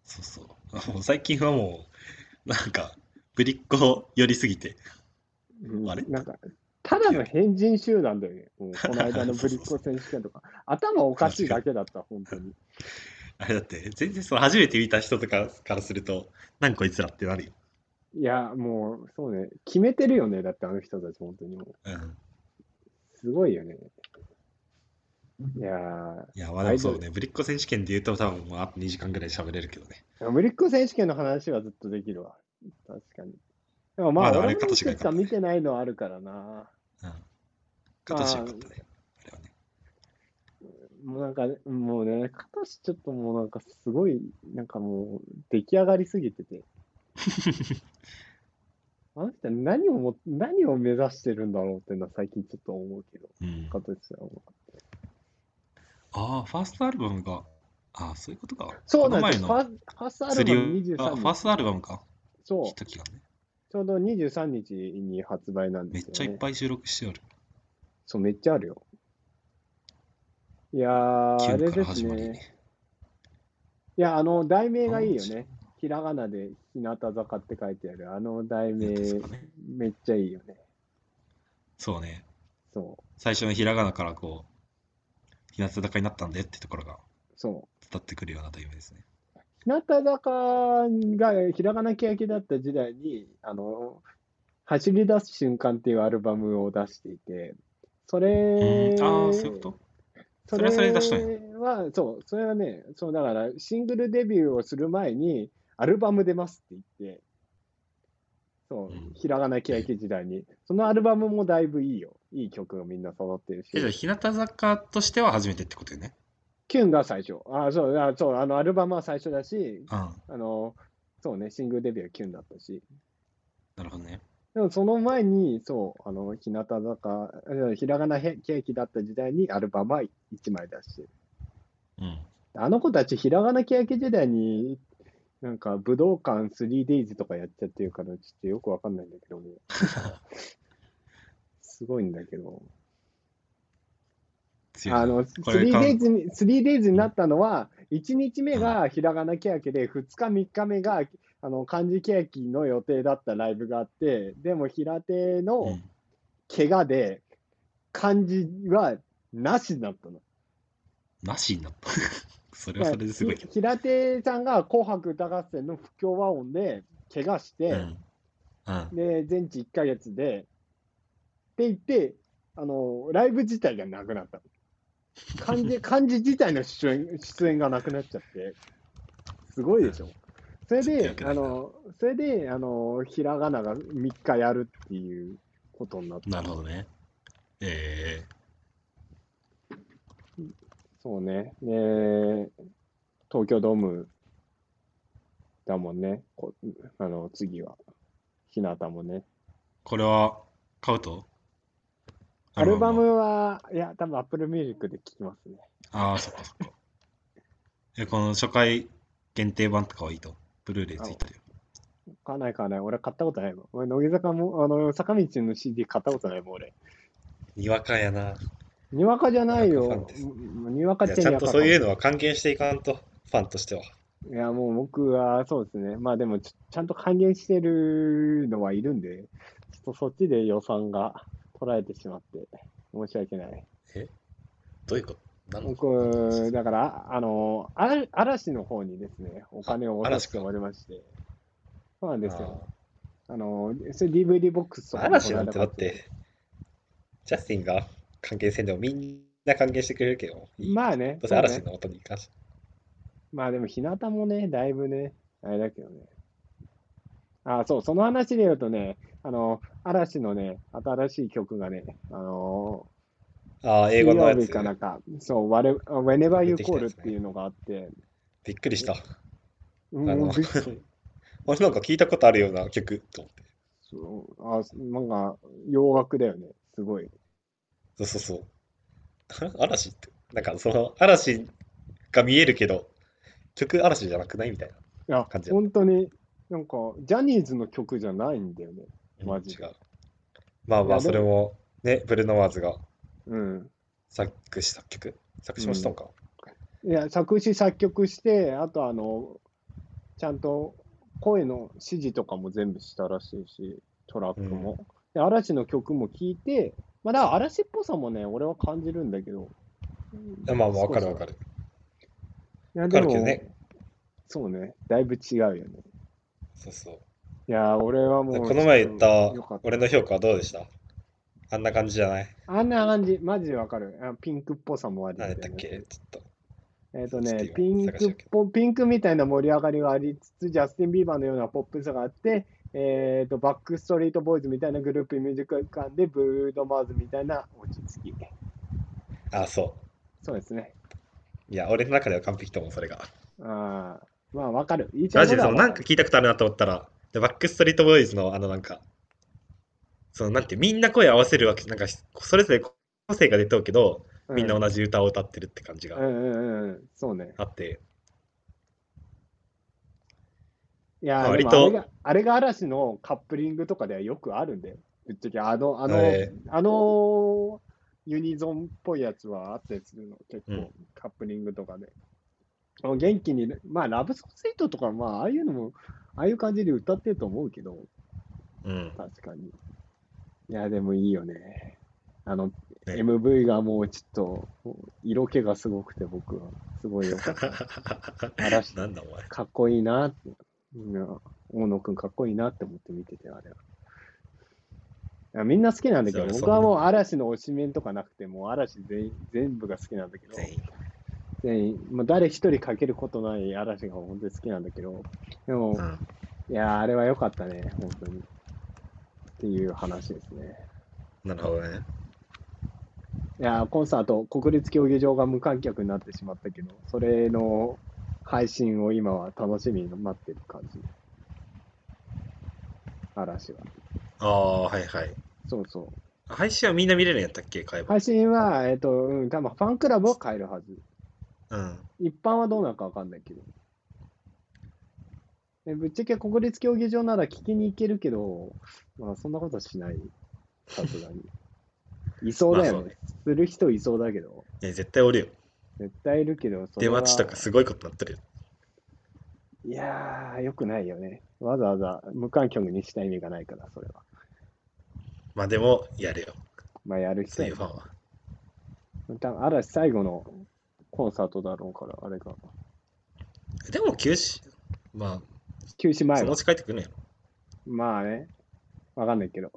そうそう。もう最近はもう、なんか、ぶりっ子寄りすぎて、うんあれ？なんか、ただの変人集団だよね。もうこの間のぶりっ子選手権とか。頭おかしいだけだった、本当に。あれだって、全然その初めて見た人とかからすると、なんこいつらってなるよ。いや、もう、そうね、決めてるよね、だってあの人たち、本当にもう。うん。すごいよね。いやーいや、まあでもそうね、ぶりっ子選手権で言うと多分もうあと2時間ぐらい喋れるけどね。ぶりっ子選手権の話はずっとできるわ。確かに。でもまあ、あれ形が良か見てないのはあるからな。うん。形よかったね。あれはね。もうなんか、もうね、片しちょっともうなんかすごい、なんかもう出来上がりすぎてて。あの人は何をも、何を目指してるんだろうっていうのは最近ちょっと思うけど、うん。片しは。ああ、ファーストアルバムが、ああ、そういうことか。そうなんですよ。ファーファーストアル釣バム23りを、あ、日。ファーストアルバムか。そうね。ちょうど23日に発売なんでめっすよ、ね。ちゃいっぱい収録しておる。そう、めっちゃあるよ。いやー、あれです。ね。いや、あの、題名がいいよね。ひらがなで日向坂って書いてある。あの題名めっちゃいいよね。そうね。そう、最初のひらがなからこう、日向坂になったんでってところがそう。伝ってくるような題名ですね。日向坂がひらがな欅だった時代に、あの、走り出す瞬間っていうアルバムを出していて、それうん、ああ、そういうこと？それはそれで出したは、そう、それはね、そう、だから、シングルデビューをする前に、アルバム出ますって言って、そううん、ひらがな欅時代に、そのアルバムもだいぶいいよ。いい曲がみんな揃ってるしえ、じゃあ、日向坂としては初めてってことよね？キュンが最初。あ、そう、あそう、あの、アルバムは最初だし、うん。あの、そうね、シングルデビューはキュンだったし、なるほどね。でもその前に、そう、あの、日向坂、あひらがな欅だった時代にアルバムは1枚出してる。うん。あの子たち、ひらがな欅時代に、なんか武道館 3days とかやっちゃってるから、ちょっとよくわかんないんだけども、すごいんだけど、あの、これかん 3days に、3days になったのは、1日目がひらがな欅で、2日、3日目が、あの、漢字欅の予定だったライブがあって、でも平手うのん。怪我で、漢字はなしになったの。なしになった。それはそれですごいけ平手さんが紅白歌合戦の不協和音で怪我して、うん。うん。で、全治1ヶ月で、って言って、あの、ライブ自体がなくなったの。漢字、漢字自体の出演、出演がなくなっちゃって、すごいでしょ。それであの、それで、あの、ひらがなが3日やるっていうことになった。なるほどね。えそうね。で、東京ドームだもんね。こあの、次は。ひなたもね。ー、これは買うと？アルバムは、いや、多分 Apple Music で聴きますね。ああ、そっかそっか。え、この初回限定版とかはいいと？ブルーレイついてるよ。買わない買わない。俺買ったことないもん。俺、乃木坂も、あの、坂道の CD 買ったことないもん、俺。にわかやな。にわかじゃないにわかファよにわかっちゃんちゃにわかとそういうのは還元していかんと、ファンとしては。いや、もう僕はそうですね。まあでもち、ちゃんと還元してるのはいるんで、ちょっとそっちで予算が取られてしまって、申し訳ない。どういうこと？僕、だから、あの、あ嵐の方にですね、お金を渡しておりまして。そうなんですよ。あの、それ DVD ボックスとかも嵐なんてだって、ジャスティンが関係せんでもみんな関係してくれるけど、まあね。どうせ嵐の音に関して。まあでも、日向もね、だいぶね、あれだけどね。あ、そう、その話で言うとね、あの、嵐のね、新しい曲がね、あのああ、ー、英語のやつ。かなんか、そう、我 Whenever You Call っていうのがあって、びっくりした。うんあの俺 なんか聞いたことあるような曲と思って。そうあ、なんか、洋楽だよね、すごい。そうそうそう。嵐って、なんかその嵐が見えるけど、曲嵐じゃなくないみたいいや感じ、だ本当に、なんか、ジャニーズの曲じゃないんだよね。な。マジ違う。まあまあ、それもね、ブルーノワーズがうん。作詞作曲作詞もしたのか。いや、作詞作曲して、あとあの、ちゃんと声の指示とかも全部したらしいし、トラックも。で、嵐の曲も聴いて、まあ、だから嵐っぽさもね、俺は感じるんだけど。まあまあ、わかるわかる。る。いや、わでもねそうね、だいぶ違うよね。そうそう。いや、俺はもう、この前言った俺の評価はどうでした？あんな感じじゃない？あんな感じ、マジでわかる。あピンクっぽさもあり何だっけ？ちょっと。えっ、とね、ちょっと今ピンクっぽ、ピンクみたいな盛り上がりがありつつ、ジャスティン・ビーバーのようなポップさがあって、えっ、と、バックストリート・ボーイズみたいなグループミュージック感で、ブルード・マーズみたいな落ち着き。あ、そそうですね。う。いや、俺の中では完璧と思う、それが。ああ、まあわかる。マジでその、なんか聞いたことあるなと思ったら、でバックストリートボーイズのあのなんか、そのなんて、みんな声合わせるわけ、なんか、それぞれ個性が出とうけど、みんな同じ歌を歌ってるって感じがうんうんうんうん、そうね。あって、いやー、割とあれが、あれが嵐のカップリングとかではよくあるんだよ。ぶっちゃけ、あの、あの、えあのユニゾンっぽいやつはあったりするの、結構、うんカップリングとかで。元気に、まあ、ラブソスイートとか、まあ、ああいうのも、ああいう感じで歌ってると思うけど、うん。確かに。いや、でもいいよね。あの、ね MV がもうちょっと、色気がすごくて、僕は、すごいよかった。嵐なんだお前。かっこいいなって、うん大野くんかっこいいなって思って見てて、あれは。いやみんな好きなんだけど、僕はもう嵐の推しメンとかなくて、もう嵐全員全部が好きなんだけど、全員。全員、もう誰一人かけることない嵐が本当に好きなんだけど、でも、うん。いやー、あれは良かったね、本当に。っていう話ですね。なるほどね。いやー、コンサート、国立競技場が無観客になってしまったけど、それの配信を今は楽しみに待ってる感じ。嵐は。ああ、はいはい。そうそう。配信はみんな見れるんやったっけ？買えば。配信は、えっ、と、うん、多分ファンクラブは買えるはず。うん。一般はどうなるかわかんないけど。えぶっちゃけ国立競技場なら聞きに行けるけど、まあそんなことしない。さすがに。いそうだよねまあ。する人いそうだけど。え、絶対おるよ。絶対いるけど、それは出待ちとかすごいことになってるよ。いやー、よくないよね。わざわざ無観客にした意味がないから、それは。まあでも、やるよ。まあやる人そういうファンは。多分嵐最後のコンサートだろうから、あれが。でも、休止、まあ、休止前はそのう。ち帰ってくるんやろ。まあね、わかんないけど。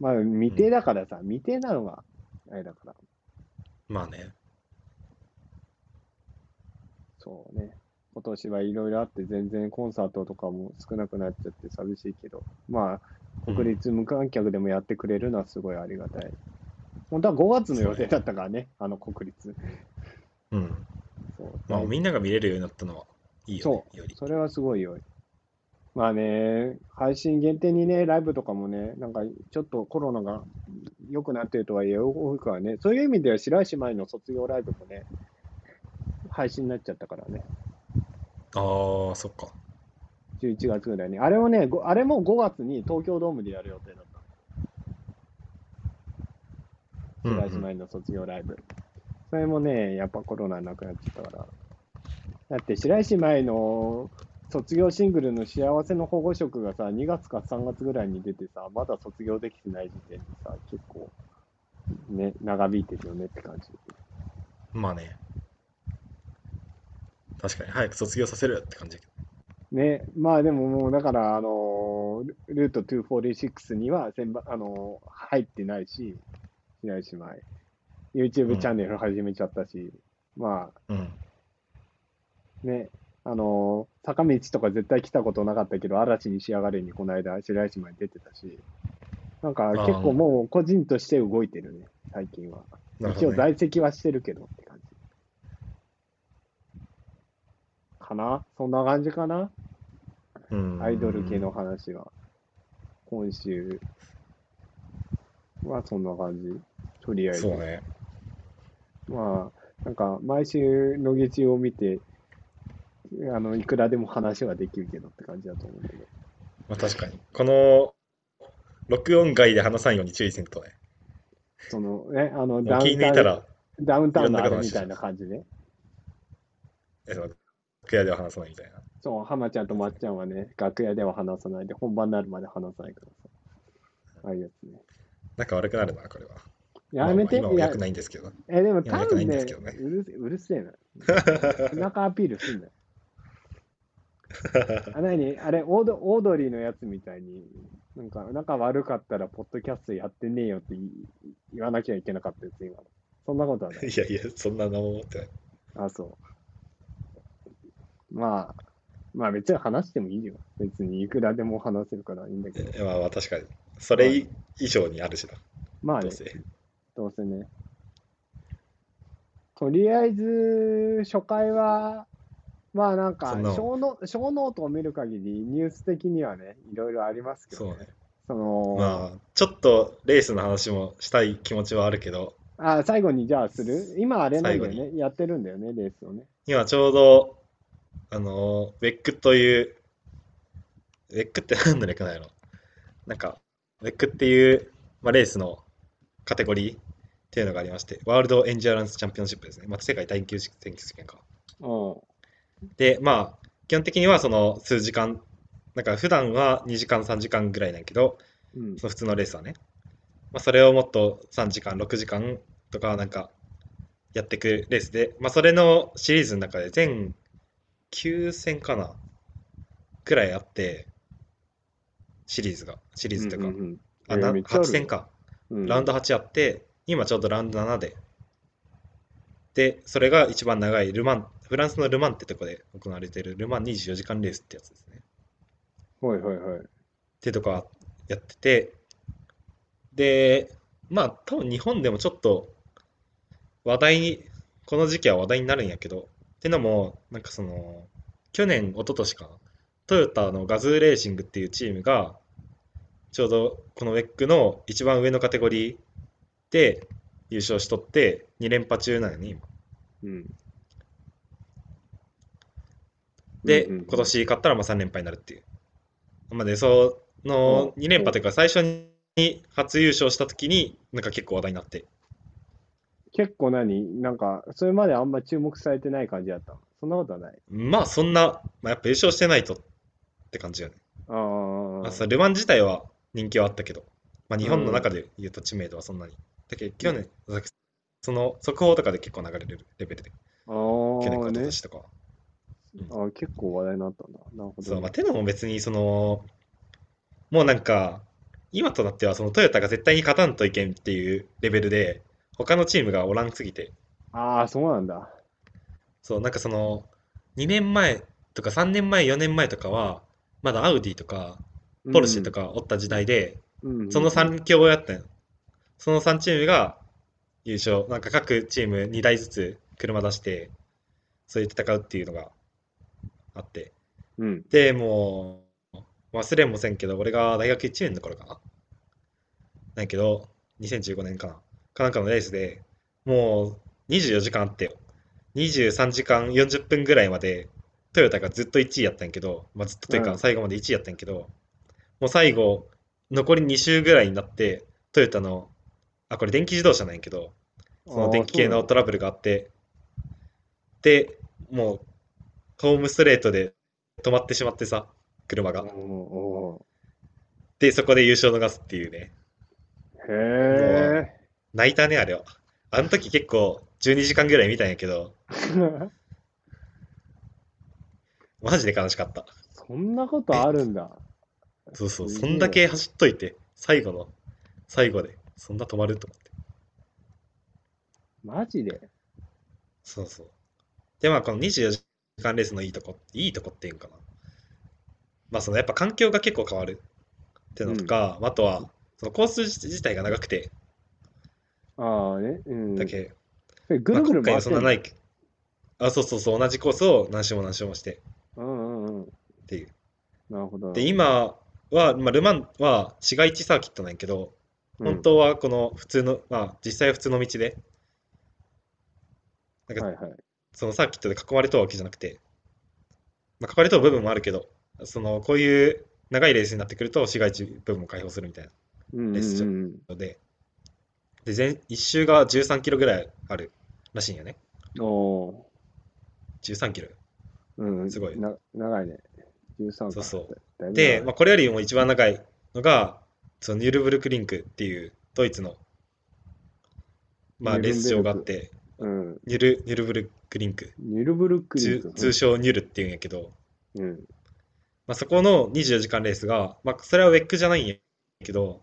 まあ未定だからさ、未定なのがあれだから。まあね。そうね。今年はいろいろあって、全然コンサートとかも少なくなっちゃって寂しいけど、まあ、国立無観客でもやってくれるのはすごいありがたい。本当は5月の予定だったからね、あの国立。うん。そうまあ、みんなが見れるようになったのはいいよね、そより。それはすごいよ。まあね、配信限定にね、ライブとかもね、なんかちょっとコロナが良くなってるとはいえ、多いからね、そういう意味では白石麻衣の卒業ライブもね、配信になっちゃったからね、ああ、そっか。11月ぐらいに。あれをね、ごあれも5月に東京ドームでやる予定だった。うん、白石麻衣の卒業ライブ。それもね、やっぱコロナなくなっちゃったから。だって白石麻衣の卒業シングルの幸せの保護色がさ、2月か3月ぐらいに出てさ、まだ卒業できてない時点でさ、結構、ね、長引いてるよねって感じ。まあね。確かに、早く卒業させるって感じだけね、まあでももうだから、あのールルート246には選抜、あのー入ってないし、白石舞。YouTube チャンネル始めちゃったし、まど。うん。あね、あのー坂道とか絶対来たことなかったけど、嵐に仕上がれにこの間、白石舞出てたし、なんか結構もう個人として動いてるね、最近は。一応。在籍はしてるけどって感じ。かな？そんな感じかな？うんアイドル系の話は。今週はそんな感じ。とりあえず。そうね。まあ、なんか、毎週、野口を見て、あの、いくらでも話はできるけどって感じだと思うけど。まあ確かに。この、録音外で話さんように注意せんとね。そのね、あの、ダウ気ンタウン、ダウンタウンのあれみたいな感じで。えその楽屋では話さないみたいな。そう、浜ちゃんとまっちゃんはね、楽屋では話さないで、本番になるまで話さないからさ。ああいうやつね。仲悪くなるな、これは。やめて、まあまあ今は良くないんですけど。え、でも多分ねすけどねうるせうるせえな。田舎アピールすんだよ。あ、なに？あれオード、オードリーのやつみたいに、なんか、仲悪かったら、ポッドキャストやってねえよって言わなきゃいけなかったやつ、今の。そんなことはない。いやいや、そんなの思ってない。あ、そう。まあ、まあ別に話してもいいよ。別にいくらでも話せるからいいんだけど。まあまあ確かに。それ以上にあるしな。まあねどう、せ。どうせね。とりあえず、初回は、まあなんか小ノ、小ノートを見る限り、ニュース的にはね、いろいろありますけどね。そうね。その、まあ、ちょっとレースの話もしたい気持ちはあるけど、あ、最後にじゃあする？今あれなんだよね。やってるんだよね、レースをね。今ちょうど、あの、 WEC という、 WEC って何の略なんやろなんか、 WEC っていう、まあ、レースのカテゴリーっていうのがありまして、 World Endurance Championship ですね。まあ、世界耐久選手権か。うん。で、まあ、基本的にはその数時間、なんか普段は2時間、3時間ぐらいなんやけど、うんその普通のレースはね。まあ、それをもっと3時間、6時間とかなんかやっていくレースで、まあ、それのシリーズの中で全9戦かなくらいあって、シリーズが、シリーズというか、うんうんうんあなえーめっちゃある8戦か。うんラウンド8あって、今ちょうどラウンド7で。で、それが一番長いルマン、フランスのルマンってとこで行われているルマン24時間レースってやつですね。はいはいはい。ってとこやってて、で、まあ多分日本でもちょっと話題に、この時期は話題になるんやけど、ってのも、なんかその、去年、一昨年かな、トヨタのガズーレーシングっていうチームが、ちょうどこのウェックの一番上のカテゴリーで優勝しとって、2連覇中なのに、今。うん。で、うんうんうん今年勝ったらまあ3連覇になるっていう。まあで、その2連覇というか、最初に初優勝した時に、なんか結構話題になって。結構何？なんか、それまであんま注目されてない感じだった？のそんなことはない？まあそんな、まあ、やっぱ優勝してないとって感じよね。あまあ、あ。さルマン自体は人気はあったけど、まあ、日本の中で言うと知名度はそんなに。だけど去年、その速報とかで結構流れるレベルで、あ去年かあね一昨。年とかは。あ結構話題になったんだ。なるほどね。そう、まあ、てのも別にその、もうなんか、今となってはそのトヨタが絶対に勝たんといけんっていうレベルで、他のチームがおらんすぎて、ああ、そうなんだ。そう、なんかその、2年前とか3年前、4年前とかは、まだアウディとか、ポルシェとかおった時代で、うん、うんその3強をやったんよその3チームが優勝、なんか各チーム2台ずつ車出して、そういう戦うっていうのがあって。うん。で、もう、忘れもせんけど、俺が大学1年の頃かな。なんやけど、2015年かな。かなんかのレースで、もう24時間あってよ。23時間40分ぐらいまで、トヨタがずっと1位やったんやけど、まあ、ずっとといううんか最後まで1位やったんやけど、もう最後、残り2周ぐらいになって、トヨタの、あ、これ電気自動車なんやけど、その電気系のトラブルがあって、で、もう、ホームストレートで止まってしまってさ、車が。で、そこで優勝逃すっていうね。ーへえ。泣いたね、あれは。あの時結構12時間ぐらい見たんやけど、マジで悲しかった。そんなことあるんだ。そうそう、すげえそんだけ走っといて、最後の、最後で、そんな止まると思って。マジで？そうそう。で、まあ、この24時間レースのいいとこ、いいとこっていうんかな。まあ、そのやっぱ環境が結構変わるっていうのとか、あとは、そのコース自体が長くて、ああね。うん。だけ、ぐるぐるまあ、今回ってんの？そんなない。あ、そうそうそう、同じコースを何周も何周もしてうんうんうん。っていう。なるほど。で、今は、まあ、ルマンは市街地サーキットなんやけど、うん本当はこの普通の、まあ、実際は普通の道で、なんかはいはい。そのサーキットで囲まれとうわけじゃなくて、まあ、囲まれとう部分もあるけど、そのこういう長いレースになってくると市街地部分も開放するみたいなレース場で、で全1周が13キロぐらいあるらしいんよね。うん。お13キロ。ーうん。すごいな長いね。13か。そうそうで、まあ、これよりも一番長いのが、そのニュルブルクリンクっていうドイツの、まあ、レース場があって、うん。ニュルニュルブルクリンク、ニュルブルクリンク。通通称ニュルっていうんやけど、うん。まあ、そこの24時間レースが、まあ、それはウェックじゃないんやけど、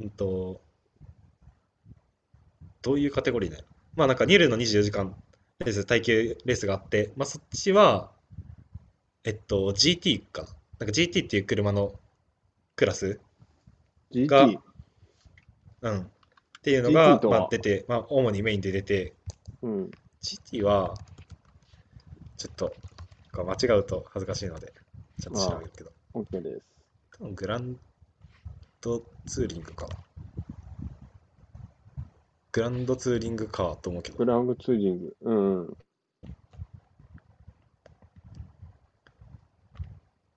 うんと、どういうカテゴリーなの？まあなんかニュルの24時間レース、耐久レースがあって、まあそっちは、えっと、GT かな。なんか GT っていう車のクラス GT。うん。っていうのがまあ、出て、まあ、主にメインで出て、うん。GT は、ちょっと、間違うと恥ずかしいので、ちゃんと調べるけど、OK です。多分グランドツーリングかな。グランドツーリングカーと思うけど、グランドツーリング。うんうん。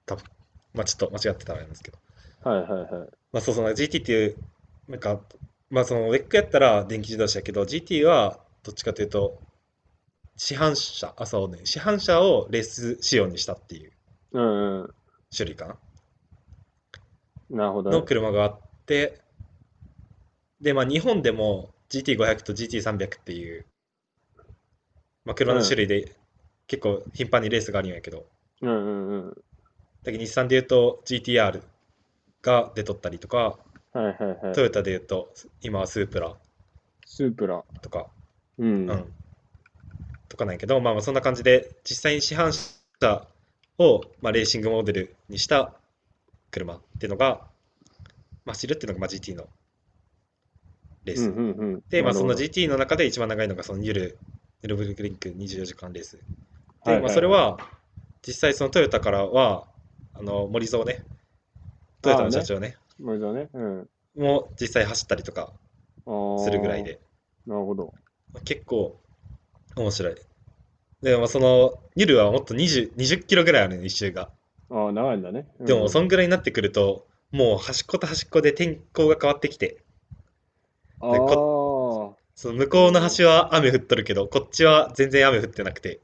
多分まあちょっと間違ってたらあれなんですけど、はいはいはい。まあそうそう GT っていう、なんか、まあそのウェックやったら電気自動車やけど、GT はどっちかというと、市販車、あ、そうね、市販車をレース仕様にしたっていううんうん。種類かな。なるほどのね。車があって、で、まあ、日本でも GT500 と GT300 っていう、まあ、車の種類で結構頻繁にレースがあるんやけど、うんうんうん。だけど日産で言うと GTR が出とったりとか、はいはいはい。トヨタで言うと今はスープラスープラ。とか、うん。うん、とかなんやけど、まあ、まあそんな感じで実際に市販車を、まあ、レーシングモデルにした車っていうのが、まあ、走るっていうのがまあ GT のレース。うんうんうん。で、まあ、その GT の中で一番長いのがそのニュル、ニュルブルクリンク24時間レース。で、はいはいまあ、それは実際そのトヨタからは、あの森蔵ね、トヨタの社長ね、もう一度ね。うん。も実際走ったりとかするぐらいで、。なるほど。結構面白い。でもそのニュルはもっと20、20キロぐらいあるの、一周が。ああ、長いんだね。でも、そんんぐらいになってくると、もう端っこと端っこで天候が変わってきて、ああでその向こうの端は雨降っとるけど、こっちは全然雨降ってなくて、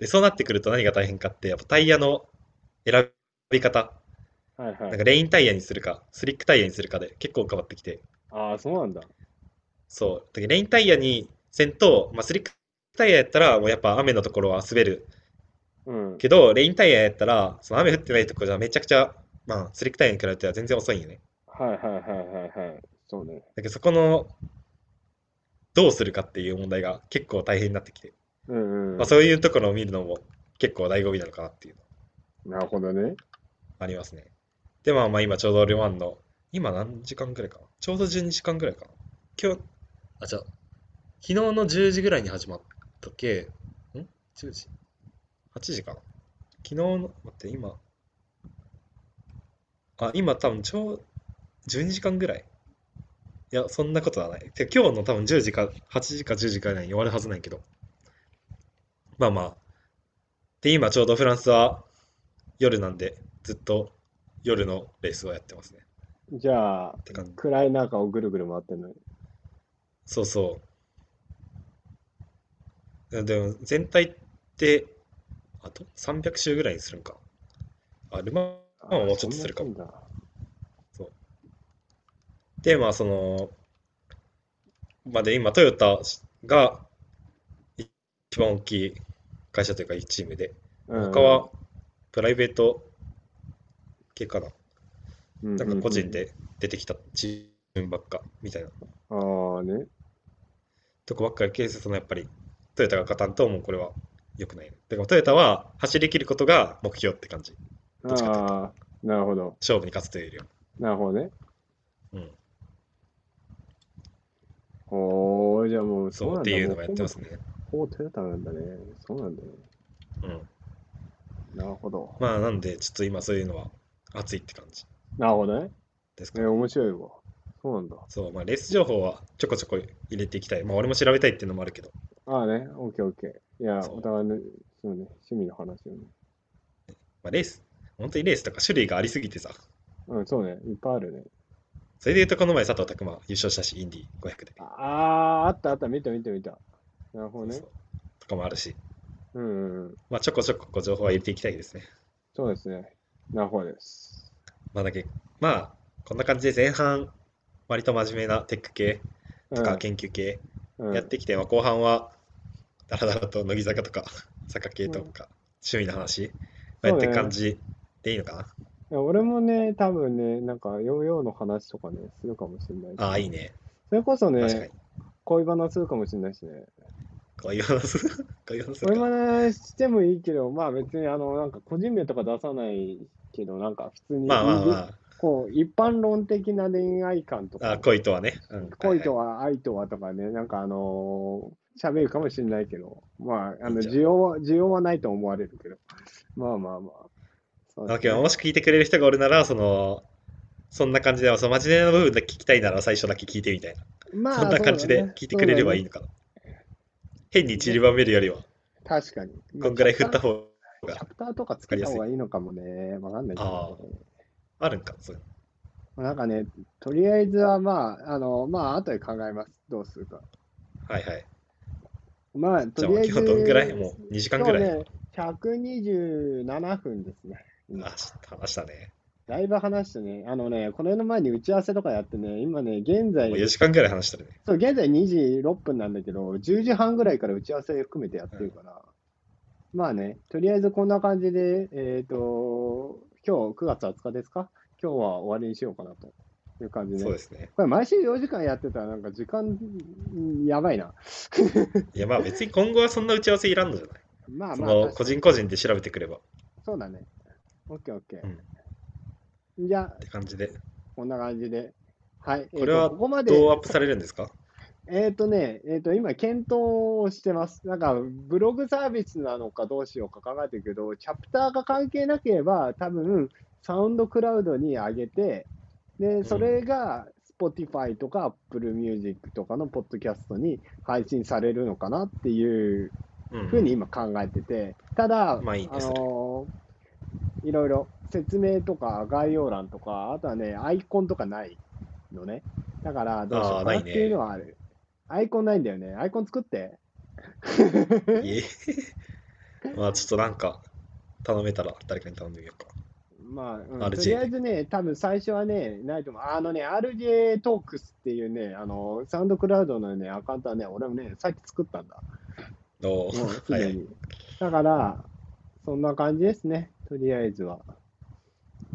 でそうなってくると何が大変かって、やっぱタイヤの選び方、はいはい。なんかレインタイヤにするか、スリックタイヤにするかで結構変わってきて、ああ、そうなんだ。そう、だけどレインタイヤにせんと、まあ、スリックタイヤやったら、もうやっぱ雨のところは滑るうん。けど、レインタイヤやったら、その雨降ってないところじゃめちゃくちゃ、まあ、スリックタイヤに比べては全然遅いんよね。はいはいはいはいはい。そうね。だけどそこの、どうするかっていう問題が結構大変になってきて、うんうん。まあ、そういうところを見るのも結構醍醐味なのかなっていうのなるほどね。ありますね。で、まあまあ今ちょうどルワンの、今何時間ぐらいかな？ちょうど12時間ぐらいかな？今日、あ、じゃあ、昨日の10時ぐらいに始まったっけ、ん ?10 時 ?8 時かな？昨日の、待って、今、あ、今多分ちょう、12時間ぐらいいや、そんなことはない。今日の多分10時か、8時か10時かぐらいに終わるはずないけど。まあまあ。で、今ちょうどフランスは夜なんで、ずっと夜のレースをやってますね。じゃあ。暗い中をぐるぐる回ってんのに。そうそう。でも全体って、あと？300周ぐらいにするんか。あ、ルマンはもうちょっとするかもで、まあその、まあで今トヨタが一番大きい会社というか、チームで。うん他は、プライベート系かな。うんなんか個人で出てきたチームばっか、みたいなああね。とこばっかりケースそのやっぱり、トヨタが勝たんと、もうこれは良くない。だからトヨタは走り切ることが目標って感じ。どっちかっていうとああ、なるほど。勝負に勝つというよりは。なるほどね。うん。おー、じゃあもうそうっていうのがやってますもね。うほぼトヨタなんだね。そうなんだね。うん。なるほど。まあなんで、ちょっと今そういうのは熱いって感じなるほどね。えー、ですかね。面白いわ。そうなんだ。そう、まあレース情報はちょこちょこ入れていきたい。まあ俺も調べたいっていうのもあるけど。ああね、オッケーオッケー。いや、そうお互いの、そうね、趣味の話よね。まあレース、本当にレースとか種類がありすぎてさ。うん、そうね、いっぱいあるね。それで言うとこの前佐藤拓磨優勝したし、インディ500で。ああ、あったあった、見た見た見た。なるほどねそう。とかもあるし。うんうんうん。まあちょこちょこ情報は入れていきたいですね。そうですね。なるほどです。まあだけ、まあこんな感じで前半、割と真面目なテック系とか研究系うんやってきて、まあ、後半はだらだらと乃木坂とか坂系とか趣味の話やっていく感じでいいのかな、いや俺もね、多分ね、なんか、ヨーヨーの話とかね、するかもしれない。し。ああいいね。それこそ確かに。ね、恋バナするかもしれないしね。恋話す恋話す恋るか。バナしてもいいけど、まあ別に、あの、なんか個人名とか出さないけど、なんか普通に、まあまあまこう、一般論的な恋愛観とか。ああ、恋とはね、うん。恋とは愛とはとかね、なんかあのー喋るかもしれないけど、まあ、あの、いいじゃん。需要は、需要はないと思われるけど、まあまあまあ。そもし聞いてくれる人がおるならそのそんな感じでその真面目な部分だけ聞きたいなら最初だけ聞いてみたいな、まあそんな感じで聞いてくれればいいのかな、変に散りばめるよりは確かに。こんぐらい振った方がチャプターとか作った方がいいのかもね。わかんないけど、ね。あるんかそうなんかね、とりあえずはまあ、あの、まあ、後で考えます。どうするか。はいはいまあ、じゃあとりあえず。今日どんぐらい？もう2時間ぐらい、今日ね、127分ですね。話したね。だいぶ話してね、あのね、これの前に打ち合わせとかやってね、今ね、現在もう、4時間ぐらい話してるね。そう、現在2時6分なんだけど、10時半ぐらいから打ち合わせ含めてやってるから、まあね、とりあえずこんな感じで、えっ、と、今日9月20日ですか？今日は終わりにしようかなと。いう感じで、そうですね。これ毎週4時間やってたらなんか時間んやばいな。いやまあ別に今後はそんな打ち合わせいらんのじゃない？そまあまあ、の個人個人で調べてくれば、そうだね。オッケーオッケうん、っー。じゃあ、て感じでこんな感じで。はい。これはえーとここまでどうアップされるんですか？えっ、とね、えっ、と、今、検討をしてます。なんか、ブログサービスなのかどうしようか考えてるけど、チャプターが関係なければ、多分、サウンドクラウドに上げて、で、それが、Spotify とか Apple Music とかのポッドキャストに配信されるのかなっていううんふうに今考えてて、ただ、まあいいねそれのーいろいろ説明とか概要欄とか、あとはね、アイコンとかないのね。だから、どうしようかなっていうのはある。アイコンないんだよね。アイコン作って。いえ まあちょっとなんか頼めたら誰かに頼んでみようかまあ、うん RJ とりあえずね、多分最初はね、ないと思う。あのね、RJ トークスっていうね、あの、サウンドクラウドのね、アカウントはね、俺もね、さっき作ったんだ。おおもうす はい。だから、そんな感じですね、とりあえずは。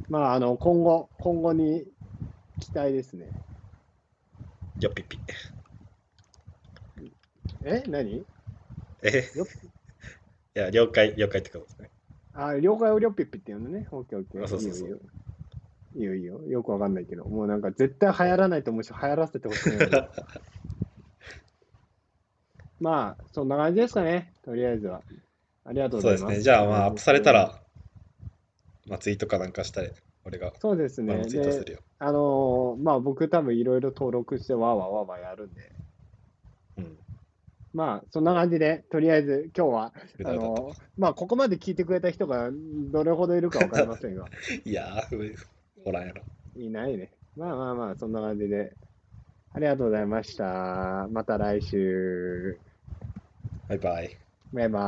まあ、あの、今後、今後に期待ですね。よっぴっぴえ？何？え？よっいや了解了解ってことですねあ、了解をりょっぴっぴって言うのね。オッケーオッケー。あそうそうそういいよいいよ。いいよいいよ。よくわかんないけど、もうなんか絶対流行らないと思うし、流行らせてほしくない。まあ、そんな感じですかね、とりあえずは。ありがとうございます。そうですねじゃあまあアップされたらまあツイートかなんかしたら俺がそうですね。まあツイートすでるよあのーまあ僕多分いろいろ登録してわーわーわーわーやるんで、うんまあそんな感じで、とりあえず今日は、あのーまあここまで聞いてくれた人がどれほどいるかわかりませんが、いやーおらんやろいないね。まあまあまあ、そんな感じで、ありがとうございました。また来週。バイバイバイバイ。